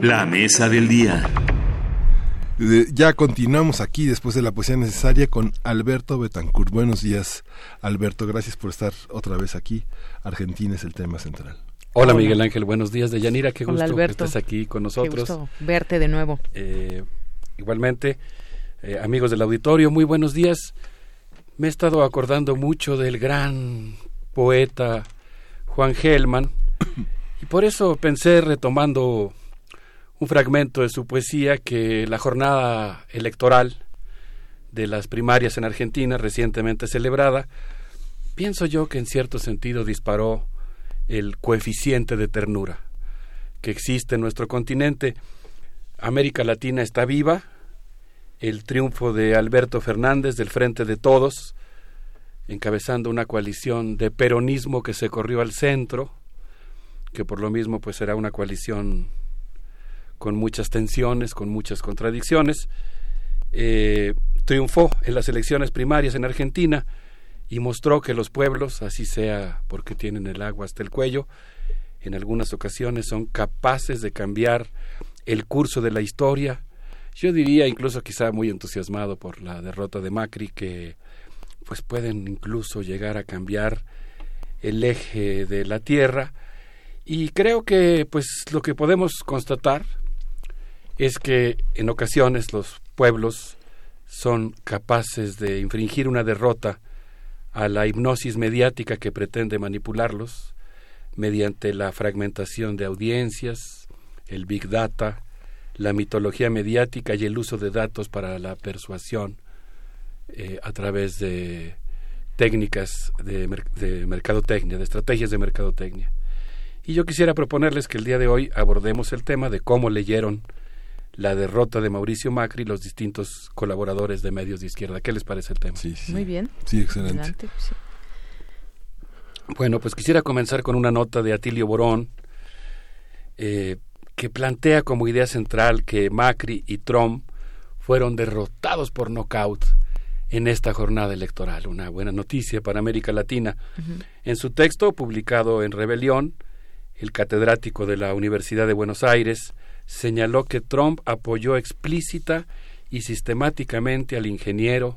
La mesa del día. Ya continuamos aquí después de la poesía necesaria con Alberto Betancourt. Buenos días, Alberto. Gracias por estar otra vez aquí. Argentina es el tema central. Hola, Miguel Ángel, buenos días. Deyanira, qué gusto que estés aquí con nosotros. Qué gusto verte de nuevo. Eh, igualmente, eh, amigos del auditorio, muy buenos días. Me he estado acordando mucho del gran poeta Juan Gelman y por eso pensé, retomando un fragmento de su poesía que la jornada electoral de las primarias en Argentina, recientemente celebrada, pienso yo que en cierto sentido disparó el coeficiente de ternura que existe en nuestro continente. América Latina está viva, el triunfo de Alberto Fernández del Frente de Todos, encabezando una coalición de peronismo que se corrió al centro, que por lo mismo pues será una coalición con muchas tensiones, con muchas contradicciones, eh, triunfó en las elecciones primarias en Argentina y mostró que los pueblos, así sea porque tienen el agua hasta el cuello, en algunas ocasiones son capaces de cambiar el curso de la historia. Yo diría, incluso quizá muy entusiasmado por la derrota de Macri, que pues pueden incluso llegar a cambiar el eje de la tierra. Y creo que pues lo que podemos constatar es que en ocasiones los pueblos son capaces de infringir una derrota a la hipnosis mediática que pretende manipularlos mediante la fragmentación de audiencias, el big data, la mitología mediática y el uso de datos para la persuasión eh, a través de técnicas de, de mercadotecnia, de estrategias de mercadotecnia. Y yo quisiera proponerles que el día de hoy abordemos el tema de cómo leyeron la derrota de Mauricio Macri y los distintos colaboradores de medios de izquierda. ¿Qué les parece el tema? Sí, Muy bien. Sí, excelente. Bueno, pues quisiera comenzar con una nota de Atilio Borón, eh, que plantea como idea central que Macri y Trump fueron derrotados por nocaut en esta jornada electoral. Una buena noticia para América Latina. En su texto, publicado en Rebelión, el catedrático de la Universidad de Buenos Aires, señaló que Trump apoyó explícita y sistemáticamente al ingeniero,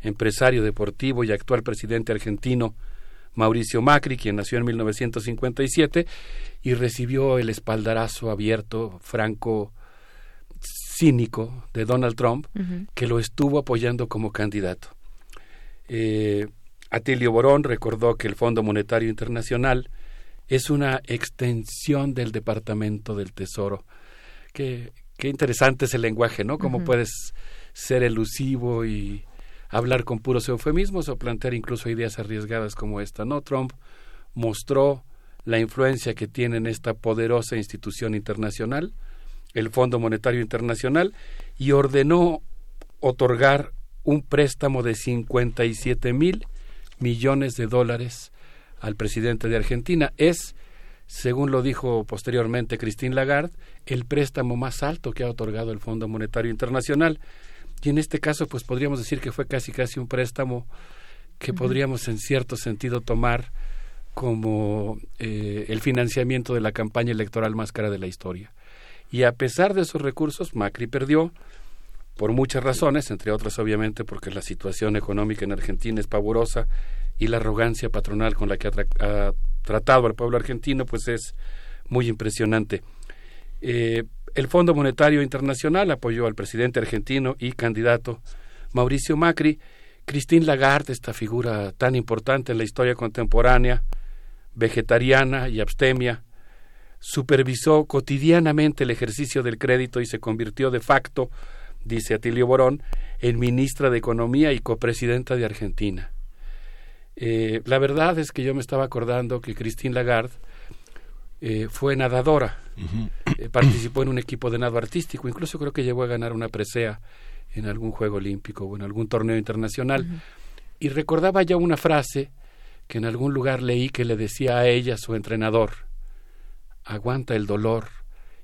empresario deportivo y actual presidente argentino Mauricio Macri, quien nació en 1957 y recibió el espaldarazo abierto, franco, cínico de Donald Trump, que lo estuvo apoyando como candidato. Eh, Atilio Borón recordó que el Fondo Monetario Internacional es una extensión del Departamento del Tesoro Qué, qué interesante es el lenguaje, ¿no? Cómo puedes ser elusivo y hablar con puros eufemismos o plantear incluso ideas arriesgadas como esta, ¿no? Trump mostró la influencia que tiene en esta poderosa institución internacional, el Fondo Monetario Internacional, y ordenó otorgar un préstamo de 57 mil millones de dólares al presidente de Argentina. Es según lo dijo posteriormente Christine Lagarde, el préstamo más alto que ha otorgado el Fondo Monetario Internacional. Y en este caso, pues podríamos decir que fue casi casi un préstamo que podríamos en cierto sentido tomar como eh, el financiamiento de la campaña electoral más cara de la historia. Y a pesar de esos recursos, Macri perdió por muchas razones, entre otras obviamente porque la situación económica en Argentina es pavorosa y la arrogancia patronal con la que ha, tratado al pueblo argentino, pues es muy impresionante. Eh, el Fondo Monetario Internacional apoyó al presidente argentino y candidato Mauricio Macri. Christine Lagarde, esta figura tan importante en la historia contemporánea, vegetariana y abstemia, supervisó cotidianamente el ejercicio del crédito y se convirtió de facto, dice Atilio Borón, en ministra de Economía y copresidenta de Argentina. Eh, la verdad es que yo me estaba acordando que Christine Lagarde eh, fue nadadora, eh, participó en un equipo de nado artístico, incluso creo que llegó a ganar una presea en algún juego olímpico o en algún torneo internacional. Y recordaba ya una frase que en algún lugar leí que le decía a ella su entrenador, aguanta el dolor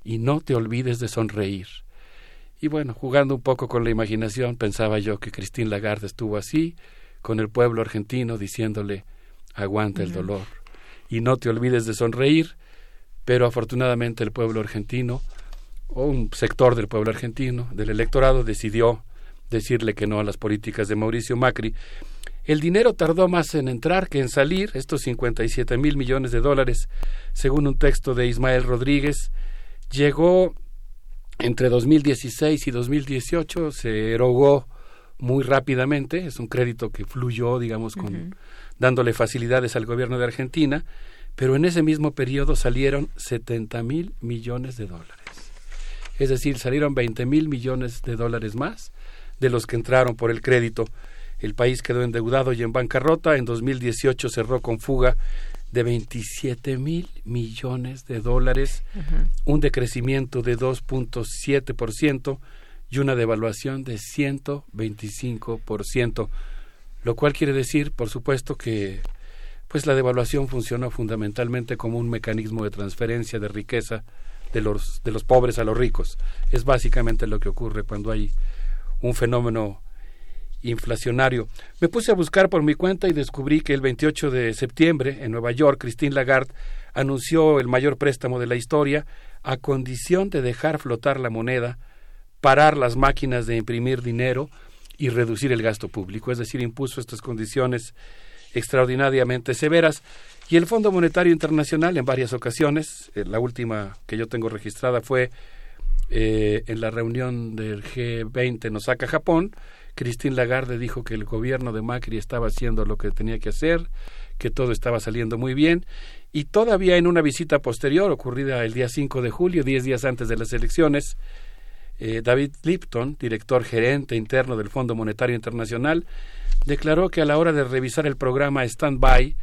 y no te olvides de sonreír. Y bueno, jugando un poco con la imaginación, pensaba yo que Christine Lagarde estuvo así, con el pueblo argentino diciéndole aguanta el dolor y no te olvides de sonreír, pero afortunadamente el pueblo argentino, o un sector del pueblo argentino, del electorado, decidió decirle que no a las políticas de Mauricio Macri. El dinero tardó más en entrar que en salir, estos 57 mil millones de dólares, según un texto de Ismael Rodríguez, llegó entre 2016 y 2018, se erogó muy rápidamente, es un crédito que fluyó, digamos, con, dándole facilidades al gobierno de Argentina, pero en ese mismo periodo salieron 70 mil millones de dólares. Es decir, salieron 20 mil millones de dólares más de los que entraron por el crédito. El país quedó endeudado y en bancarrota. En 2018 cerró con fuga de 27 mil millones de dólares, un decrecimiento de 2.7% y una devaluación de 125%, lo cual quiere decir, por supuesto, que pues la devaluación funcionó fundamentalmente como un mecanismo de transferencia de riqueza de los, de los pobres a los ricos. Es básicamente lo que ocurre cuando hay un fenómeno inflacionario. Me puse a buscar por mi cuenta y descubrí que el 28 de septiembre en Nueva York, Christine Lagarde anunció el mayor préstamo de la historia a condición de dejar flotar la moneda, parar las máquinas de imprimir dinero y reducir el gasto público. Es decir, impuso estas condiciones extraordinariamente severas. Y el Fondo Monetario Internacional en varias ocasiones, eh, la última que yo tengo registrada fue eh, en la reunión del G20 en Osaka, Japón, Christine Lagarde dijo que el gobierno de Macri estaba haciendo lo que tenía que hacer, que todo estaba saliendo muy bien, y todavía en una visita posterior, ocurrida el día 5 de julio, diez días antes de las elecciones, eh, David Lipton, director gerente interno del Fondo Monetario Internacional, declaró que a la hora de revisar el programa Stand-by,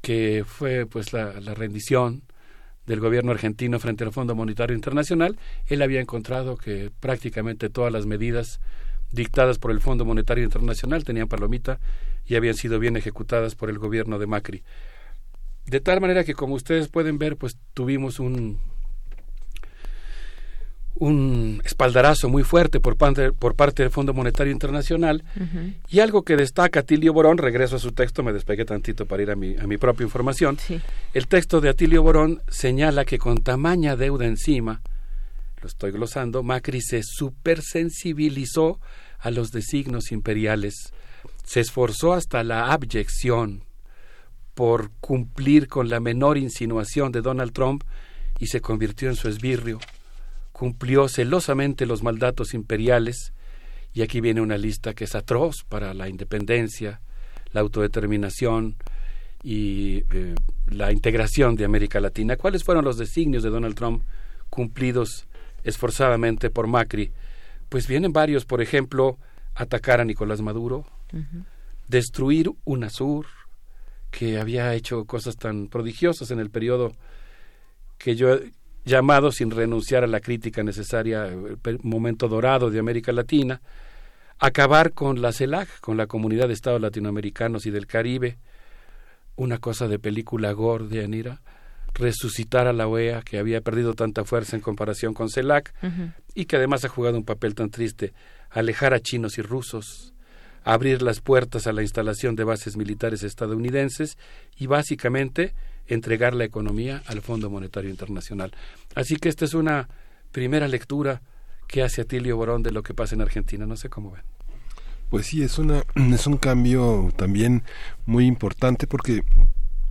que fue pues la, la rendición del gobierno argentino frente al Fondo Monetario Internacional, él había encontrado que prácticamente todas las medidas dictadas por el Fondo Monetario Internacional tenían palomita y habían sido bien ejecutadas por el gobierno de Macri. De tal manera que, como ustedes pueden ver, pues tuvimos un un espaldarazo muy fuerte por parte, por parte del Fondo Monetario Internacional. Y algo que destaca Atilio Borón, regreso a su texto, me despegué tantito para ir a mi, a mi propia información, el texto de Atilio Borón señala que con tamaña deuda encima, lo estoy glosando, Macri se supersensibilizó a los designos imperiales, se esforzó hasta la abyección por cumplir con la menor insinuación de Donald Trump y se convirtió en su esbirrio cumplió celosamente los mandatos imperiales, y aquí viene una lista que es atroz para la independencia, la autodeterminación y eh, la integración de América Latina. ¿Cuáles fueron los designios de Donald Trump cumplidos esforzadamente por Macri? Pues vienen varios, por ejemplo, atacar a Nicolás Maduro, destruir UNASUR, que había hecho cosas tan prodigiosas en el periodo que yo llamado sin renunciar a la crítica necesaria, el momento dorado de América Latina, acabar con la CELAC, con la Comunidad de Estados Latinoamericanos y del Caribe, una cosa de película gore de Anira, resucitar a la OEA, que había perdido tanta fuerza en comparación con CELAC, y que además ha jugado un papel tan triste, alejar a chinos y rusos, abrir las puertas a la instalación de bases militares estadounidenses y básicamente entregar la economía al Fondo Monetario Internacional. Así que esta es una primera lectura que hace Atilio Borón de lo que pasa en Argentina. No sé cómo ven. Pues sí, es, una, es un cambio también muy importante porque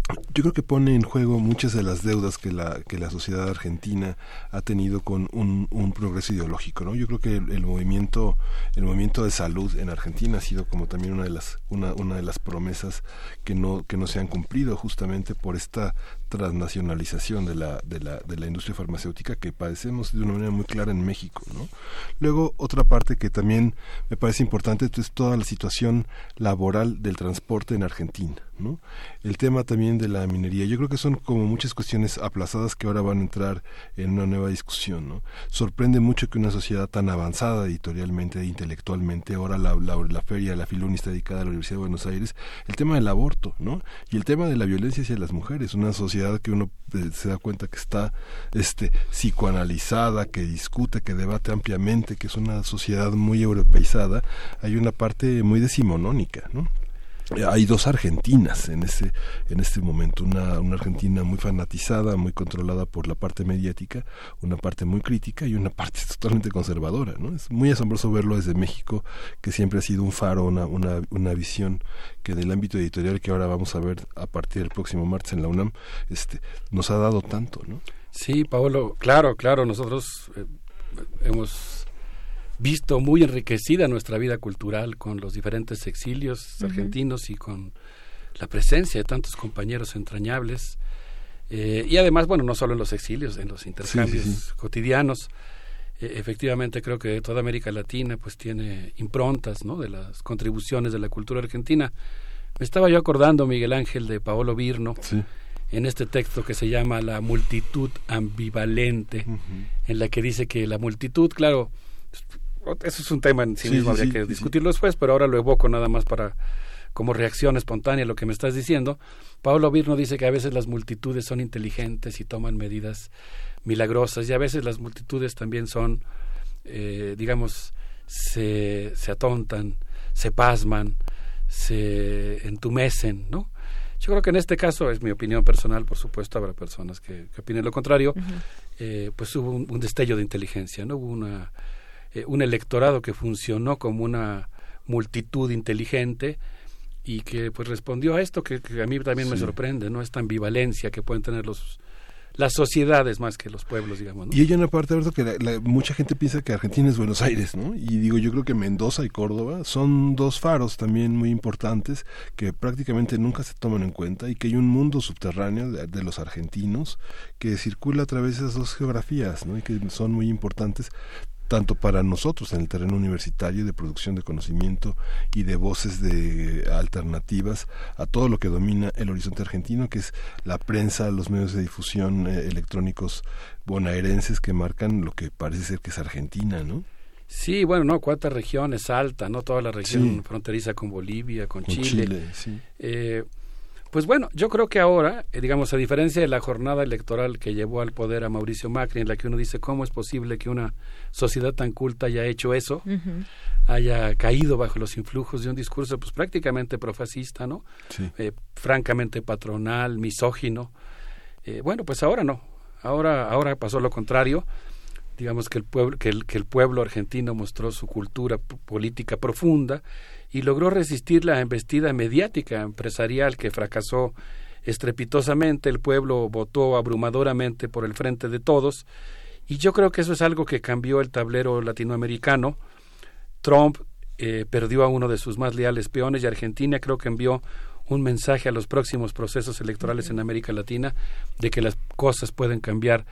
yo creo que pone en juego muchas de las deudas que la, que la sociedad argentina ha tenido con un, un progreso ideológico, ¿no? Yo creo que el, movimiento, el movimiento de salud en Argentina ha sido como también una de las, una, una de las promesas que no, que no se han cumplido justamente por esta transnacionalización de la, de la, de la industria farmacéutica que padecemos de una manera muy clara en México, ¿no? Luego, otra parte que también me parece importante es toda la situación laboral del transporte en Argentina, ¿no? El tema también de la minería. Yo creo que son como muchas cuestiones aplazadas que ahora van a entrar en una nueva discusión. ¿no? Sorprende mucho que una sociedad tan avanzada editorialmente e intelectualmente, ahora la, la, la feria, la Filuni está dedicada a la Universidad de Buenos Aires, el tema del aborto ¿no? y el tema de la violencia hacia las mujeres. Una sociedad que uno eh, se da cuenta que está este, psicoanalizada, que discute, que debate ampliamente, que es una sociedad muy europeizada. Hay una parte muy decimonónica. ¿no? Hay dos Argentinas en este, en este momento, una, una Argentina muy fanatizada, muy controlada por la parte mediática, una parte muy crítica y una parte totalmente conservadora. ¿no? Es muy asombroso verlo desde México, que siempre ha sido un faro, una, una, una visión que en el ámbito editorial que ahora vamos a ver a partir del próximo martes en la UNAM, este, nos ha dado tanto. ¿no? Sí, Paolo, claro, claro, nosotros eh, hemos visto muy enriquecida nuestra vida cultural con los diferentes exilios argentinos y con la presencia de tantos compañeros entrañables. Eh, y además, bueno, no solo en los exilios, en los intercambios cotidianos. Eh, efectivamente, creo que toda América Latina pues tiene improntas ¿no? de las contribuciones de la cultura argentina. Me estaba yo acordando, Miguel Ángel, de Paolo Virno, en este texto que se llama La multitud ambivalente, en la que dice que la multitud, claro, eso es un tema en sí, mismo, habría que discutirlo después, pero ahora lo evoco nada más para como reacción espontánea a lo que me estás diciendo. Pablo Virno dice que a veces las multitudes son inteligentes y toman medidas milagrosas y a veces las multitudes también son, eh, digamos, se, se atontan, se pasman, se entumecen, ¿no? Yo creo que en este caso, es mi opinión personal, por supuesto, habrá personas que, opinen lo contrario, eh, pues hubo un, un, destello de inteligencia, ¿no? Hubo una eh, un electorado que funcionó como una multitud inteligente y que pues respondió a esto que, a mí también me sorprende, ¿no? Esta ambivalencia que pueden tener los las sociedades más que los pueblos, digamos. Y hay una parte, Alberto, que mucha gente piensa que Argentina es Buenos Aires, ¿no? Y digo, yo creo que Mendoza y Córdoba son dos faros también muy importantes que prácticamente nunca se toman en cuenta y que hay un mundo subterráneo de, de los argentinos que circula a través de esas dos geografías, ¿no? Y que son muy importantes tanto para nosotros en el terreno universitario de producción de conocimiento y de voces de alternativas a todo lo que domina el horizonte argentino, que es la prensa, los medios de difusión eh, electrónicos bonaerenses que marcan lo que parece ser que es Argentina, ¿no? Sí, bueno, no, cuántas regiones, alta, ¿no? Toda la región fronteriza con Bolivia, con, Chile. sí. Eh, pues bueno, yo creo que ahora, eh, digamos, a diferencia de la jornada electoral que llevó al poder a Mauricio Macri, en la que uno dice cómo es posible que una sociedad tan culta haya hecho eso, haya caído bajo los influjos de un discurso pues prácticamente profascista, ¿no? Eh, francamente patronal, misógino. Eh, bueno, pues ahora no. Ahora, ahora pasó lo contrario digamos que el pueblo que el, que el pueblo argentino mostró su cultura política profunda y logró resistir la embestida mediática empresarial que fracasó estrepitosamente, el pueblo votó abrumadoramente por el frente de todos, y yo creo que eso es algo que cambió el tablero latinoamericano. Trump eh, perdió a uno de sus más leales peones y Argentina creo que envió un mensaje a los próximos procesos electorales en América Latina de que las cosas pueden cambiar.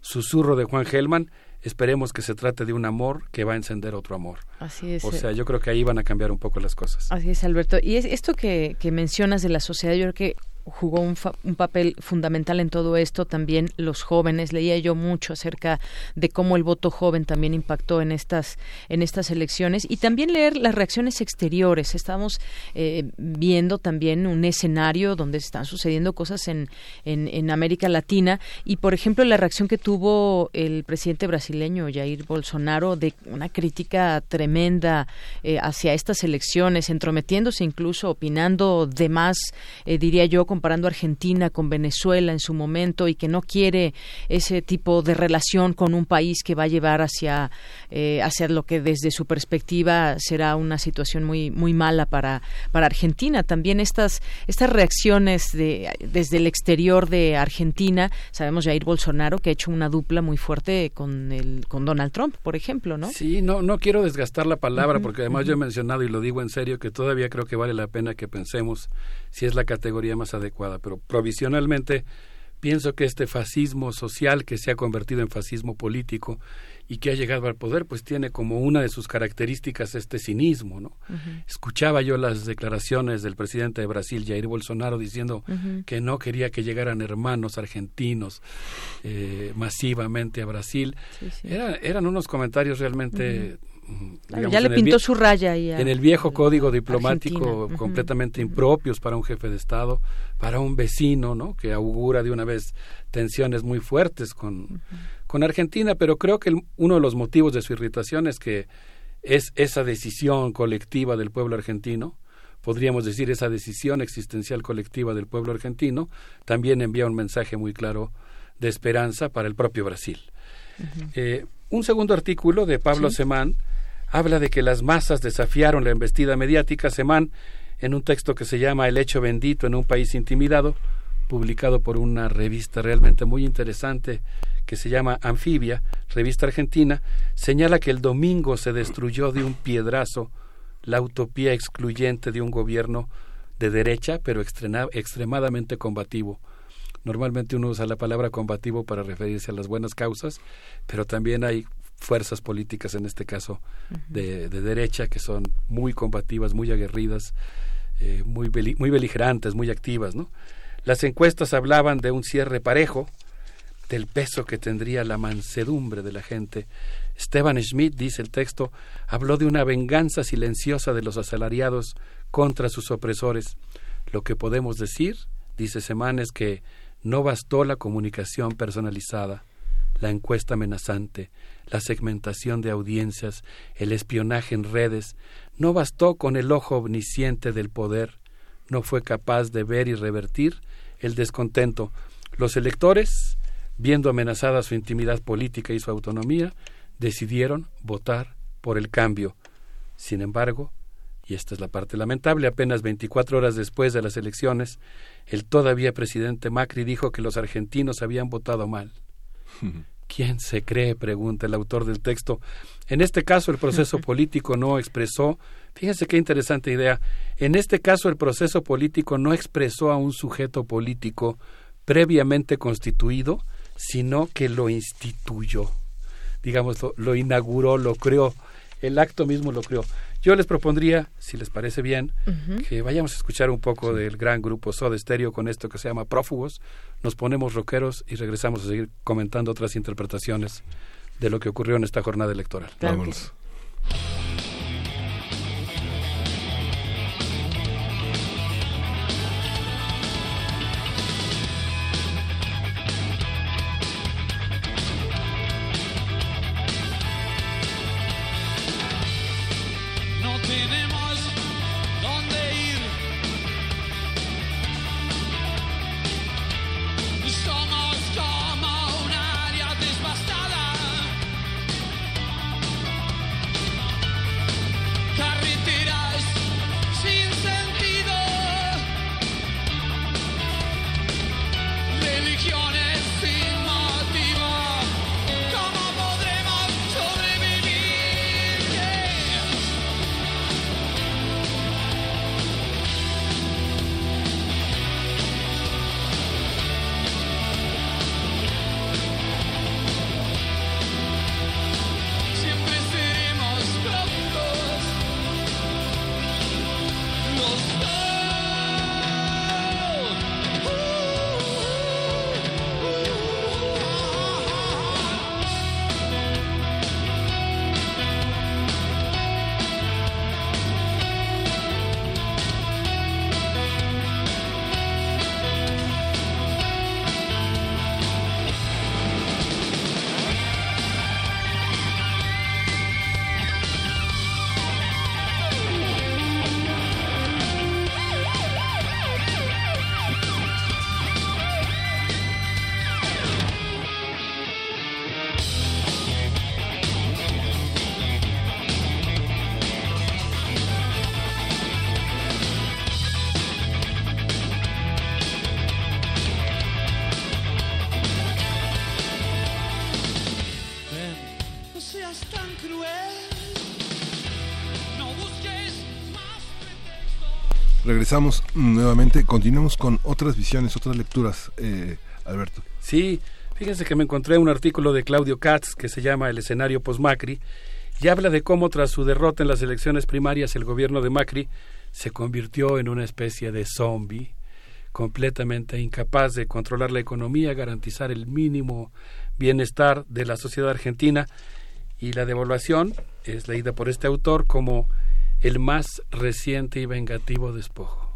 Susurro de Juan Gelman, esperemos que se trate de un amor que va a encender otro amor. Así es. O sea, yo creo que ahí van a cambiar un poco las cosas. Así es, Alberto. Y es esto que, que mencionas de la sociedad, yo creo que jugó un, un, papel fundamental en todo esto también los jóvenes. Leía yo mucho acerca de cómo el voto joven también impactó en estas en estas elecciones y también leer las reacciones exteriores. Estamos eh, viendo también un escenario donde están sucediendo cosas en, en, América Latina y por ejemplo la reacción que tuvo el presidente brasileño Jair Bolsonaro de una crítica tremenda eh, hacia estas elecciones entrometiéndose incluso opinando de más eh, diría yo comparando Argentina con Venezuela en su momento y que no quiere ese tipo de relación con un país que va a llevar hacia, eh, hacia lo que desde su perspectiva será una situación muy, muy mala para, para Argentina. También estas, estas reacciones de, desde el exterior de Argentina, sabemos Jair Bolsonaro que ha hecho una dupla muy fuerte con, el, con Donald Trump, por ejemplo, ¿no? Sí, no, no quiero desgastar la palabra porque además yo he mencionado y lo digo en serio que todavía creo que vale la pena que pensemos si es la categoría más adecuada, pero provisionalmente pienso que este fascismo social que se ha convertido en fascismo político y que ha llegado al poder, pues tiene como una de sus características este cinismo, ¿no? Escuchaba yo las declaraciones del presidente de Brasil, Jair Bolsonaro, diciendo que no quería que llegaran hermanos argentinos eh, masivamente a Brasil. eran unos comentarios realmente ya le pintó su raya ahí en el viejo código diplomático completamente impropios para un jefe de estado para un vecino no que augura de una vez tensiones muy fuertes con con Argentina. Pero creo que uno de los motivos de su irritación es que es esa decisión colectiva del pueblo argentino podríamos decir, esa decisión existencial colectiva del pueblo argentino, también envía un mensaje muy claro de esperanza para el propio Brasil. Eh, un segundo artículo de Pablo Semán habla de que las masas desafiaron la embestida mediática. Semán, en un texto que se llama El hecho bendito en un país intimidado, publicado por una revista realmente muy interesante que se llama Anfibia, revista argentina, señala que el domingo se destruyó de un piedrazo la utopía excluyente de un gobierno de derecha, pero extremadamente combativo. Normalmente uno usa la palabra combativo para referirse a las buenas causas, pero también hay fuerzas políticas, en este caso de, derecha, que son muy combativas, muy aguerridas, eh, muy, muy beligerantes, muy activas. ¿no? Las encuestas hablaban de un cierre parejo, del peso que tendría la mansedumbre de la gente Stefan Schmidt, dice el texto, habló de una venganza silenciosa de los asalariados contra sus opresores. Lo que podemos decir, dice Semán, es que no bastó la comunicación personalizada, la encuesta amenazante, la segmentación de audiencias, el espionaje en redes, no bastó con el ojo omnisciente del poder, no fue capaz de ver y revertir el descontento. Los electores, viendo amenazada su intimidad política y su autonomía, decidieron votar por el cambio. Sin embargo, y esta es la parte lamentable, apenas 24 horas después de las elecciones, el todavía presidente Macri dijo que los argentinos habían votado mal. ¿Quién se cree? pregunta el autor del texto. En este caso el proceso político no expresó, fíjense qué interesante idea, en este caso el proceso político no expresó a un sujeto político previamente constituido, sino que lo instituyó digamos, lo, inauguró, lo creó, el acto mismo lo creó. Yo les propondría, si les parece bien, que vayamos a escuchar un poco del gran grupo Soda Stereo con esto que se llama Prófugos. Nos ponemos rockeros y regresamos a seguir comentando otras interpretaciones de lo que ocurrió en esta jornada electoral. Vámonos. Regresamos nuevamente, continuamos con otras visiones, otras lecturas, eh, Alberto. Sí, fíjense que me encontré un artículo de Claudio Katz que se llama El escenario post-Macri y habla de cómo tras su derrota en las elecciones primarias el gobierno de Macri se convirtió en una especie de zombie completamente incapaz de controlar la economía, garantizar el mínimo bienestar de la sociedad argentina y la devaluación es leída por este autor como el más reciente y vengativo despojo.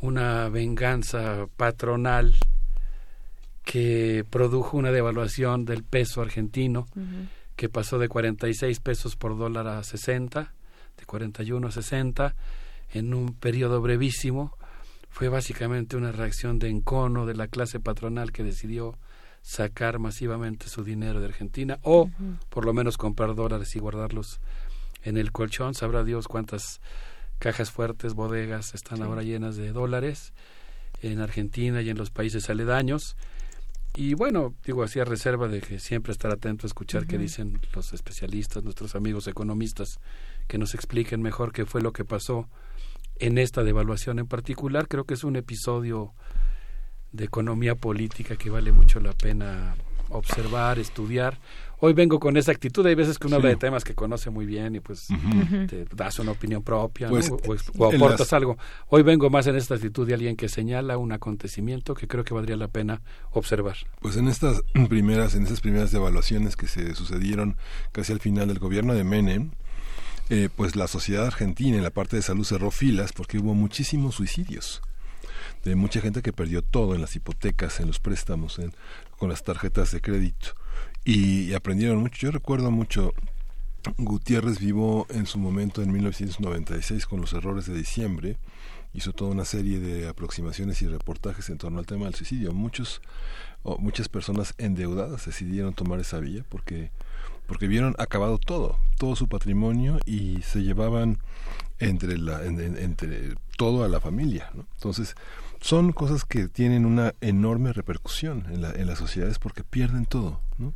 Una venganza patronal que produjo una devaluación del peso argentino que pasó de 46 pesos por dólar a 60, de 41 a 60, en un periodo brevísimo, fue básicamente una reacción de encono de la clase patronal que decidió sacar masivamente su dinero de Argentina o por lo menos comprar dólares y guardarlos en el colchón. Sabrá Dios cuántas cajas fuertes, bodegas están ahora llenas de dólares en Argentina y en los países aledaños. Y bueno, digo, hacía reserva de que siempre estar atento a escuchar qué dicen los especialistas, nuestros amigos economistas, que nos expliquen mejor qué fue lo que pasó en esta devaluación en particular. Creo que es un episodio de economía política que vale mucho la pena observar, estudiar. Hoy vengo con esa actitud. Hay veces que uno habla de temas que conoce muy bien y pues te das una opinión propia Pues, o, aportas las- algo. Hoy vengo más en esta actitud de alguien que señala un acontecimiento que creo que valdría la pena observar. Pues en estas primeras, en esas primeras devaluaciones que se sucedieron casi al final del gobierno de Menem, eh, pues la sociedad argentina en la parte de salud cerró filas porque hubo muchísimos suicidios de mucha gente que perdió todo en las hipotecas, en los préstamos, en- con las tarjetas de crédito y, aprendieron mucho. Yo recuerdo mucho Gutiérrez vivo en su momento en 1996 con los errores de diciembre hizo toda una serie de aproximaciones y reportajes en torno al tema del suicidio. Muchos o muchas personas endeudadas decidieron tomar esa vía porque porque vieron acabado todo, todo su patrimonio y se llevaban entre la en- en- entre todo a la familia, ¿no? Entonces, son cosas que tienen una enorme repercusión en la en las sociedades porque pierden todo, ¿no?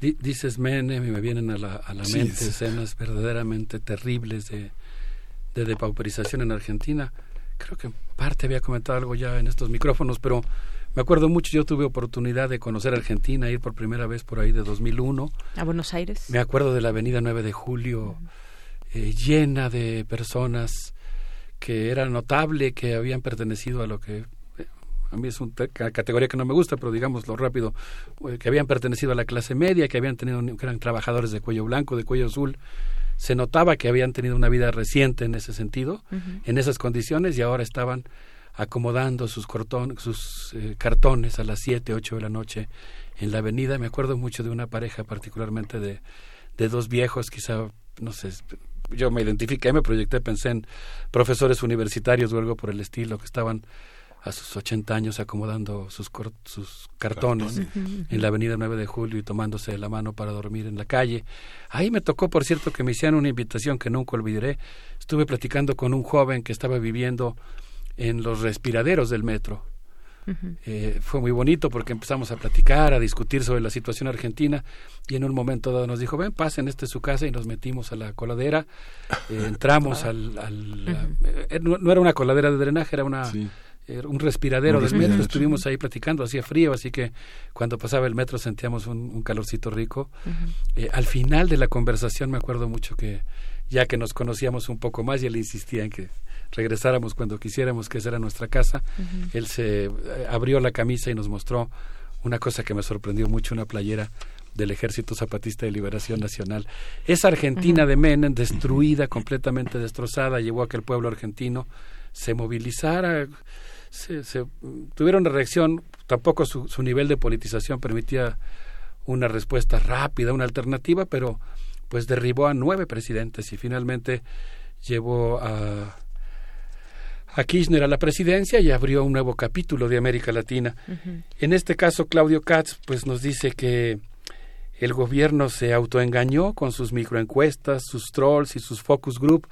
Di- dices Menem y me vienen a la, a la Sí, mente escenas verdaderamente terribles de, de depauperización en Argentina. Creo que en parte había comentado algo ya en estos micrófonos, pero me acuerdo mucho, yo tuve oportunidad de conocer Argentina, ir por primera vez por ahí de 2001. A Buenos Aires. Me acuerdo de la avenida 9 de Julio eh, llena de personas que era notable que habían pertenecido a lo que eh, a mí es una categoría que no me gusta, pero digámoslo rápido, eh, que habían pertenecido a la clase media, que habían tenido que eran trabajadores de cuello blanco, de cuello azul. Se notaba que habían tenido una vida reciente en ese sentido, en esas condiciones y ahora estaban acomodando sus, cortón, sus eh, cartones a las 7, 8 de la noche en la avenida. Me acuerdo mucho de una pareja, particularmente de, de dos viejos, quizá, no sé, yo me identifiqué, me proyecté, pensé en profesores universitarios o algo por el estilo, que estaban a sus 80 años acomodando sus, sus cartones en la avenida 9 de Julio y tomándose de la mano para dormir en la calle. Ahí me tocó, por cierto, que me hicieron una invitación que nunca olvidaré. Estuve platicando con un joven que estaba viviendo en los respiraderos del metro. Eh, fue muy bonito porque empezamos a platicar, a discutir sobre la situación argentina y en un momento dado nos dijo, ven, pasen, este es su casa y nos metimos a la coladera, eh, entramos al... al- eh, no, no era una coladera de drenaje, era una... un respiradero Un respiradero, metro, sí. estuvimos ahí platicando, hacía frío, así que cuando pasaba el metro sentíamos un, un calorcito rico. Eh, al final de la conversación me acuerdo mucho que ya que nos conocíamos un poco más y él insistía en que regresáramos cuando quisiéramos, que esa era nuestra casa, él se eh, abrió la camisa y nos mostró una cosa que me sorprendió mucho, una playera del Ejército Zapatista de Liberación Nacional. Esa Argentina de Menem, destruida, completamente destrozada, llevó a que el pueblo argentino se movilizara, se, se- tuvieron una reacción, tampoco su, su nivel de politización permitía una respuesta rápida, una alternativa, pero pues derribó a nueve presidentes y finalmente llevó a, a Kirchner a la presidencia y abrió un nuevo capítulo de América Latina. En este caso, Claudio Katz pues nos dice que el gobierno se autoengañó con sus microencuestas, sus trolls y sus focus group.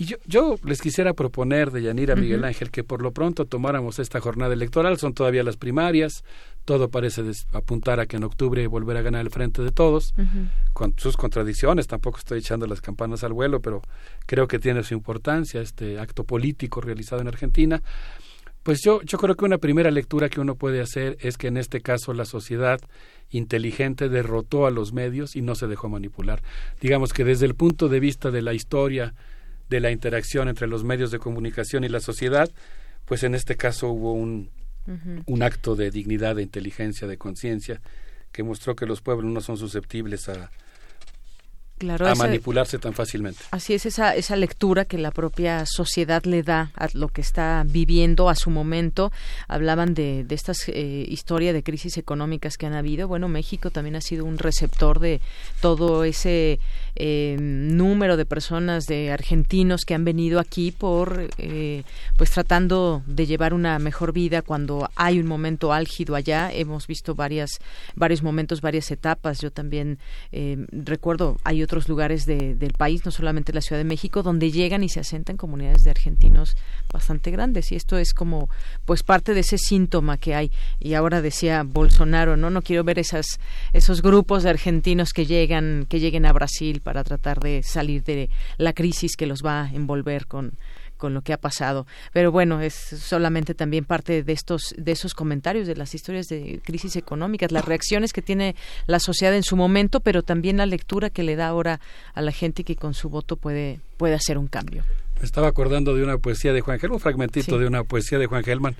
Y yo, yo les quisiera proponer, de Yanira Miguel. Ángel, que por lo pronto tomáramos esta jornada electoral. Son todavía las primarias. Todo parece apuntar a que en octubre volverá a ganar el frente de todos con sus contradicciones, tampoco estoy echando las campanas al vuelo, pero creo que tiene su importancia este acto político realizado en Argentina. Pues yo, yo creo que una primera lectura que uno puede hacer es que en este caso la sociedad inteligente derrotó a los medios y no se dejó manipular. Digamos que desde el punto de vista de la historia de la interacción entre los medios de comunicación y la sociedad, pues en este caso hubo un, un acto de dignidad, de inteligencia, de conciencia, que mostró que los pueblos no son susceptibles a Claro, a esa- manipularse tan fácilmente. Así es esa, esa lectura que la propia sociedad le da a lo que está viviendo a su momento. Hablaban de, de estas eh, historias de crisis económicas que han habido. Bueno, México también ha sido un receptor de todo ese eh, número de personas, de argentinos que han venido aquí por, eh, pues tratando de llevar una mejor vida cuando hay un momento álgido allá. Hemos visto varias, varios momentos, varias etapas. Yo también eh, recuerdo, hay otros lugares de- del país, no solamente la Ciudad de México, donde llegan y se asentan comunidades de argentinos bastante grandes. Y esto es como, pues, parte de ese síntoma que hay. Y ahora decía Bolsonaro, no, no quiero ver esas, esos grupos de argentinos que llegan, que lleguen a Brasil para tratar de salir de la crisis que los va a envolver con con lo que ha pasado. Pero bueno, es solamente también parte de estos de esos comentarios de las historias de crisis económicas, las reacciones que tiene la sociedad en su momento, pero también la lectura que le da ahora a la gente que con su voto puede puede hacer un cambio. Me estaba acordando de una poesía de Juan Gelman, un fragmentito Sí. de una poesía de Juan Gelman,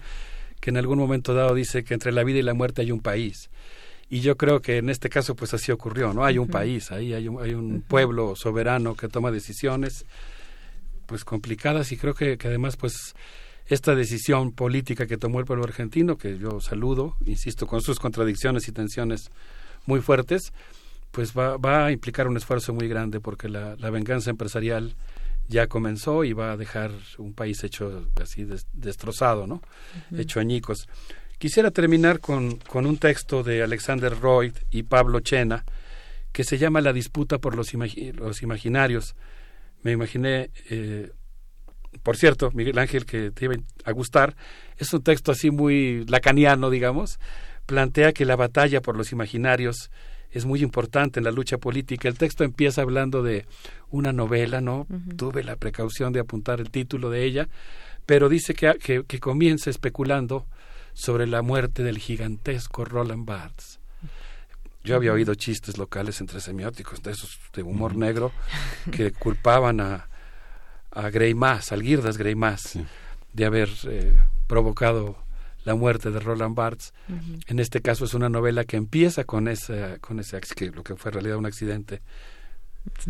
que en algún momento dado dice que entre la vida y la muerte hay un país. Y yo creo que en este caso pues así ocurrió, ¿no? Hay un país, ahí hay un, hay un pueblo soberano que toma decisiones pues complicadas y creo que, que además pues esta decisión política que tomó el pueblo argentino, que yo saludo, insisto, con sus contradicciones y tensiones muy fuertes, pues va, va a implicar un esfuerzo muy grande porque la, la venganza empresarial ya comenzó y va a dejar un país hecho así des- destrozado, ¿no? Hecho añicos. Quisiera terminar con, con un texto de Alexander Royd y Pablo Chena que se llama La disputa por los, imagi- los imaginarios. Me imaginé, eh, por cierto, Miguel Ángel, que te iba a gustar, es un texto así muy lacaniano, digamos, plantea que la batalla por los imaginarios es muy importante en la lucha política. El texto empieza hablando de una novela, ¿no? Tuve la precaución de apuntar el título de ella, pero dice que, que, que comienza especulando sobre la muerte del gigantesco Roland Barthes. Yo había oído chistes locales entre semióticos, de esos de humor negro, que culpaban a, a Grey Mass, al Girdas Grey Mass, de haber eh, provocado la muerte de Roland Barthes. En este caso es una novela que empieza con ese, con ese que lo que fue en realidad un accidente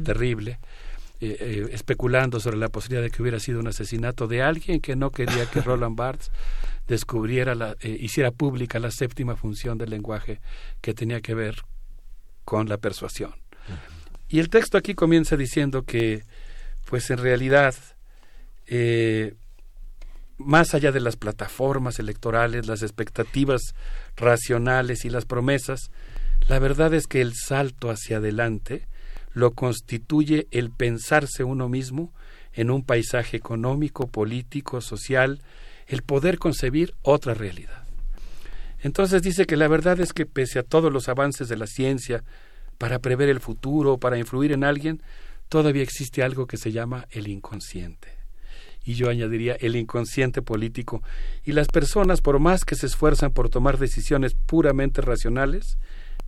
terrible, eh, eh, especulando sobre la posibilidad de que hubiera sido un asesinato de alguien que no quería que Roland Barthes descubriera, la, eh, hiciera pública la séptima función del lenguaje que tenía que ver con la persuasión. Y el texto aquí comienza diciendo que, pues en realidad, más allá de las plataformas electorales, las expectativas racionales y las promesas, la verdad es que el salto hacia adelante lo constituye el pensarse uno mismo en un paisaje económico, político, social, el poder concebir otra realidad. Entonces dice que la verdad es que pese a todos los avances de la ciencia para prever el futuro, para influir en alguien, todavía existe algo que se llama el inconsciente y yo añadiría el inconsciente político. Y las personas, por más que se esfuerzan por tomar decisiones puramente racionales,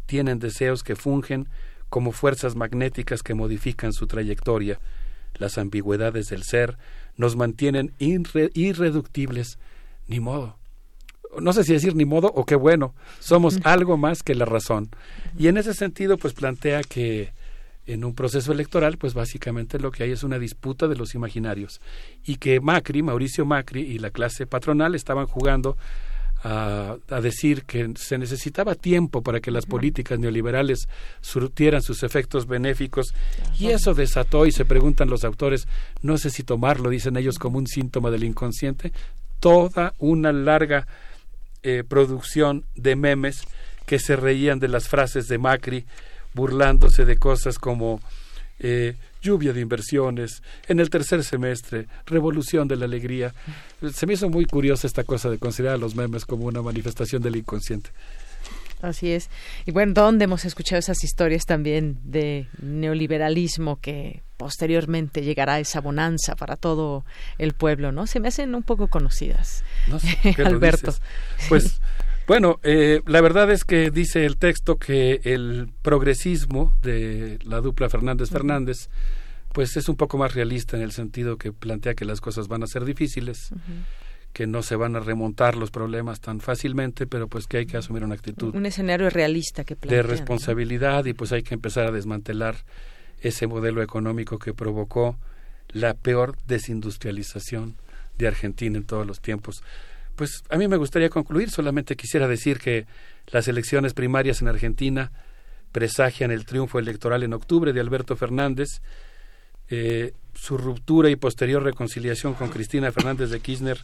tienen deseos que fungen como fuerzas magnéticas que modifican su trayectoria. Las ambigüedades del ser nos mantienen irre- irreductibles. Ni modo. No sé si decir ni modo o qué bueno. Somos algo más que la razón. Y en ese sentido, pues plantea que en un proceso electoral, pues básicamente lo que hay es una disputa de los imaginarios y que Macri, Mauricio Macri y la clase patronal estaban jugando a, a decir que se necesitaba tiempo para que las políticas neoliberales surtieran sus efectos benéficos y eso desató y se preguntan los autores, no sé si tomarlo, dicen ellos, como un síntoma del inconsciente, toda una larga eh, producción de memes que se reían de las frases de Macri burlándose de cosas como eh, lluvia de inversiones, en el tercer semestre, revolución de la alegría. Se me hizo muy curiosa esta cosa de considerar a los memes como una manifestación del inconsciente. Así es. Y bueno, ¿dónde hemos escuchado esas historias también de neoliberalismo que posteriormente llegará esa bonanza para todo el pueblo, ¿no? Se me hacen un poco conocidas. No sé lo Alberto. dices. Pues bueno, eh, la verdad es que dice el texto que el progresismo de la dupla Fernández Fernández pues es un poco más realista en el sentido que plantea que las cosas van a ser difíciles, que no se van a remontar los problemas tan fácilmente, pero pues que hay que asumir una actitud un escenario realista que de plantean, ¿no? responsabilidad y pues hay que empezar a desmantelar ese modelo económico que provocó la peor desindustrialización de Argentina en todos los tiempos. Pues a mí me gustaría concluir, solamente quisiera decir que las elecciones primarias en Argentina presagian el triunfo electoral en octubre de Alberto Fernández, eh, su ruptura y posterior reconciliación con Cristina Fernández de Kirchner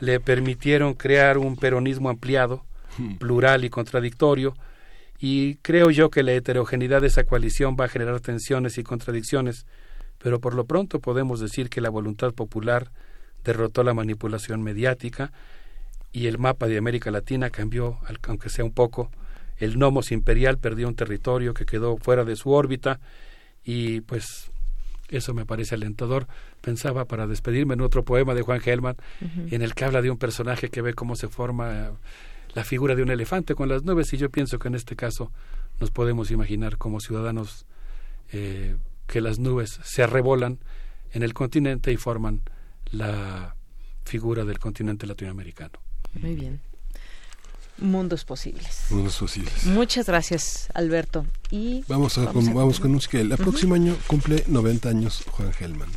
le permitieron crear un peronismo ampliado, plural y contradictorio, y creo yo que la heterogeneidad de esa coalición va a generar tensiones y contradicciones, pero por lo pronto podemos decir que la voluntad popular derrotó la manipulación mediática y el mapa de América Latina cambió, aunque sea un poco. El nomos imperial perdió un territorio que quedó fuera de su órbita y pues eso me parece alentador. Pensaba para despedirme en otro poema de Juan Gelman, en el que habla de un personaje que ve cómo se forma la figura de un elefante con las nubes, y yo pienso que en este caso nos podemos imaginar como ciudadanos eh, que las nubes se arrebolan en el continente y forman la figura del continente latinoamericano. Muy bien. Mundos posibles. Mundos posibles. Muchas gracias, Alberto. Y vamos, a, con, vamos con música. El próximo año cumple 90 años Juan Gelman.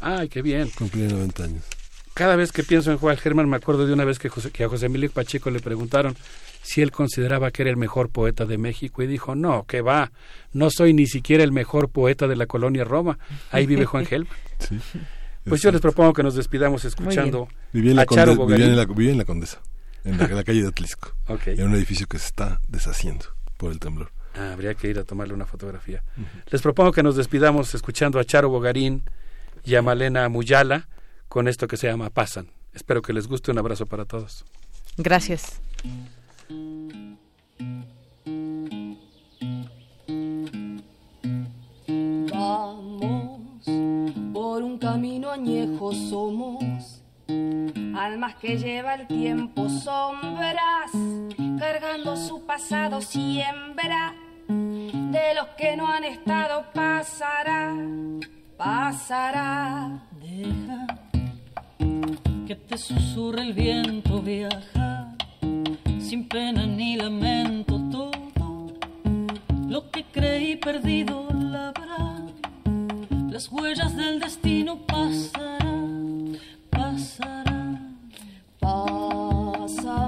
Ay, qué bien. Cumple 90 años. Cada vez que pienso en Juan Gelman me acuerdo de una vez que, que a José Emilio Pacheco le preguntaron si él consideraba que era el mejor poeta de México y dijo, no, que va, no soy ni siquiera el mejor poeta de la colonia Roma, ahí vive Juan Gelman. Pues yo les propongo que nos despidamos escuchando a Charo Bogarín. en la, en la Condesa en la, calle de Atlisco, en un edificio que se está deshaciendo por el temblor. Ah, habría que ir a tomarle una fotografía. Les propongo que nos despidamos escuchando a Charo Bogarín y a Malena Muyala con esto que se llama Pasan. Espero que les guste. Un abrazo para todos. Gracias. Vamos por un camino añejo somos. Almas que lleva el tiempo, sombras, cargando su pasado siembra, de los que no han estado pasará, pasará. Deja que te susurre el viento, viaja, sin pena ni lamento todo, lo que creí perdido labrá, las huellas del destino pasarán pasará. Pasa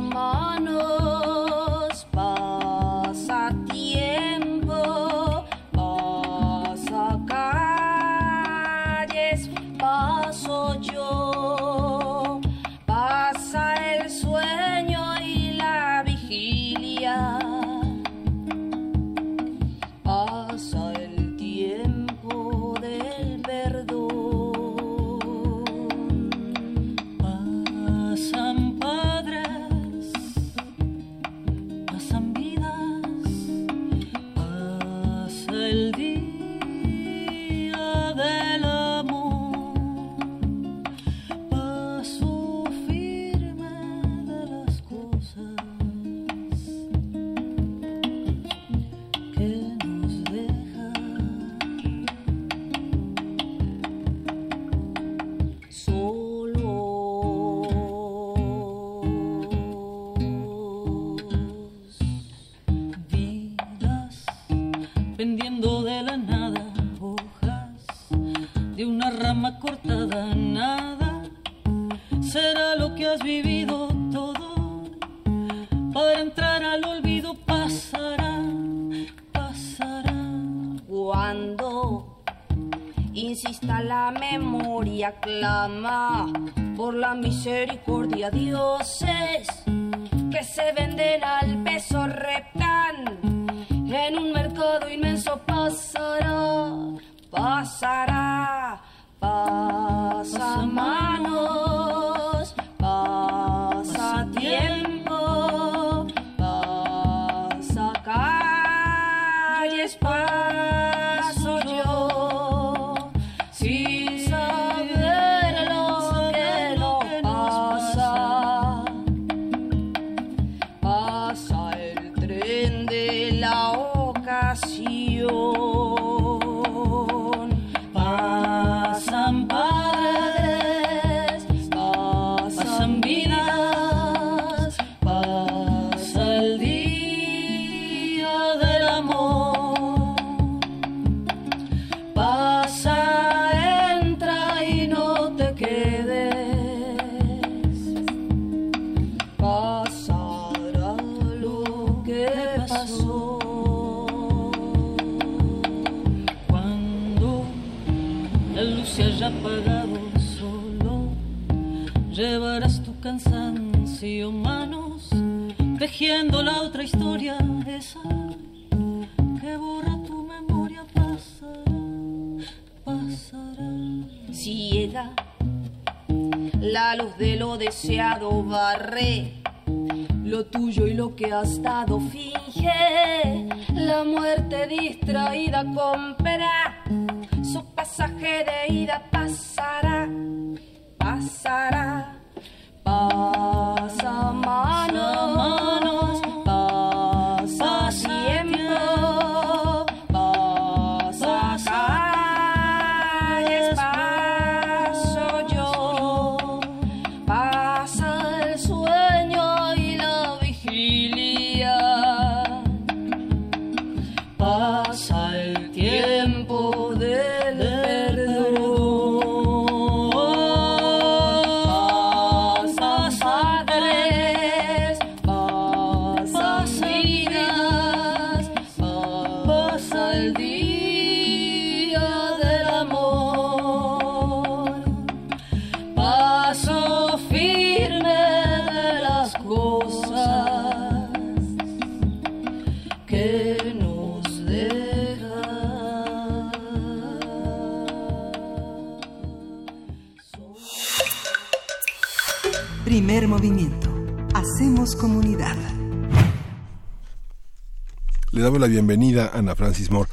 bienvenida Ana Francis Moore.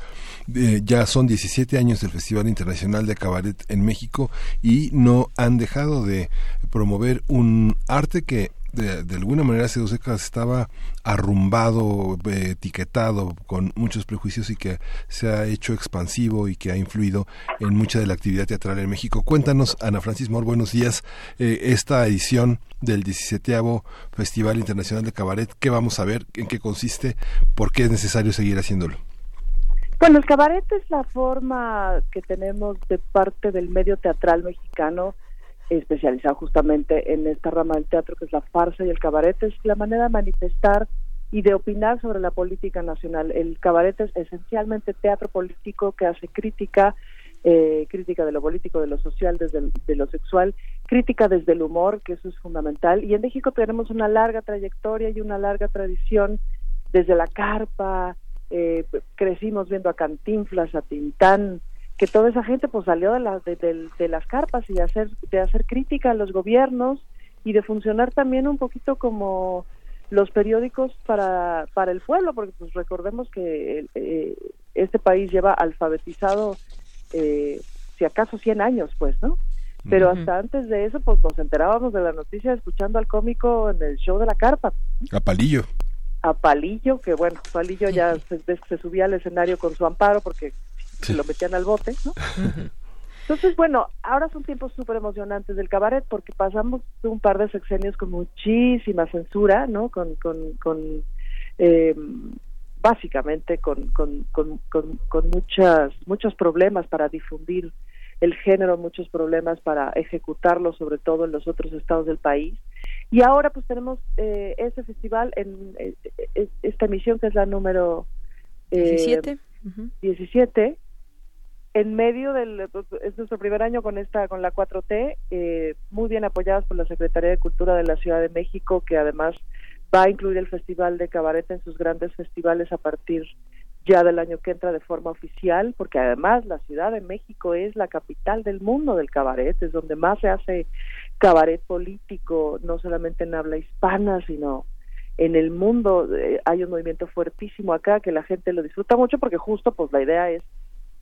Eh, ya son 17 años del Festival Internacional de Cabaret en México y no han dejado de promover un arte que de, de alguna manera hace dos décadas estaba arrumbado, eh, etiquetado con muchos prejuicios y que se ha hecho expansivo y que ha influido en mucha de la actividad teatral en México. Cuéntanos, Ana Francis Moore, buenos días. Eh, esta edición del 17 Festival Internacional de Cabaret, ¿qué vamos a ver? ¿En qué consiste? ¿Por qué es necesario seguir haciéndolo? Bueno, el cabaret es la forma que tenemos de parte del medio teatral mexicano, especializado justamente en esta rama del teatro que es la farsa y el cabaret, es la manera de manifestar y de opinar sobre la política nacional. El cabaret es esencialmente teatro político que hace crítica, eh, crítica de lo político, de lo social, desde de lo sexual, crítica desde el humor, que eso es fundamental. Y en México tenemos una larga trayectoria y una larga tradición desde la carpa, eh, crecimos viendo a Cantinflas, a Tintán, que toda esa gente pues salió de, la- de, de- de las carpas y de hacer, de hacer crítica a los gobiernos y de funcionar también un poquito como los periódicos para, para el pueblo, porque pues recordemos que eh, este país lleva alfabetizado, eh, si acaso 100 años, pues, ¿no? Pero hasta antes de eso, pues nos enterábamos de la noticia escuchando al cómico en el show de la carpa A palillo. a Palillo, que bueno, Palillo ya se, se subía al escenario con su amparo porque se lo metían al bote, ¿no? Entonces, bueno, ahora son tiempos súper emocionantes del cabaret porque pasamos un par de sexenios con muchísima censura, ¿no? Con, con, con eh, básicamente con, con, con, con, con muchas, muchos problemas para difundir el género, muchos problemas para ejecutarlo, sobre todo en los otros estados del país. Y ahora pues tenemos eh, este festival en eh, eh, esta emisión que es la número eh, 17. 17 en medio del es nuestro primer año con esta con la 4T eh, muy bien apoyadas por la Secretaría de Cultura de la Ciudad de México que además va a incluir el Festival de Cabaret en sus grandes festivales a partir ya del año que entra de forma oficial porque además la Ciudad de México es la capital del mundo del cabaret es donde más se hace cabaret político no solamente en habla hispana sino en el mundo. Eh, hay un movimiento fuertísimo acá que la gente lo disfruta mucho porque justo pues la idea es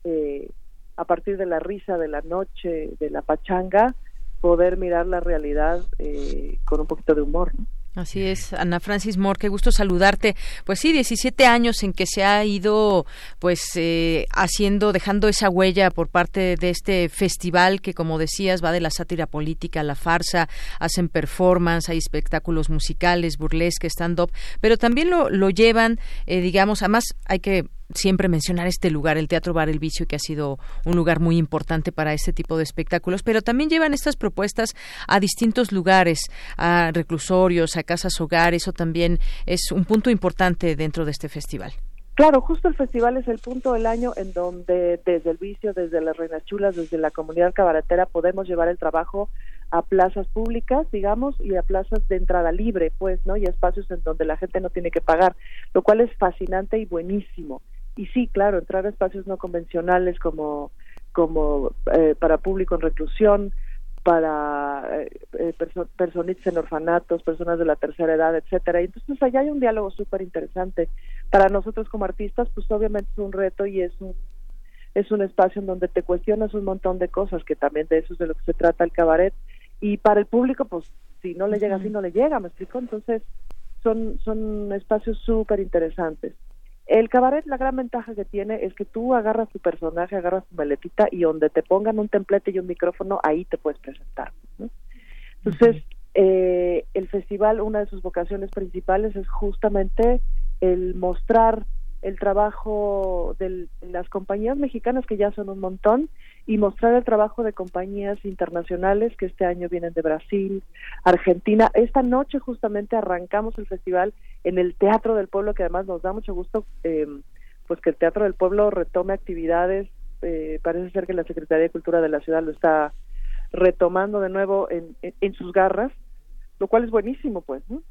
eh, a partir de la risa de la noche de la pachanga poder mirar la realidad eh, con un poquito de humor. Así es, Ana Francis Moore, qué gusto saludarte. Pues sí, 17 años en que se ha ido pues eh, haciendo, dejando esa huella por parte de este festival que como decías va de la sátira política a la farsa, hacen performance, hay espectáculos musicales, burlesque, stand-up, pero también lo, lo llevan, eh, digamos, además hay que siempre mencionar este lugar, el Teatro Bar El Vicio, que ha sido un lugar muy importante para este tipo de espectáculos, pero también llevan estas propuestas a distintos lugares, a reclusorios, a casas hogar, eso también es un punto importante dentro de este festival. Claro, justo el festival es el punto del año en donde desde el vicio, desde las Reinas Chulas, desde la comunidad cabaretera podemos llevar el trabajo a plazas públicas, digamos, y a plazas de entrada libre, pues, ¿no? Y espacios en donde la gente no tiene que pagar, lo cual es fascinante y buenísimo. Y sí, claro, entrar a espacios no convencionales como como eh, para público en reclusión, para eh, eh personitas en orfanatos, personas de la tercera edad, etcétera. Y entonces allá hay un diálogo súper interesante. Para nosotros como artistas, pues obviamente es un reto y es un es un espacio en donde te cuestionas un montón de cosas, que también de eso es de lo que se trata el cabaret. Y para el público, pues si no le llega, así no le llega, ¿me explico? Entonces son, son espacios súper interesantes. El cabaret, la gran ventaja que tiene es que tú agarras tu personaje, agarras tu maletita y donde te pongan un templete y un micrófono, ahí te puedes presentar. Entonces, eh, el festival, una de sus vocaciones principales es justamente el mostrar el trabajo de las compañías mexicanas, que ya son un montón, y mostrar el trabajo de compañías internacionales que este año vienen de Brasil, Argentina. Esta noche justamente arrancamos el festival en el Teatro del Pueblo, que además nos da mucho gusto eh, pues que el Teatro del Pueblo retome actividades. Eh, parece ser que la Secretaría de Cultura de la ciudad lo está retomando de nuevo en, en sus garras, lo cual es buenísimo, pues, ¿no?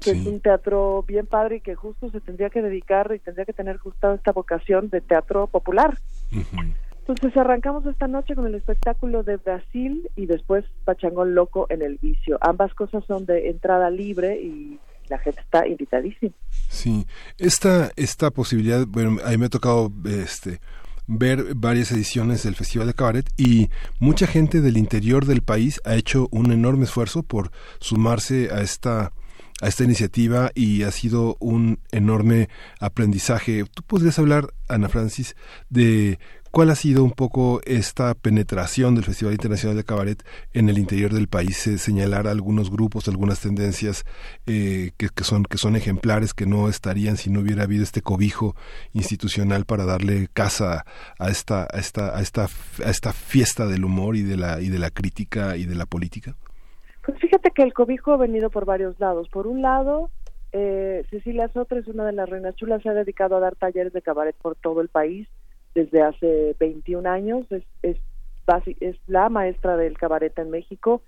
que es un teatro bien padre y que justo se tendría que dedicar y tendría que tener justo esta vocación de teatro popular. Entonces arrancamos esta noche con el espectáculo de Brasil y después Pachangón Loco en el Vicio. Ambas cosas son de entrada libre y la gente está invitadísima. Sí, esta, esta posibilidad, bueno, a mí me ha tocado este ver varias ediciones del Festival de Cabaret y mucha gente del interior del país ha hecho un enorme esfuerzo por sumarse a esta a esta iniciativa y ha sido un enorme aprendizaje. ¿Tú podrías hablar, Ana Francis, de cuál ha sido un poco esta penetración del Festival Internacional de Cabaret en el interior del país? Eh, señalar algunos grupos, algunas tendencias eh, que, son, que son ejemplares, que no estarían si no hubiera habido este cobijo institucional para darle casa a esta, a esta, a esta, a esta fiesta del humor y de la, y de la crítica y de la política. Pues fíjate que el cobijo ha venido por varios lados. Por un lado, eh, Cecilia Sotra es una de las reinas chulas, se ha dedicado a dar talleres de cabaret por todo el país desde hace 21 años. Es, es, es la maestra del cabaret en México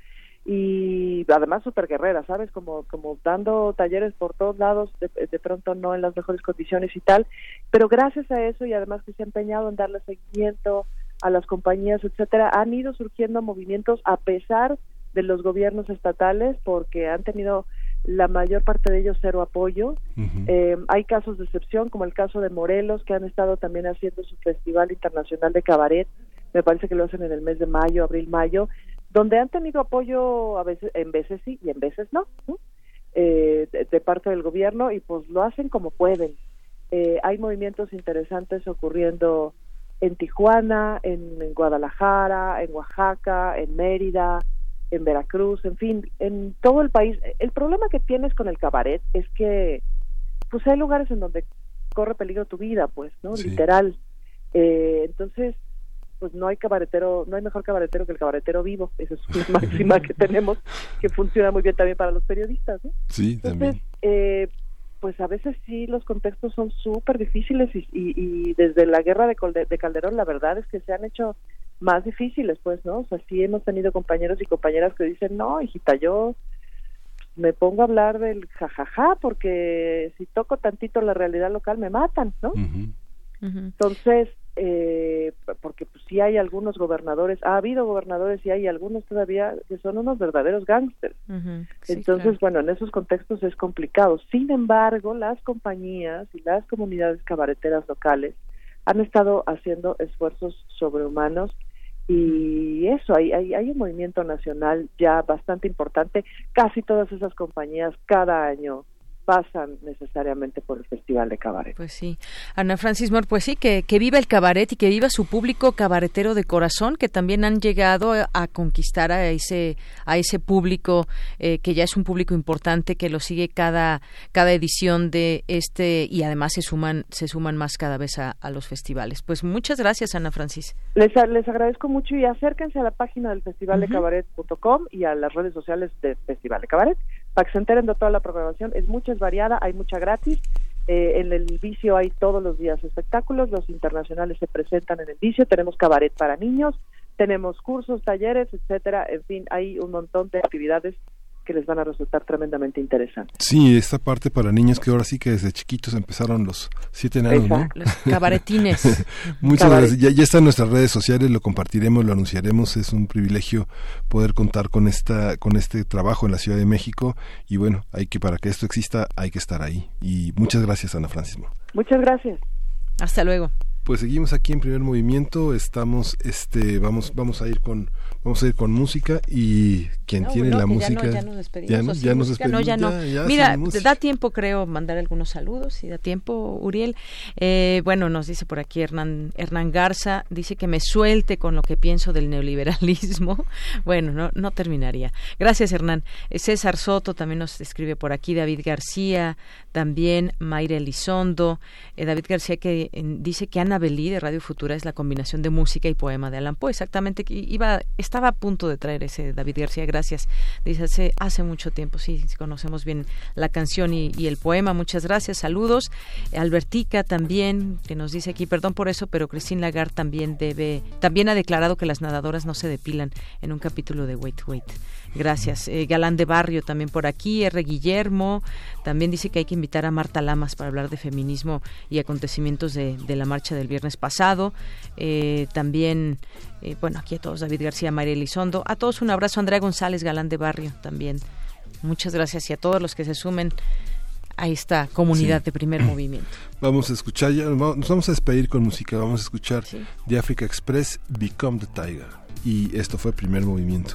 y además súper guerrera, ¿sabes? Como, como dando talleres por todos lados, de, de, pronto no en las mejores condiciones y tal, pero gracias a eso y además que se ha empeñado en darle seguimiento a las compañías, etcétera, han ido surgiendo movimientos a pesar de los gobiernos estatales porque han tenido la mayor parte de ellos cero apoyo. eh, hay casos de excepción, como el caso de Morelos, que han estado también haciendo su Festival Internacional de Cabaret, me parece que lo hacen en el mes de mayo, abril-mayo, donde han tenido apoyo a veces, en veces sí y en veces no, eh, de, parte del gobierno y pues lo hacen como pueden. Eh, hay movimientos interesantes ocurriendo en Tijuana, en Guadalajara, en Oaxaca, en Mérida, en Veracruz, en fin, en todo el país. El problema que tienes con el cabaret es que, pues hay lugares en donde corre peligro tu vida, pues, ¿no? Literal. Eh, entonces, pues no hay cabaretero, no hay mejor cabaretero que el cabaretero vivo. Esa es una máxima que tenemos, que funciona muy bien también para los periodistas, ¿no? Sí, Entonces, también. Eh, pues a veces sí los contextos son súper difíciles y, y, desde la guerra de Calderón la verdad es que se han hecho más difíciles, pues, ¿no? O sea, sí hemos tenido compañeros y compañeras que dicen, no, hijita, yo me pongo a hablar del jajaja porque si toco tantito la realidad local me matan, ¿no? Entonces, eh, porque pues sí hay algunos gobernadores, ha habido gobernadores y hay algunos todavía que son unos verdaderos gángsters. Entonces, bueno, en esos contextos es complicado. Sin embargo, las compañías y las comunidades cabareteras locales han estado haciendo esfuerzos sobrehumanos y eso, hay, hay, hay un movimiento nacional ya bastante importante. Casi todas esas compañías cada año pasan necesariamente por el Festival de Cabaret. Pues sí. Ana Francis Moore, pues sí, que, que viva el cabaret y que viva su público cabaretero de corazón, que también han llegado a, conquistar a ese, a ese público, eh, que ya es un público importante, que lo sigue cada, cada edición de este, y además se suman, se suman más cada vez a, los festivales. Pues muchas gracias, Ana Francis. Les, les agradezco mucho y acérquense a la página del Festival de Cabaret.com y a las redes sociales del Festival de Cabaret para que se enteren de toda la programación. Es mucha, es variada, hay mucha gratis. Eh, en el vicio hay todos los días espectáculos, los internacionales se presentan en el vicio, tenemos cabaret para niños, tenemos cursos, talleres, etcétera, en fin, hay un montón de actividades que les van a resultar tremendamente interesantes. Sí, esta parte para niños que ahora sí que desde chiquitos empezaron los siete enanos, ¿no? Los cabaretines. Muchas gracias. Ya, ya está en nuestras redes sociales, lo compartiremos, lo anunciaremos. Es un privilegio poder contar con esta, con este trabajo en la Ciudad de México. Y bueno, hay que para que esto exista, hay que estar ahí. Y muchas gracias, Ana Francisco. Muchas gracias. Hasta luego. Pues seguimos aquí en primer movimiento, estamos, este, vamos, vamos a ir con, vamos a ir con música y quien No, tiene no, la música. Ya, no, ya nos despedimos. Ya, no- Mira, te da tiempo, creo, mandar algunos saludos, si da tiempo, Uriel. Eh, bueno, nos dice por aquí Hernán, Hernán Garza, dice que me suelte con lo que pienso del neoliberalismo. Bueno, no, no terminaría. Gracias, Hernán. Eh, César Soto también nos escribe por aquí, David García, también Mayra Elizondo. Eh, David García que eh, dice que Ana Belí de Radio Futura es la combinación de música y poema de Alan Poe. Exactamente, que iba, estaba a punto de traer ese David García, gracias. Dice hace, hace mucho tiempo, sí, conocemos bien la canción y, y el poema. Muchas gracias, saludos. Albertica también, que nos dice aquí, perdón por eso, pero Christine Lagarde también debe, también ha declarado que las nadadoras no se depilan en un capítulo de Wait Wait. Gracias. Eh, Galán de Barrio también por aquí, R. Guillermo, también dice que hay que invitar a Marta Lamas para hablar de feminismo y acontecimientos de, de la marcha del viernes pasado. Eh, también, eh, bueno, aquí a todos, David García, María Elizondo, a todos un abrazo, Andrea González, Galán de Barrio también. Muchas gracias y a todos los que se sumen a esta comunidad Sí. de primer movimiento. Vamos a escuchar, ya, nos vamos a despedir con música, vamos a escuchar de Africa Express, Become the Tiger. Y esto fue primer movimiento.